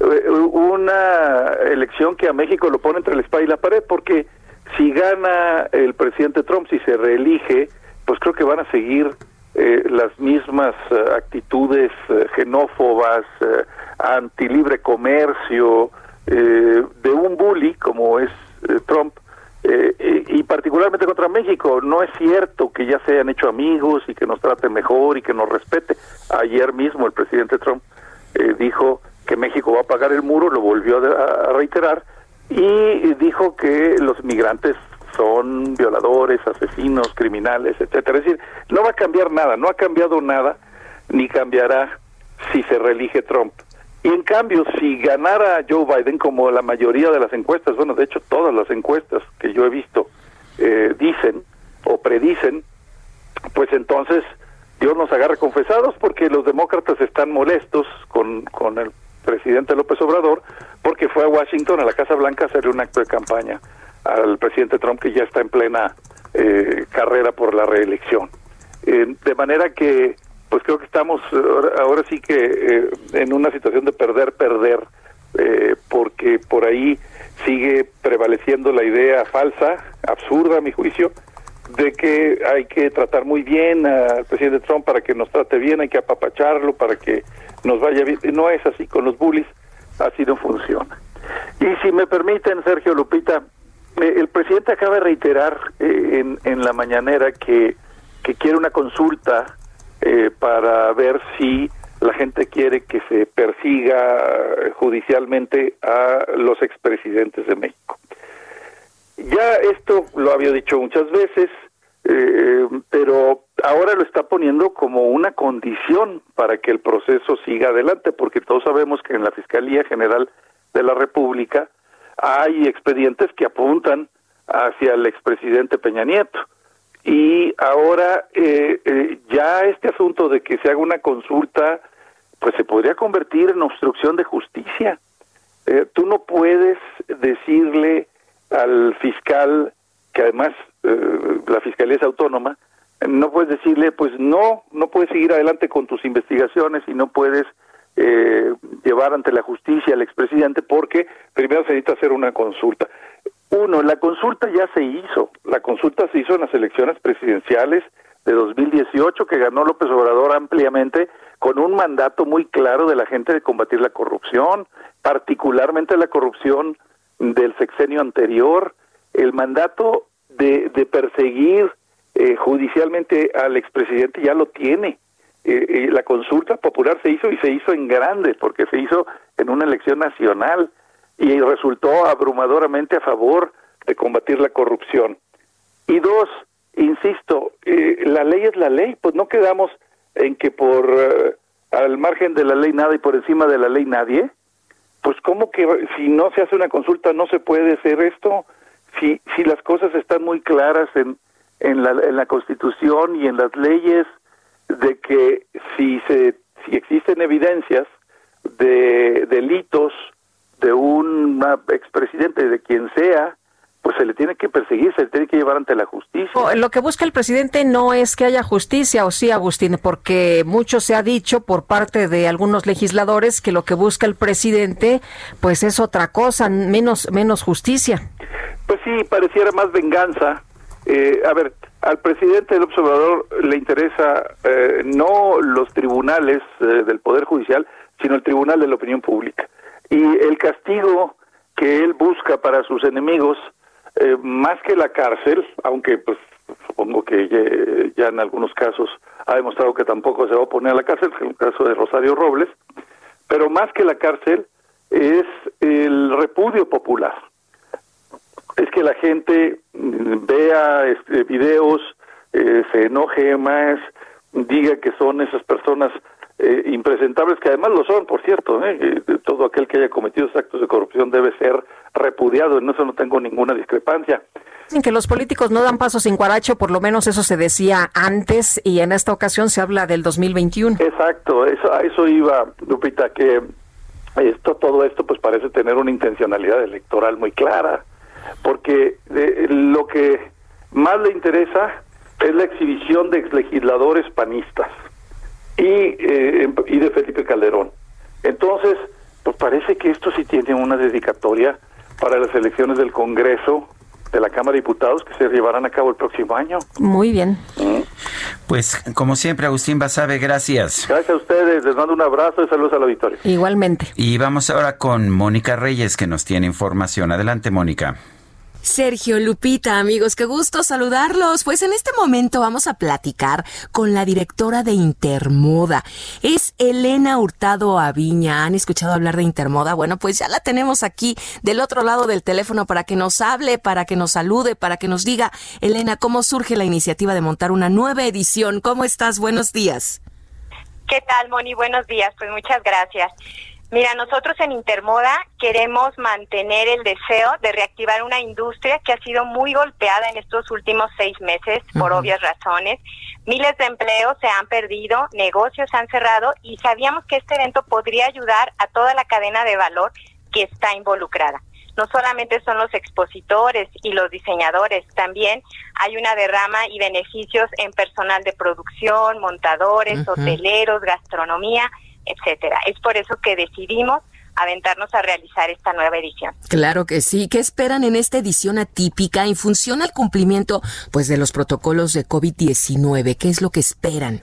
eh, una elección que a México lo pone entre la espada y la pared porque si gana el presidente Trump, si se reelige, pues creo que van a seguir eh, las mismas eh, actitudes eh, xenófobas, anti libre comercio, de un bully como es Trump, y, y, particularmente contra México. No es cierto que ya se hayan hecho amigos y que nos trate mejor y que nos respete. Ayer mismo el presidente Trump dijo que México va a pagar el muro, lo volvió a reiterar, y dijo que los migrantes son violadores, asesinos, criminales, etcétera. Es decir, no va a cambiar nada, no ha cambiado nada, ni cambiará si se reelige Trump. Y en cambio, si ganara Joe Biden, como la mayoría de las encuestas, bueno, de hecho todas las encuestas que yo he visto eh, dicen o predicen, pues entonces Dios nos agarre confesados porque los demócratas están molestos con, con el presidente López Obrador, porque fue a Washington, a la Casa Blanca, a hacerle un acto de campaña al presidente Trump, que ya está en plena eh, carrera por la reelección. Eh, de manera que, pues creo que estamos ahora, sí que eh, en una situación de perder, perder, porque por ahí sigue prevaleciendo la idea falsa, absurda a mi juicio, de que hay que tratar muy bien al presidente Trump para que nos trate bien, hay que apapacharlo para que nos vaya bien. No es así con los bullies, así no funciona. Y si me permiten, Sergio Lupita, eh, el presidente acaba de reiterar eh, en, en la mañanera que, que quiere una consulta eh, para ver si la gente quiere que se persiga judicialmente a los expresidentes de México. Ya esto lo había dicho muchas veces, eh, pero ahora lo está poniendo como una condición para que el proceso siga adelante, porque todos sabemos que en la Fiscalía General de la República hay expedientes que apuntan hacia el expresidente Peña Nieto. Y ahora eh, eh, ya este asunto de que se haga una consulta, pues se podría convertir en obstrucción de justicia. Eh, tú no puedes decirle al fiscal, que además eh, la fiscalía es autónoma, no puedes decirle, pues no, no puedes seguir adelante con tus investigaciones y no puedes eh, llevar ante la justicia al expresidente porque primero se necesita hacer una consulta. Uno, la consulta ya se hizo, la consulta se hizo en las elecciones presidenciales de 2018 que ganó López Obrador ampliamente con un mandato muy claro de la gente de combatir la corrupción, particularmente la corrupción del sexenio anterior, el mandato de, de perseguir eh, judicialmente al expresidente ya lo tiene. Eh, eh, la consulta popular se hizo y se hizo en grande, porque se hizo en una elección nacional y resultó abrumadoramente a favor de combatir la corrupción. Y dos, insisto, la ley es la ley, pues no quedamos en que por al margen de la ley nada y por encima de la ley nadie, pues cómo que si no se hace una consulta no se puede hacer esto, si, si las cosas están muy claras en, en, la, en la Constitución y en las leyes de que si, se, si existen evidencias de delitos de un expresidente, de quien sea, pues se le tiene que perseguir, se le tiene que llevar ante la justicia. Lo que busca el presidente no es que haya justicia, o sí, Agustín, porque mucho se ha dicho por parte de algunos legisladores que lo que busca el presidente, pues es otra cosa, menos, menos justicia. Pues sí, pareciera más venganza. Eh, a ver, al presidente del observador le interesa eh, no los tribunales eh, del Poder Judicial, sino el Tribunal de la Opinión Pública. Y el castigo que él busca para sus enemigos, eh, más que la cárcel, aunque pues supongo que ya, ya, en algunos casos ha demostrado que tampoco se va a oponer a la cárcel, en el caso de Rosario Robles, pero más que la cárcel es el repudio popular es que la gente mm, vea este, videos, eh, se enoje más, diga que son esas personas eh, impresentables, que además lo son, por cierto, ¿eh? todo aquel que haya cometido actos de corrupción debe ser repudiado, en eso no tengo ninguna discrepancia. Dicen que los políticos no dan pasos sin cuaracho, por lo menos eso se decía antes y en esta ocasión se habla del 2021. Exacto, eso, a eso iba, Lupita, que esto, todo esto pues parece tener una intencionalidad electoral muy clara porque eh, lo que más le interesa es la exhibición de exlegisladores panistas y, eh, y de Felipe Calderón. Entonces, pues parece que esto sí tiene una dedicatoria para las elecciones del Congreso de la Cámara de Diputados que se llevarán a cabo el próximo año. Muy bien. ¿Mm? Pues como siempre, Agustín Basabe, gracias. Gracias a ustedes, les mando un abrazo y saludos a la victoria. Igualmente. Y vamos ahora con Mónica Reyes que nos tiene información. Adelante, Mónica. Sergio Lupita, amigos, qué gusto saludarlos. Pues en este momento vamos a platicar con la directora de Intermoda. Es Elena Hurtado Aviña. ¿Han escuchado hablar de Intermoda? Bueno, pues ya la tenemos aquí del otro lado del teléfono para que nos hable, para que nos salude, para que nos diga, Elena, cómo surge la iniciativa de montar una nueva edición. ¿Cómo estás? Buenos días. ¿Qué tal, Moni? Buenos días. Pues muchas gracias. Mira, nosotros en Intermoda queremos mantener el deseo de reactivar una industria que ha sido muy golpeada en estos últimos seis meses por obvias razones. Miles de empleos se han perdido, negocios se han cerrado y sabíamos que este evento podría ayudar a toda la cadena de valor que está involucrada. No solamente son los expositores y los diseñadores, también hay una derrama y beneficios en personal de producción, montadores, hoteleros, gastronomía etcétera. Es por eso que decidimos aventarnos a realizar esta nueva edición. Claro que sí. ¿Qué esperan en esta edición atípica en función al cumplimiento pues de los protocolos de COVID-19? ¿Qué es lo que esperan?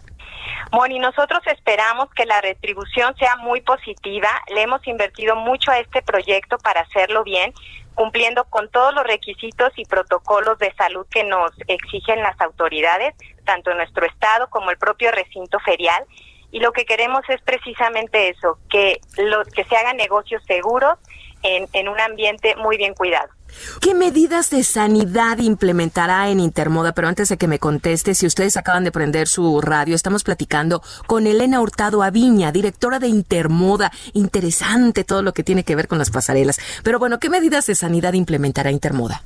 Moni, nosotros esperamos que la retribución sea muy positiva. Le hemos invertido mucho a este proyecto para hacerlo bien, cumpliendo con todos los requisitos y protocolos de salud que nos exigen las autoridades, tanto en nuestro estado como el propio recinto ferial. Y lo que queremos es precisamente eso, que, lo, que se hagan negocios seguros en, en un ambiente muy bien cuidado. ¿Qué medidas de sanidad implementará en Intermoda? Pero antes de que me conteste, si ustedes acaban de prender su radio, estamos platicando con Elena Hurtado Aviña, directora de Intermoda. Interesante todo lo que tiene que ver con las pasarelas. Pero bueno, ¿qué medidas de sanidad implementará Intermoda?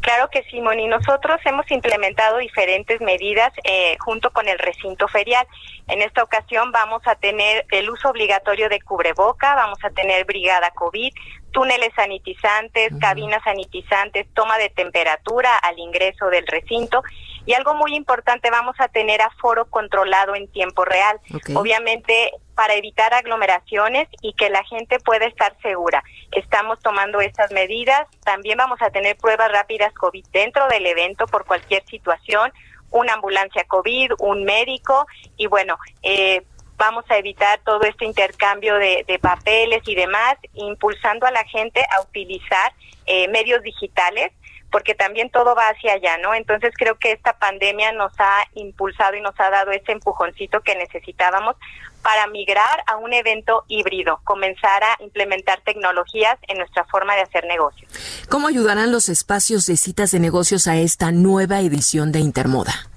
Claro que sí, Moni. Nosotros hemos implementado diferentes medidas eh, junto con el recinto ferial. En esta ocasión vamos a tener el uso obligatorio de cubreboca, vamos a tener brigada COVID, túneles sanitizantes, cabinas sanitizantes, toma de temperatura al ingreso del recinto y algo muy importante, vamos a tener aforo controlado en tiempo real. Obviamente para evitar aglomeraciones y que la gente pueda estar segura. Estamos tomando estas medidas. También vamos a tener pruebas rápidas COVID dentro del evento por cualquier situación, una ambulancia COVID, un médico y bueno, eh, vamos a evitar todo este intercambio de, papeles y demás, impulsando a la gente a utilizar eh, medios digitales, porque también todo va hacia allá, ¿no? Entonces creo que esta pandemia nos ha impulsado y nos ha dado ese empujoncito que necesitábamos para migrar a un evento híbrido, comenzar a implementar tecnologías en nuestra forma de hacer negocios. ¿Cómo ayudarán los espacios de citas de negocios a esta nueva edición de Intermoda?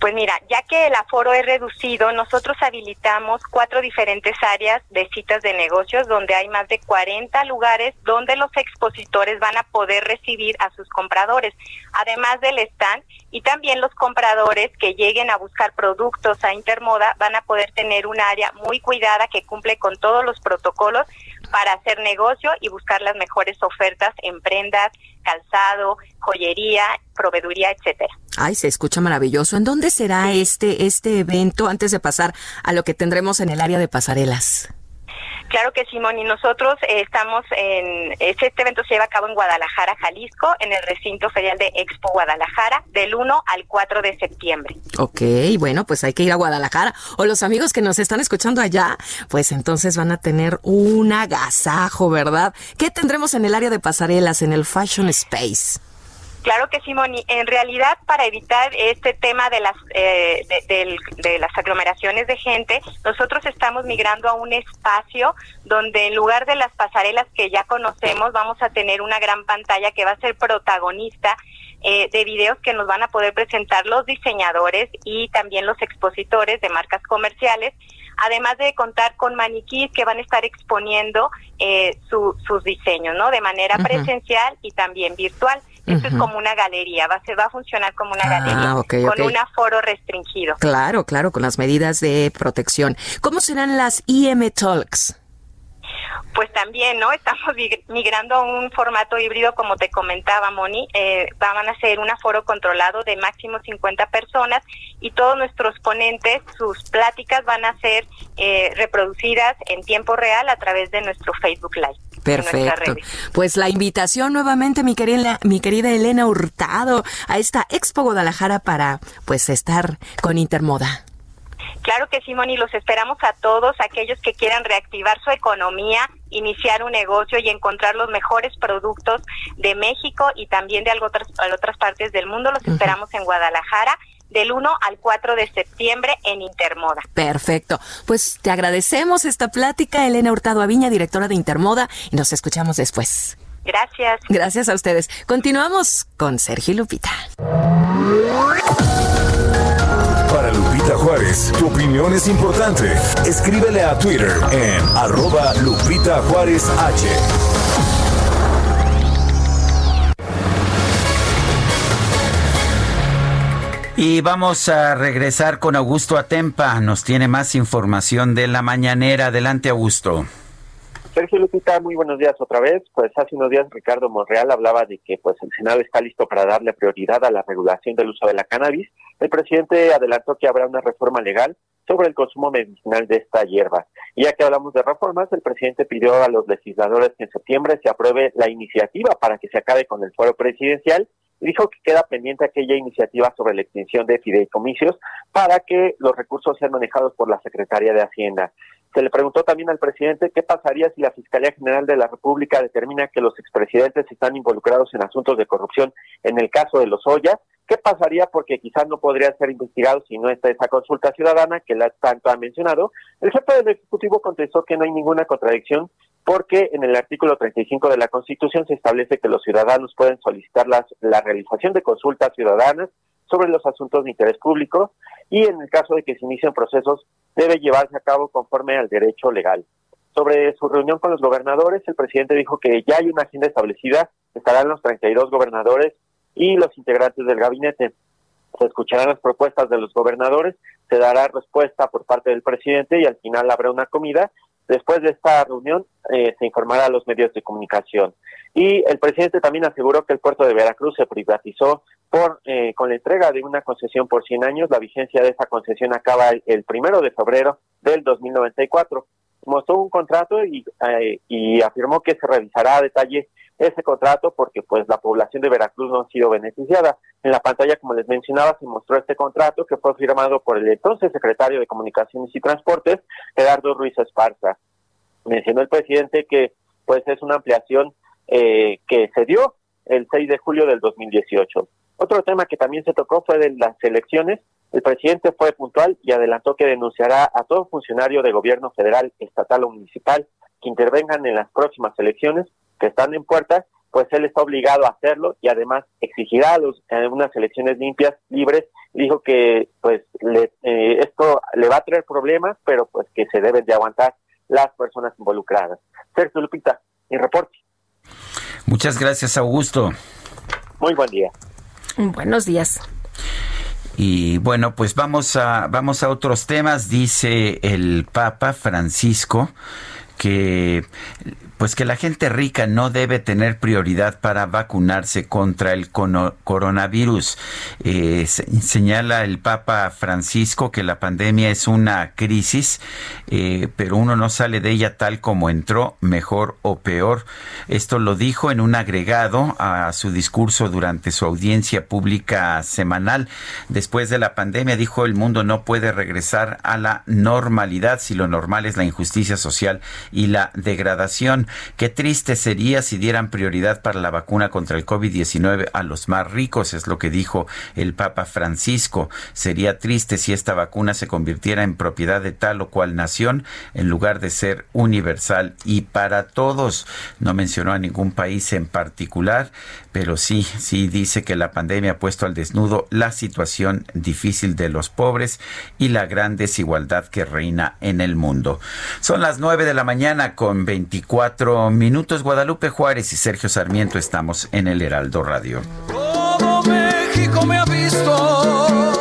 Pues mira, ya que el aforo es reducido, nosotros habilitamos cuatro diferentes áreas de citas de negocios donde hay más de 40 lugares donde los expositores van a poder recibir a sus compradores, además del stand y también los compradores que lleguen a buscar productos a Intermoda van a poder tener un área muy cuidada que cumple con todos los protocolos para hacer negocio y buscar las mejores ofertas en prendas, calzado, joyería, proveeduría, etcétera. Ay, se escucha maravilloso. ¿En dónde será este este evento antes de pasar a lo que tendremos en el área de pasarelas? Claro que Simón, y nosotros eh, estamos en, este evento se lleva a cabo en Guadalajara, Jalisco, en el recinto ferial de Expo Guadalajara, del 1 al 4 de septiembre. Ok, bueno, pues hay que ir a Guadalajara. O los amigos que nos están escuchando allá, pues entonces van a tener un agasajo, ¿verdad? ¿Qué tendremos en el área de pasarelas, en el Fashion Space? Claro que sí, Moni. En realidad, para evitar este tema de las eh, de, las aglomeraciones de gente, nosotros estamos migrando a un espacio donde en lugar de las pasarelas que ya conocemos, vamos a tener una gran pantalla que va a ser protagonista eh, de videos que nos van a poder presentar los diseñadores y también los expositores de marcas comerciales además de contar con maniquís que van a estar exponiendo eh, sus diseños, ¿no? De manera presencial y también virtual. Esto es como una galería, va a, ser, va a funcionar como una galería, ah, con un aforo restringido. Claro, claro, con las medidas de protección. ¿Cómo serán las IM Talks? Pues también, ¿no? Estamos migrando a un formato híbrido, como te comentaba, Moni. Eh, van a ser un aforo controlado de máximo 50 personas y todos nuestros ponentes, sus pláticas van a ser eh, reproducidas en tiempo real a través de nuestro Facebook Live. Perfecto. Pues la invitación nuevamente, mi querida, mi querida Elena Hurtado, a esta Expo Guadalajara para pues estar con Intermoda. Claro que sí, Moni, los esperamos a todos, aquellos que quieran reactivar su economía, iniciar un negocio y encontrar los mejores productos de México y también de algo otras, otras partes del mundo. Los esperamos en Guadalajara del 1 al 4 de septiembre en Intermoda. Perfecto. Pues te agradecemos esta plática, Elena Hurtado Aviña, directora de Intermoda, y nos escuchamos después. Gracias. Gracias a ustedes. Continuamos con Sergio Lupita. Para Lupita Juárez, tu opinión es importante. Escríbele a Twitter en arroba Lupita Juárez H. Y vamos a regresar con Augusto Atempa. Nos tiene más información de la mañanera. Adelante, Augusto. Sergio Lupita, muy buenos días otra vez. Pues hace unos días Ricardo Monreal hablaba de que pues el Senado está listo para darle prioridad a la regulación del uso de la cannabis. El presidente adelantó que habrá una reforma legal sobre el consumo medicinal de esta hierba. Y ya que hablamos de reformas, el presidente pidió a los legisladores que en septiembre se apruebe la iniciativa para que se acabe con el foro presidencial dijo que queda pendiente aquella iniciativa sobre la extinción de fideicomisos para que los recursos sean manejados por la Secretaría de Hacienda. Se le preguntó también al presidente qué pasaría si la Fiscalía General de la República determina que los expresidentes están involucrados en asuntos de corrupción en el caso de los Oya. ¿Qué pasaría? Porque quizás no podrían ser investigados si no está esa consulta ciudadana que la tanto ha mencionado. El jefe del Ejecutivo contestó que no hay ninguna contradicción porque en el artículo 35 de la Constitución se establece que los ciudadanos pueden solicitar las, la realización de consultas ciudadanas sobre los asuntos de interés público y en el caso de que se inicien procesos debe llevarse a cabo conforme al derecho legal. Sobre su reunión con los gobernadores, el presidente dijo que ya hay una agenda establecida, estarán los 32 gobernadores y los integrantes del gabinete. Se escucharán las propuestas de los gobernadores, se dará respuesta por parte del presidente y al final habrá una comida. Después de esta reunión eh, se informará a los medios de comunicación. Y el presidente también aseguró que el puerto de Veracruz se privatizó por eh, con la entrega de una concesión por 100 años. La vigencia de esa concesión acaba el, primero de febrero del 2094. Mostró un contrato y, eh, y afirmó que se revisará a detalle ese contrato porque pues la población de Veracruz no ha sido beneficiada. En la pantalla, como les mencionaba, se mostró este contrato que fue firmado por el entonces secretario de Comunicaciones y Transportes, Gerardo Ruiz Esparza. Mencionó el presidente que pues es una ampliación eh, que se dio el 6 de julio del 2018. Otro tema que también se tocó fue de las elecciones. El presidente fue puntual y adelantó que denunciará a todo funcionario de gobierno federal, estatal o municipal que intervengan en las próximas elecciones que están en puerta, pues él está obligado a hacerlo y además exigirá a los, unas elecciones limpias, libres. Dijo que pues eh, esto le va a traer problemas, pero pues que se deben de aguantar las personas involucradas. Sergio Lupita, mi reporte. Muchas gracias, Augusto. Muy buen día. Buenos días. Y bueno, pues vamos a vamos a otros temas. Dice el Papa Francisco que pues que la gente rica no debe tener prioridad para vacunarse contra el coronavirus. Eh, señala el Papa Francisco que la pandemia es una crisis, eh, pero uno no sale de ella tal como entró, mejor o peor. Esto lo dijo en un agregado a su discurso durante su audiencia pública semanal. Después de la pandemia dijo el mundo no puede regresar a la normalidad si lo normal es la injusticia social y la degradación. Qué triste sería si dieran prioridad para la vacuna contra el COVID-19 a los más ricos, es lo que dijo el Papa Francisco. Sería triste si esta vacuna se convirtiera en propiedad de tal o cual nación en lugar de ser universal y para todos. No mencionó a ningún país en particular, pero sí, sí dice que la pandemia ha puesto al desnudo la situación difícil de los pobres y la gran desigualdad que reina en el mundo. Son las nueve de la mañana con 24 minutos. Guadalupe Juárez y Sergio Sarmiento estamos en el Heraldo Radio. Todo México me ha visto,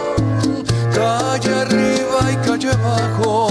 calle arriba y calle abajo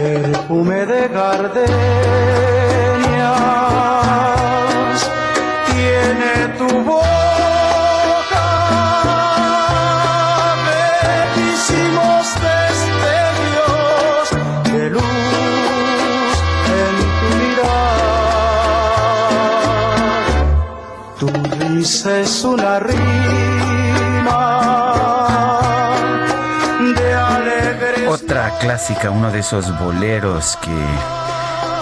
Perfume de gardenias clásica, uno de esos boleros que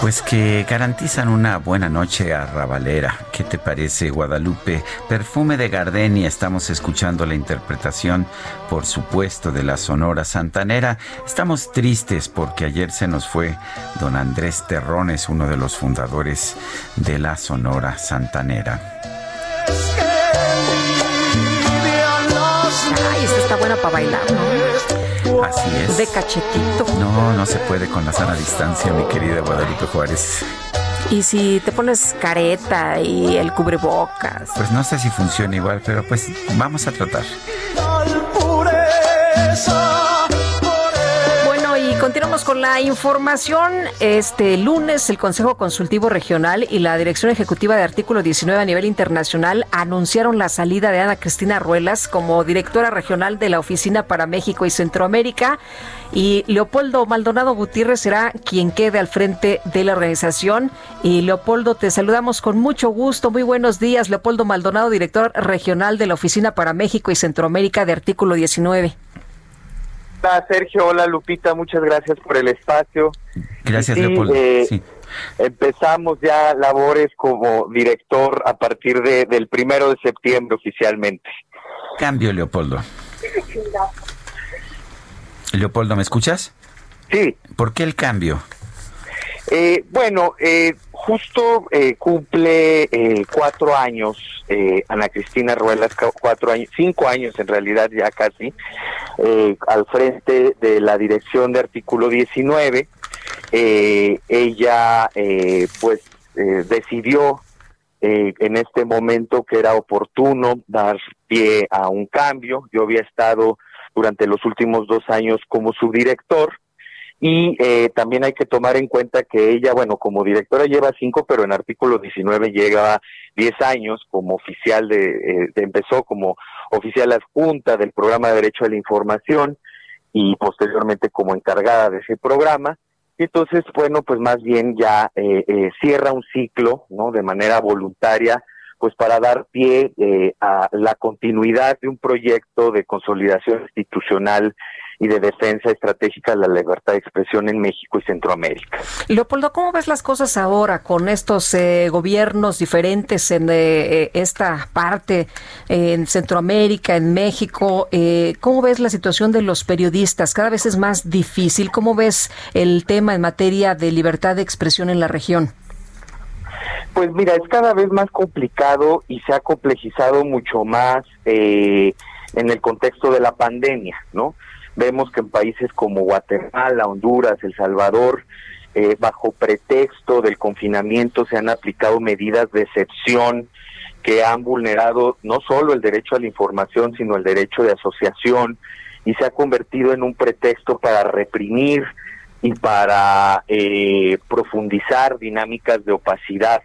Pues que garantizan una buena noche a Ravalera. ¿Qué te parece, Guadalupe? Perfume de Gardenia. Estamos escuchando la interpretación, por supuesto, de la Sonora Santanera. Estamos tristes porque ayer se nos fue don Andrés Terrones, uno de los fundadores de la Sonora Santanera. Ay, esta está buena para bailar, ¿no? Así es. De cachetito. No, no se puede con la sana distancia, mi querida Guadalupe Juárez. Y si te pones careta y el cubrebocas. Pues no sé si funciona igual, pero pues vamos a tratar. Continuamos con la información. Este lunes, el Consejo Consultivo Regional y la Dirección Ejecutiva de Artículo 19 a nivel internacional anunciaron la salida de Ana Cristina Ruelas como directora regional de la Oficina para México y Centroamérica. Y Leopoldo Maldonado Gutiérrez será quien quede al frente de la organización. Y Leopoldo, te saludamos con mucho gusto. Muy buenos días. Leopoldo Maldonado, director regional de la Oficina para México y Centroamérica de Artículo 19. Hola Sergio, hola Lupita, muchas gracias por el espacio. Gracias Leopoldo. Eh, empezamos ya labores como director a partir de, del primero de septiembre oficialmente. Cambio Leopoldo. Leopoldo, ¿me escuchas? Sí. ¿Por qué el cambio? Eh, bueno, eh, justo eh, cumple eh, cuatro años eh, Ana Cristina Ruelas, cuatro años, cinco años en realidad ya casi, al frente de la dirección de artículo 19. ella pues decidió en este momento que era oportuno dar pie a un cambio. Yo había estado durante los últimos dos años como subdirector y eh, también hay que tomar en cuenta que ella, bueno, como directora lleva cinco, pero en artículo 19 llega diez años como oficial de, eh, empezó como oficial adjunta del programa de Derecho a la Información y posteriormente como encargada de ese programa. Y entonces, bueno, pues más bien ya eh, eh cierra un ciclo, ¿no? De manera voluntaria, pues para dar pie eh, a la continuidad de un proyecto de consolidación institucional y de defensa estratégica de la libertad de expresión en México y Centroamérica. Leopoldo, ¿cómo ves las cosas ahora con estos eh, gobiernos diferentes en eh, eh, esta parte, en Centroamérica, en México? ¿Cómo ves la situación de los periodistas? Cada vez es más difícil. ¿Cómo ves el tema en materia de libertad de expresión en la región? Pues mira, es cada vez más complicado y se ha complejizado mucho más en el contexto de la pandemia, ¿no? Vemos que en países como Guatemala, Honduras, El Salvador, eh, bajo pretexto del confinamiento se han aplicado medidas de excepción que han vulnerado no solo el derecho a la información, sino el derecho de asociación y se ha convertido en un pretexto para reprimir y para eh, profundizar dinámicas de opacidad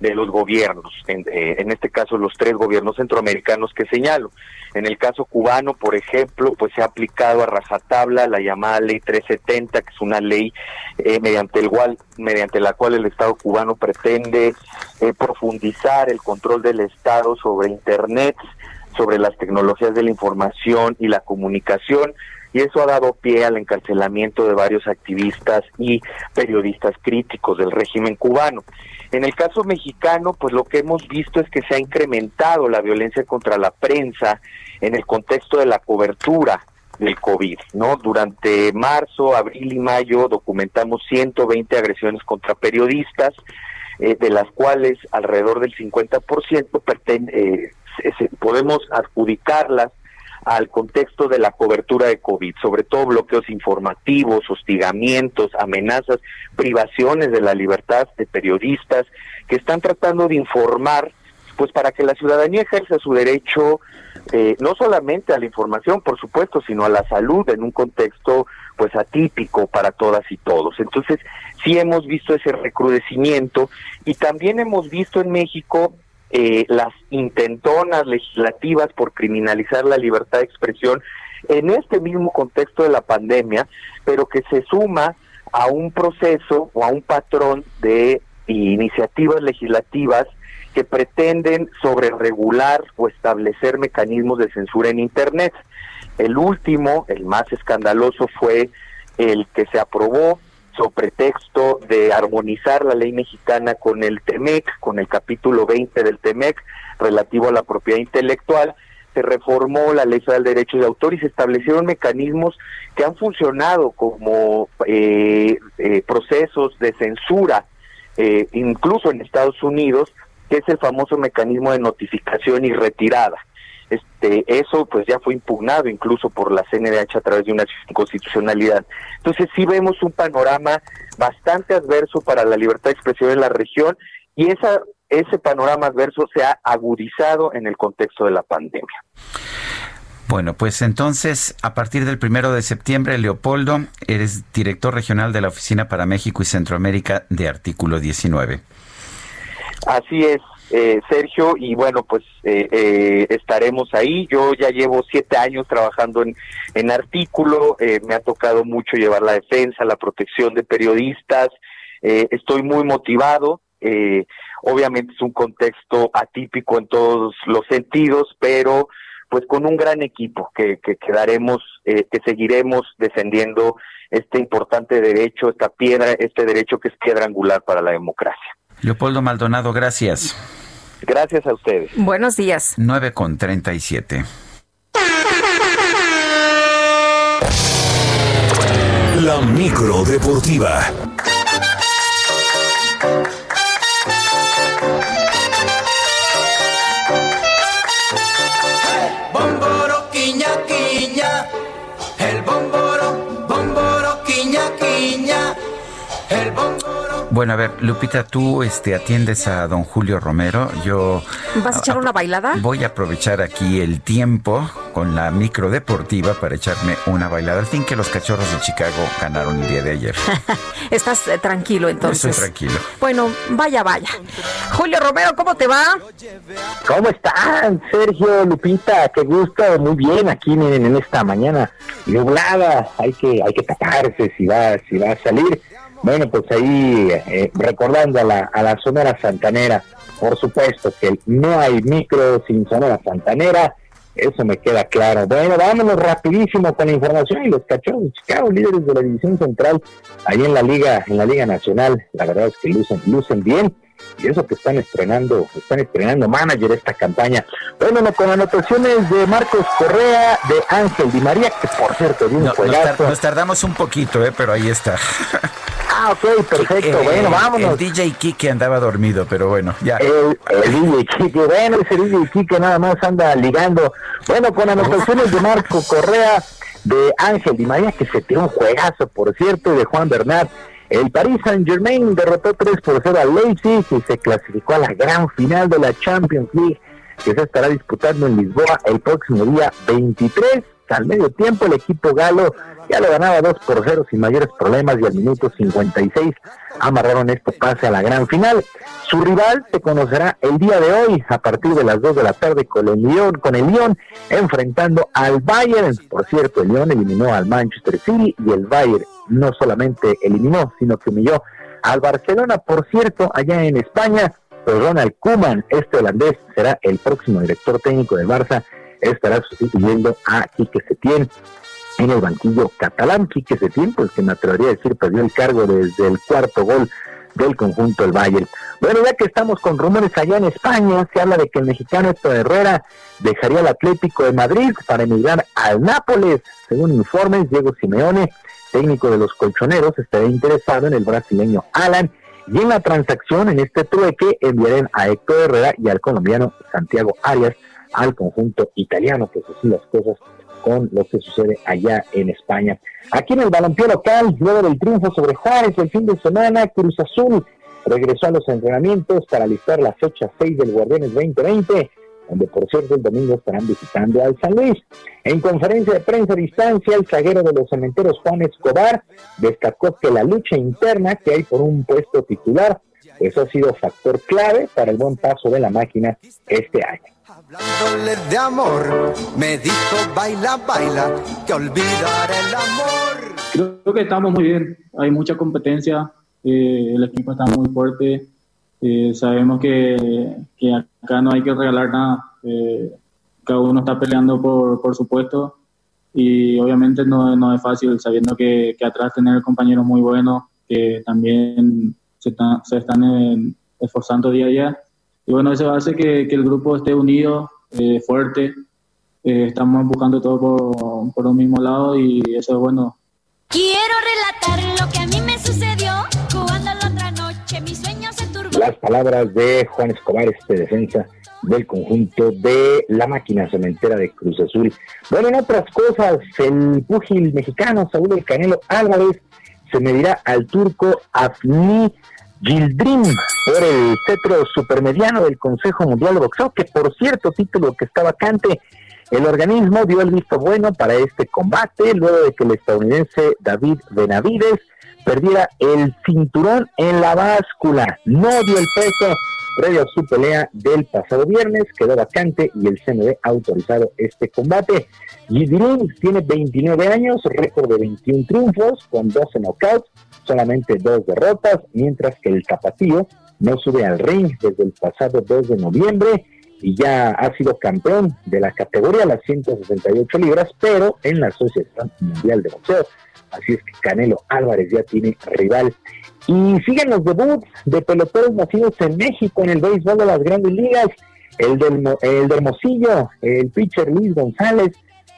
de los gobiernos, en, eh, en, este caso los tres gobiernos centroamericanos que señalo. En el caso cubano, por ejemplo, pues se ha aplicado a rajatabla la llamada ley 370, que es una ley eh, mediante, el cual, mediante la cual el Estado cubano pretende eh, profundizar el control del Estado sobre Internet, sobre las tecnologías de la información y la comunicación, y eso ha dado pie al encarcelamiento de varios activistas y periodistas críticos del régimen cubano. En el caso mexicano, pues lo que hemos visto es que se ha incrementado la violencia contra la prensa en el contexto de la cobertura del COVID, ¿no? Durante marzo, abril y mayo documentamos 120 agresiones contra periodistas, eh, de las cuales alrededor del 50% eh, podemos adjudicarlas al contexto de la cobertura de COVID, sobre todo bloqueos informativos, hostigamientos, amenazas, privaciones de la libertad de periodistas que están tratando de informar, pues para que la ciudadanía ejerza su derecho eh, no solamente a la información, por supuesto, sino a la salud en un contexto pues atípico para todas y todos. Entonces, sí hemos visto ese recrudecimiento y también hemos visto en México eh, las intentonas legislativas por criminalizar la libertad de expresión en este mismo contexto de la pandemia, pero que se suma a un proceso o a un patrón de iniciativas legislativas que pretenden sobreregular o establecer mecanismos de censura en Internet. El último, el más escandaloso, fue el que se aprobó sobre pretexto de armonizar la ley mexicana con el TEMEC, con el capítulo 20 del TEMEC relativo a la propiedad intelectual, se reformó la ley federal de derechos de autor y se establecieron mecanismos que han funcionado como eh, eh, procesos de censura, eh, incluso en Estados Unidos, que es el famoso mecanismo de notificación y retirada. Este, eso pues ya fue impugnado incluso por la CNDH a través de una constitucionalidad. Entonces sí vemos un panorama bastante adverso para la libertad de expresión en la región y esa ese panorama adverso se ha agudizado en el contexto de la pandemia. Bueno, pues entonces, a partir del primero de septiembre, Leopoldo, eres director regional de la Oficina para México y Centroamérica de Artículo 19. Así es, eh, Sergio, y bueno, pues eh, eh, estaremos ahí. Yo ya llevo siete años trabajando en, en artículo, me ha tocado mucho llevar la defensa, la protección de periodistas, estoy muy motivado. Obviamente es un contexto atípico en todos los sentidos, pero pues con un gran equipo que, que eh, que seguiremos defendiendo este importante derecho, esta piedra, este derecho que es piedra angular para la democracia. Leopoldo Maldonado, gracias. Gracias a ustedes. Buenos días. 9 con 37. La micro deportiva. Bueno, a ver, Lupita, tú este, atiendes a don Julio Romero. Yo. ¿Vas a echar una bailada? Voy a aprovechar aquí el tiempo con la micro deportiva para echarme una bailada. Al fin que los cachorros de Chicago ganaron el día de ayer. Estás eh, tranquilo entonces. Estoy tranquilo. Bueno, vaya, vaya. Julio Romero, ¿cómo te va? ¿Cómo están, Sergio, Lupita? Qué gusto, muy bien aquí miren, en esta mañana nublada. Hay que, hay que taparse si va, si va a salir. Bueno, pues ahí eh, recordando a la, a la Sonora Santanera, por supuesto que no hay micro sin Sonora Santanera, eso me queda claro. Bueno, vámonos rapidísimo con la información y los cachorros de Chicago, líderes de la división central, ahí en la liga, en la liga nacional, la verdad es que lucen, lucen bien y eso que están estrenando, están estrenando manager esta campaña. Bueno, con anotaciones de Marcos Correa, de Ángel Di María, que por cierto, no, nos, tardamos un poquito, eh, pero ahí está. Ah, ok, perfecto. Eh, bueno, vámonos. El DJ Kike andaba dormido, pero bueno, ya. El, DJ Kike, bueno, ese DJ Kike nada más anda ligando. Bueno, con anotaciones de Marco Correa, de Ángel Di María, que se tiró un juegazo, por cierto, y de Juan Bernat. El Paris Saint Germain derrotó 3 por 0 al Leipzig y se clasificó a la gran final de la Champions League que se estará disputando en Lisboa el próximo día 23. Al medio tiempo el equipo galo ya lo ganaba 2 por 0 sin mayores problemas y al minuto 56 amarraron este pase a la gran final. Su rival se conocerá el día de hoy a partir de las 2 de la tarde con el Lyon, con el Lyon enfrentando al Bayern. Por cierto, el Lyon eliminó al Manchester City y el Bayern no solamente eliminó, sino que humilló al Barcelona. Por cierto, allá en España, Ronald Koeman, este holandés, será el próximo director técnico de Barça, estará sustituyendo a Quique Setién en el banquillo catalán. Quique Setién, pues que me atrevería a decir, perdió el cargo desde el cuarto gol del conjunto del Bayern. Bueno, ya que estamos con rumores allá en España, se habla de que el mexicano Héctor Herrera dejaría el Atlético de Madrid para emigrar al Nápoles. Según informes, Diego Simeone técnico de los colchoneros, estaría interesado en el brasileño Alan y en la transacción, en este trueque, enviarán a Héctor Herrera y al colombiano Santiago Arias al conjunto italiano, pues así las cosas con lo que sucede allá en España. Aquí en el balompié local, luego del triunfo sobre Juárez el fin de semana, Cruz Azul regresó a los entrenamientos para listar la fecha 6 del Guardianes 2020 donde por cierto el domingo estarán visitando al San Luis. En conferencia de prensa a distancia, el zaguero de los cementeros Juan Escobar destacó que la lucha interna que hay por un puesto titular, eso ha sido factor clave para el buen paso de la máquina este año. Hablándole de amor, me dijo baila, baila, que olvidar el amor. Creo que estamos muy bien, hay mucha competencia, eh, el equipo está muy fuerte, eh, sabemos que, que, acá no hay que regalar nada. Eh, cada uno está peleando por, por su puesto y obviamente no, no es fácil sabiendo que, atrás tener compañeros muy buenos que también se, se están esforzando día a día. Y bueno, eso hace que, que el grupo esté unido, eh, fuerte. Eh, estamos buscando todo por, por un mismo lado y eso es bueno. Quiero relatar lo que a mí me sucedió jugando la otra noche. Mis sueños se turbó. Las palabras de Juan Escobar, este defensa del conjunto de la máquina cementera de Cruz Azul. Bueno, en otras cosas, el púgil mexicano Saúl El Canelo Álvarez se medirá al turco Afni Gildrim por el cetro supermediano del Consejo Mundial de Boxeo, que por cierto, título que está vacante. El organismo dio el visto bueno para este combate luego de que el estadounidense David Benavides perdiera el cinturón en la báscula. No dio el peso previo a su pelea del pasado viernes, quedó vacante y el CNB ha autorizado este combate. Gildrim tiene 29 años, récord de 21 triunfos con 12 knockouts solamente dos derrotas, mientras que el Tapatío no sube al ring desde el pasado 2 de noviembre y ya ha sido campeón de la categoría las 168 libras, pero en la Asociación Mundial de Boxeo. Así es que Canelo Álvarez ya tiene rival. Y siguen los debuts de peloteros nacidos en México en el béisbol de las grandes ligas. El del, el de Hermosillo, el pitcher Luis González,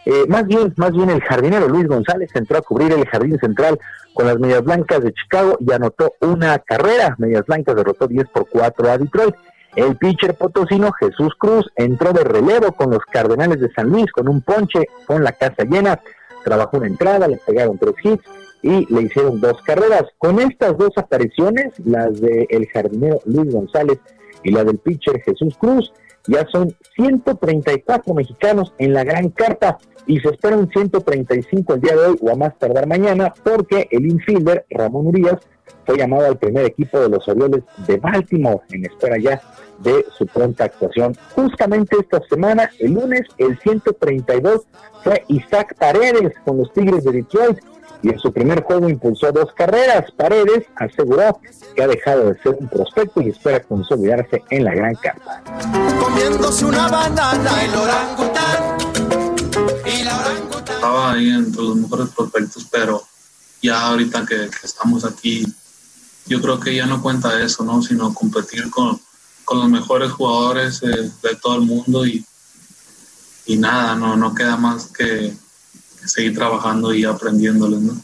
eh, más bien, más bien el jardinero Luis González entró a cubrir el jardín central con las Medias Blancas de Chicago y anotó una carrera. Medias Blancas derrotó 10 por 4 a Detroit. El pitcher potosino Jesús Cruz entró de relevo con los Cardenales de San Luis con un ponche con la casa llena. Trabajó una entrada, le pegaron tres hits y le hicieron dos carreras. Con estas dos apariciones, las del el jardinero Luis González y la del pitcher Jesús Cruz, ya son 134 mexicanos en la gran carta y se esperan 135 el día de hoy o a más tardar mañana porque el infielder Ramón Urias fue llamado al primer equipo de los Orioles de Baltimore en espera ya de su pronta actuación. Justamente esta semana, el lunes, el 132 fue Isaac Paredes con los Tigres de Detroit y en su primer juego impulsó dos carreras. Paredes aseguró que ha dejado de ser un prospecto y espera consolidarse en la gran carta. Comiéndose una banana el orangután estaba ahí entre los mejores prospectos, pero ya ahorita que, estamos aquí, yo creo que ya no cuenta eso, ¿no? Sino competir con, los mejores jugadores de todo el mundo y, y nada, no, no queda más que seguir trabajando y aprendiéndoles, ¿no?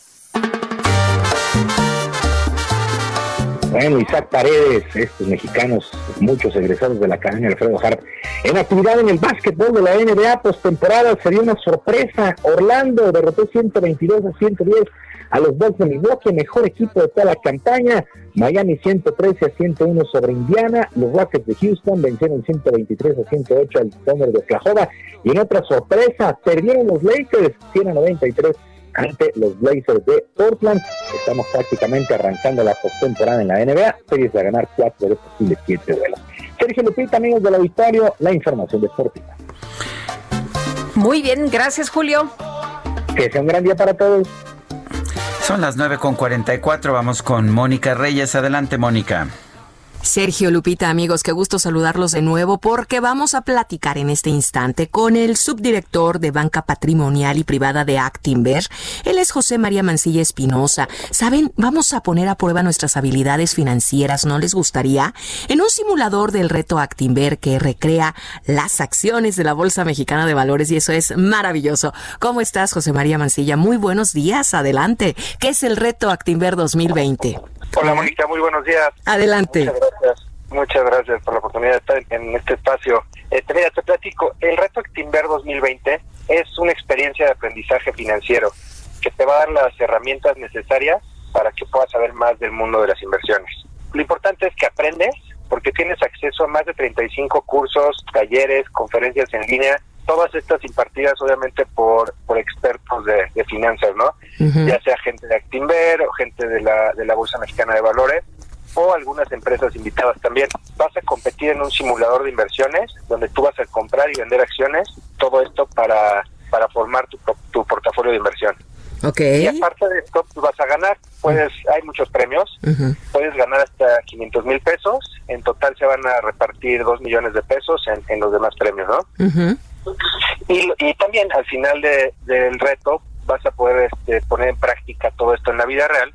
Bueno, Isaac Paredes, estos mexicanos, muchos egresados de la Academia Alfredo Hart. En actividad en el básquetbol de la NBA postemporada sería una sorpresa. Orlando derrotó 122 a 110 a los Bucks de Milwaukee, mejor equipo de toda la campaña. Miami 113 a 101 sobre Indiana. Los Rockets de Houston vencieron 123 a 108 al Thunder de Oklahoma. Y en otra sorpresa, perdieron los Lakers 100 a 93 ante los Blazers de Portland. Estamos prácticamente arrancando la postemporada en la NBA, series de ganar cuatro de posibles siete duelos. Sergio Lupita, amigos del auditorio, la información deportiva. Muy bien, gracias Julio. Que sea un gran día para todos. Son las 9.44, vamos con Mónica Reyes. Adelante, Mónica. Sergio Lupita, amigos, qué gusto saludarlos de nuevo porque vamos a platicar en este instante con el subdirector de Banca Patrimonial y Privada de Actinver. Él es José María Mancilla Espinosa. Saben, vamos a poner a prueba nuestras habilidades financieras, ¿no les gustaría? En un simulador del reto Actinver que recrea las acciones de la Bolsa Mexicana de Valores y eso es maravilloso. ¿Cómo estás, José María Mancilla? Muy buenos días, adelante. ¿Qué es el reto Actinver 2020? Hola, Mónica, muy buenos días. Adelante. Muchas gracias. Muchas gracias por la oportunidad de estar en este espacio. Este, mira, te platico, el reto Actinver 2020 es una experiencia de aprendizaje financiero que te va a dar las herramientas necesarias para que puedas saber más del mundo de las inversiones. Lo importante es que aprendes porque tienes acceso a más de 35 cursos, talleres, conferencias en línea, todas estas impartidas obviamente por, por expertos de, de finanzas, ¿no? Ya sea gente de Actinver o gente de la, de la Bolsa Mexicana de Valores o algunas empresas invitadas también. Vas a competir en un simulador de inversiones donde tú vas a comprar y vender acciones, todo esto para, para formar tu, tu portafolio de inversión. Okay. Y aparte de esto, tú vas a ganar, puedes, hay muchos premios, puedes ganar hasta 500 mil pesos, en total se van a repartir 2 millones de pesos en, en los demás premios, ¿no? Y, y, también al final de, del reto vas a poder este, poner en práctica todo esto en la vida real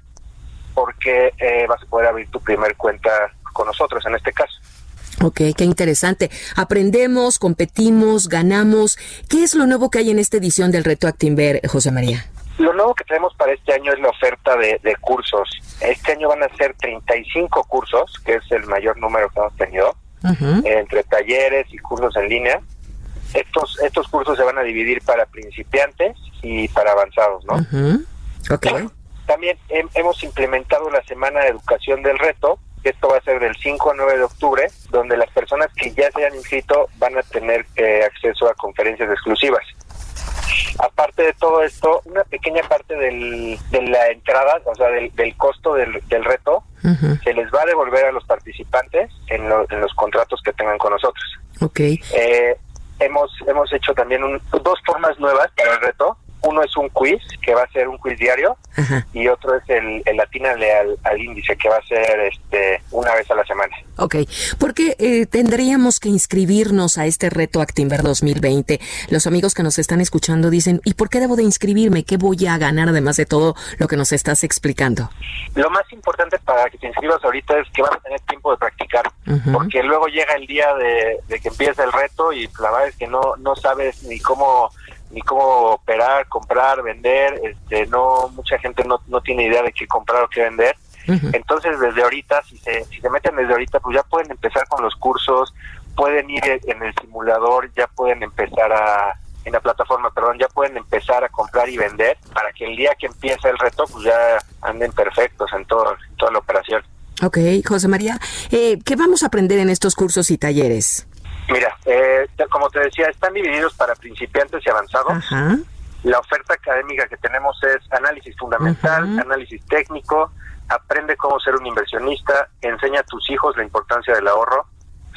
porque eh, vas a poder abrir tu primer cuenta con nosotros en este caso. Ok, qué interesante. Aprendemos, competimos, ganamos. ¿Qué es lo nuevo que hay en esta edición del Reto Actinver, José María? Lo nuevo que tenemos para este año es la oferta de, de, cursos. Este año van a ser 35 cursos, que es el mayor número que hemos tenido, entre talleres y cursos en línea. Estos, estos cursos se van a dividir para principiantes y para avanzados, ¿no? Uh-huh. Okay. También he, hemos implementado la Semana de Educación del Reto, esto va a ser del 5 al 9 de octubre, donde las personas que ya se han inscrito van a tener eh, acceso a conferencias exclusivas. Aparte de todo esto, una pequeña parte del, de la entrada, o sea, del, del costo del, del reto, uh -huh. se les va a devolver a los participantes en, lo, en, los contratos que tengan con nosotros. Ok. Eh, hemos, hemos hecho también un, dos formas nuevas para el reto. Uno es un quiz, que va a ser un quiz diario, Ajá. y otro es el, el atínale al, al, índice, que va a ser este una vez a la semana. Ok, porque eh, tendríamos que inscribirnos a este reto Actimber 2020. Los amigos que nos están escuchando dicen, ¿y por qué debo de inscribirme? ¿Qué voy a ganar además de todo lo que nos estás explicando? Lo más importante para que te inscribas ahorita es que vas a tener tiempo de practicar, uh -huh. porque luego llega el día de, de, que empieza el reto y la verdad es que no, no sabes ni cómo ni cómo operar, comprar, vender, este, no mucha gente no, no tiene idea de qué comprar o qué vender. Uh -huh. Entonces, desde ahorita, si se, si se meten desde ahorita, pues ya pueden empezar con los cursos, pueden ir en el simulador, ya pueden empezar a, en la plataforma, perdón, ya pueden empezar a comprar y vender para que el día que empiece el reto, pues ya anden perfectos en, todo, en toda la operación. Ok, José María, eh, ¿qué vamos a aprender en estos cursos y talleres? Mira, eh, como te decía, están divididos para principiantes y avanzados. Ajá. La oferta académica que tenemos es análisis fundamental, análisis técnico, aprende cómo ser un inversionista, enseña a tus hijos la importancia del ahorro,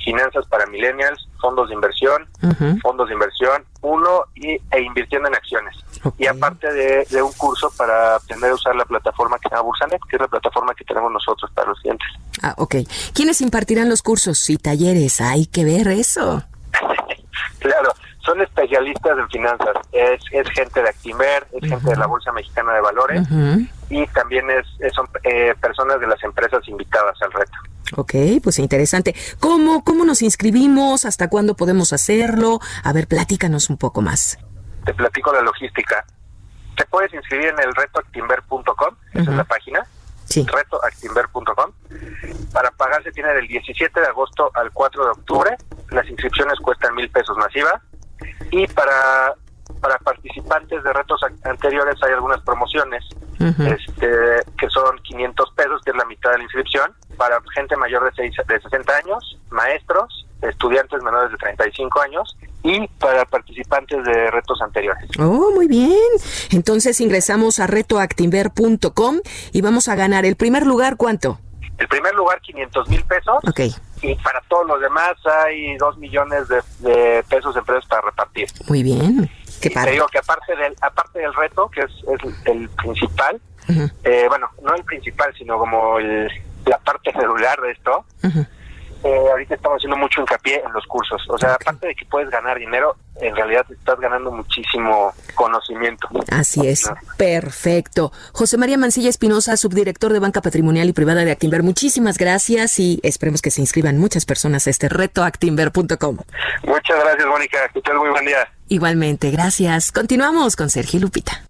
finanzas para millennials, fondos de inversión, uh -huh. fondos de inversión, uno y, e invirtiendo en acciones. Okay. Y aparte de, de, un curso para aprender a usar la plataforma que se llama Bursanet, que es la plataforma que tenemos nosotros para los clientes. Ah, ok. ¿Quiénes impartirán los cursos y talleres? Hay que ver eso. claro, son especialistas en finanzas. Es, es gente de Actimer, es uh -huh. gente de la Bolsa Mexicana de Valores uh -huh. y también es, es son eh, personas de las empresas invitadas al reto. Ok, pues interesante. ¿Cómo, ¿Cómo nos inscribimos? ¿Hasta cuándo podemos hacerlo? A ver, platícanos un poco más. Te platico la logística. Te puedes inscribir en el retoactimber.com, esa uh -huh. es la página. Sí. retoactimber.com. Para pagar se tiene del 17 de agosto al 4 de octubre. Las inscripciones cuestan mil pesos masiva. Y para, para participantes de retos anteriores hay algunas promociones uh -huh. este, que son 500 pesos, que es la mitad de la inscripción. Para gente mayor de, 6, de 60 años, maestros, estudiantes menores de 35 años y para participantes de retos anteriores. Oh, muy bien. Entonces ingresamos a retoactimber.com y vamos a ganar el primer lugar, ¿cuánto? El primer lugar, 500 mil pesos. Ok. Y para todos los demás hay 2 millones de, de, pesos en precios para repartir. Muy bien. Qué Te digo que aparte del, aparte del reto, que es, es el principal, uh -huh. eh, bueno, no el principal, sino como el, la parte celular de esto, uh -huh. Eh, ahorita estamos haciendo mucho hincapié en los cursos. O sea, okay. aparte de que puedes ganar dinero, en realidad estás ganando muchísimo conocimiento. Así es, ¿no? perfecto. José María Mancilla Espinosa, subdirector de Banca Patrimonial y Privada de Actimber, muchísimas gracias y esperemos que se inscriban muchas personas a este reto actimber.com. Muchas gracias, Mónica. Que tengas muy buen día. Igualmente, gracias. Continuamos con Sergio Lupita.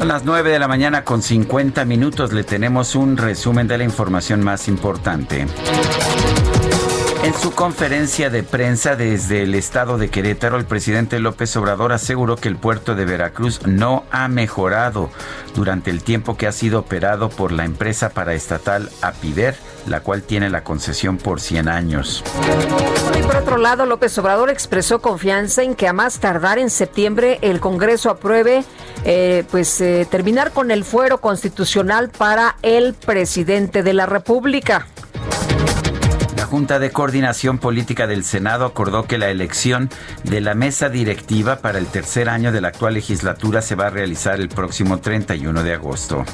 A las 9 de la mañana con 50 minutos le tenemos un resumen de la información más importante. En su conferencia de prensa desde el estado de Querétaro, el presidente López Obrador aseguró que el puerto de Veracruz no ha mejorado durante el tiempo que ha sido operado por la empresa paraestatal Apider, la cual tiene la concesión por 100 años. Y por otro lado, López Obrador expresó confianza en que a más tardar en septiembre el Congreso apruebe eh, pues eh, terminar con el fuero constitucional para el presidente de la República. La Junta de Coordinación Política del Senado acordó que la elección de la mesa directiva para el tercer año de la actual legislatura se va a realizar el próximo 31 de agosto.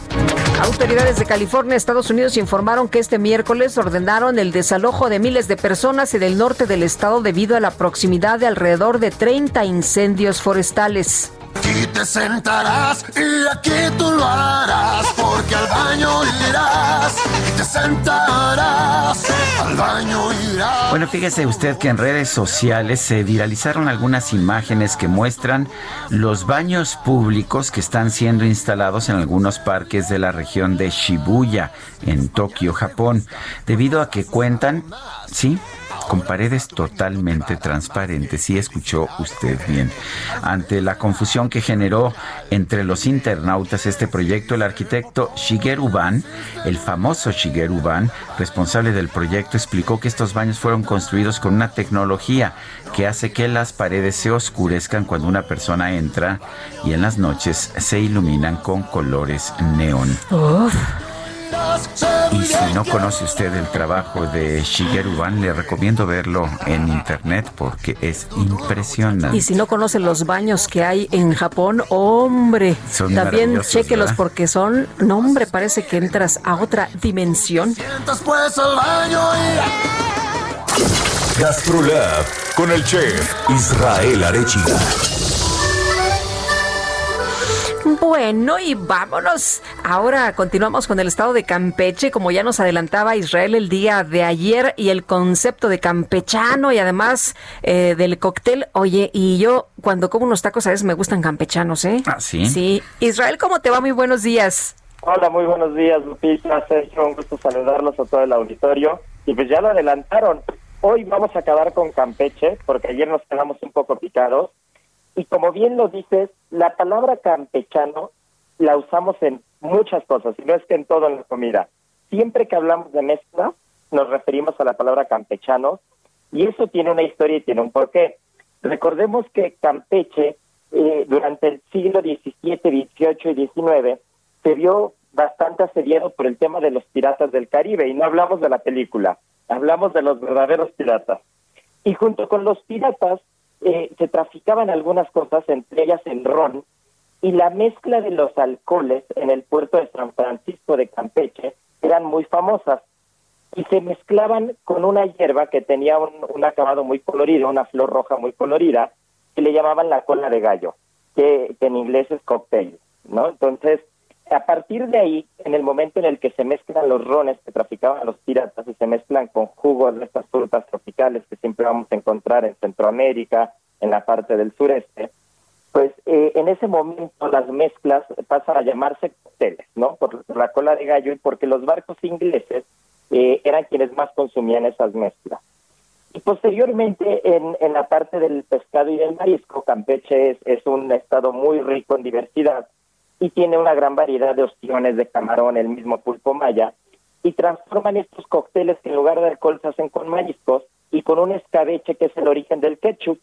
Autoridades de California, Estados Unidos informaron que este miércoles ordenaron el desalojo de miles de personas en el norte del estado debido a la proximidad de alrededor de 30 incendios forestales. Aquí te sentarás y aquí tú lo harás, porque al baño irás y te sentarás, al baño irás. Bueno, fíjese usted que en redes sociales se viralizaron algunas imágenes que muestran los baños públicos que están siendo instalados en algunos parques de la región de Shibuya, en Tokio, Japón, debido a que cuentan, sí, con paredes totalmente transparentes. Sí escuchó usted bien. Ante la confusión que generó entre los internautas este proyecto, el arquitecto Shigeru Ban, el famoso Shigeru Ban, responsable del proyecto, explicó que estos baños fueron construidos con una tecnología que hace que las paredes se oscurezcan cuando una persona entra y en las noches se iluminan con colores neón. Y si no conoce usted el trabajo de Shigeru Ban, le recomiendo verlo en internet porque es impresionante. Y si no conoce los baños que hay en Japón, hombre, Son también ¿verdad? porque son, no hombre, parece que entras a otra dimensión. Después al baño irás. Gastrolab con el chef Israel Arechiga. Bueno, y vámonos. Ahora continuamos con el estado de Campeche, como ya nos adelantaba Israel el día de ayer, y el concepto de campechano y además eh, del cóctel. Oye, y yo cuando como unos tacos a veces me gustan campechanos, ¿eh? Ah, sí. Sí. Israel, ¿cómo te va? Muy buenos días. Hola, muy buenos días, Lupita, Sergio, un gusto saludarlos a todo el auditorio. Y pues ya lo adelantaron. Hoy vamos a acabar con Campeche, porque ayer nos quedamos un poco picados. Y como bien lo dices, la palabra campechano la usamos en muchas cosas, y no es que en todo en la comida. Siempre que hablamos de mezcla, nos referimos a la palabra campechano, y eso tiene una historia y tiene un porqué. Recordemos que Campeche, eh, durante el siglo XVII, XVIII y XIX, se vio bastante asediado por el tema de los piratas del Caribe, y no hablamos de la película, hablamos de los verdaderos piratas. Y junto con los piratas eh, se traficaban algunas cosas, entre ellas el ron, y la mezcla de los alcoholes en el puerto de San Francisco de Campeche eran muy famosas y se mezclaban con una hierba que tenía un, acabado muy colorido, una flor roja muy colorida, que le llamaban la cola de gallo, que, que en inglés es cocktail, ¿no? Entonces, a partir de ahí, en el momento en el que se mezclan los rones que traficaban los piratas y se mezclan con jugos de estas frutas tropicales que siempre vamos a encontrar en Centroamérica, en la parte del sureste, pues eh, en ese momento las mezclas pasan a llamarse cócteles, ¿no? Por, la cola de gallo y porque los barcos ingleses eh, eran quienes más consumían esas mezclas. Y posteriormente, en, en la parte del pescado y del marisco, Campeche es, es un estado muy rico en diversidad y tiene una gran variedad de ostiones de camarón, el mismo pulpo maya, y transforman estos cócteles que en lugar de alcohol se hacen con mariscos y con un escabeche que es el origen del ketchup,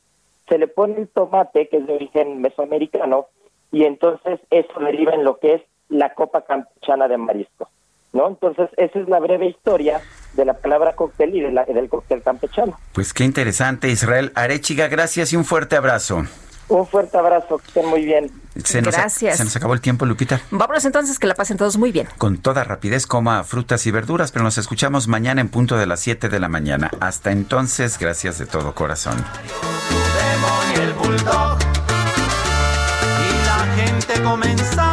se le pone el tomate que es de origen mesoamericano y entonces eso deriva en lo que es la copa campechana de marisco, ¿no? Entonces esa es la breve historia de la palabra cóctel y de la- del cóctel campechano. Pues qué interesante, Israel Arechiga. Gracias y un fuerte abrazo. Un fuerte abrazo, que estén muy bien. Se nos, Gracias. se nos acabó el tiempo, Lupita. Vámonos entonces, que la pasen todos muy bien. Con toda rapidez coma frutas y verduras, pero nos escuchamos mañana en punto de las 7 de la mañana. Hasta entonces, gracias de todo corazón. y el bulldog. Y la gente comenzaba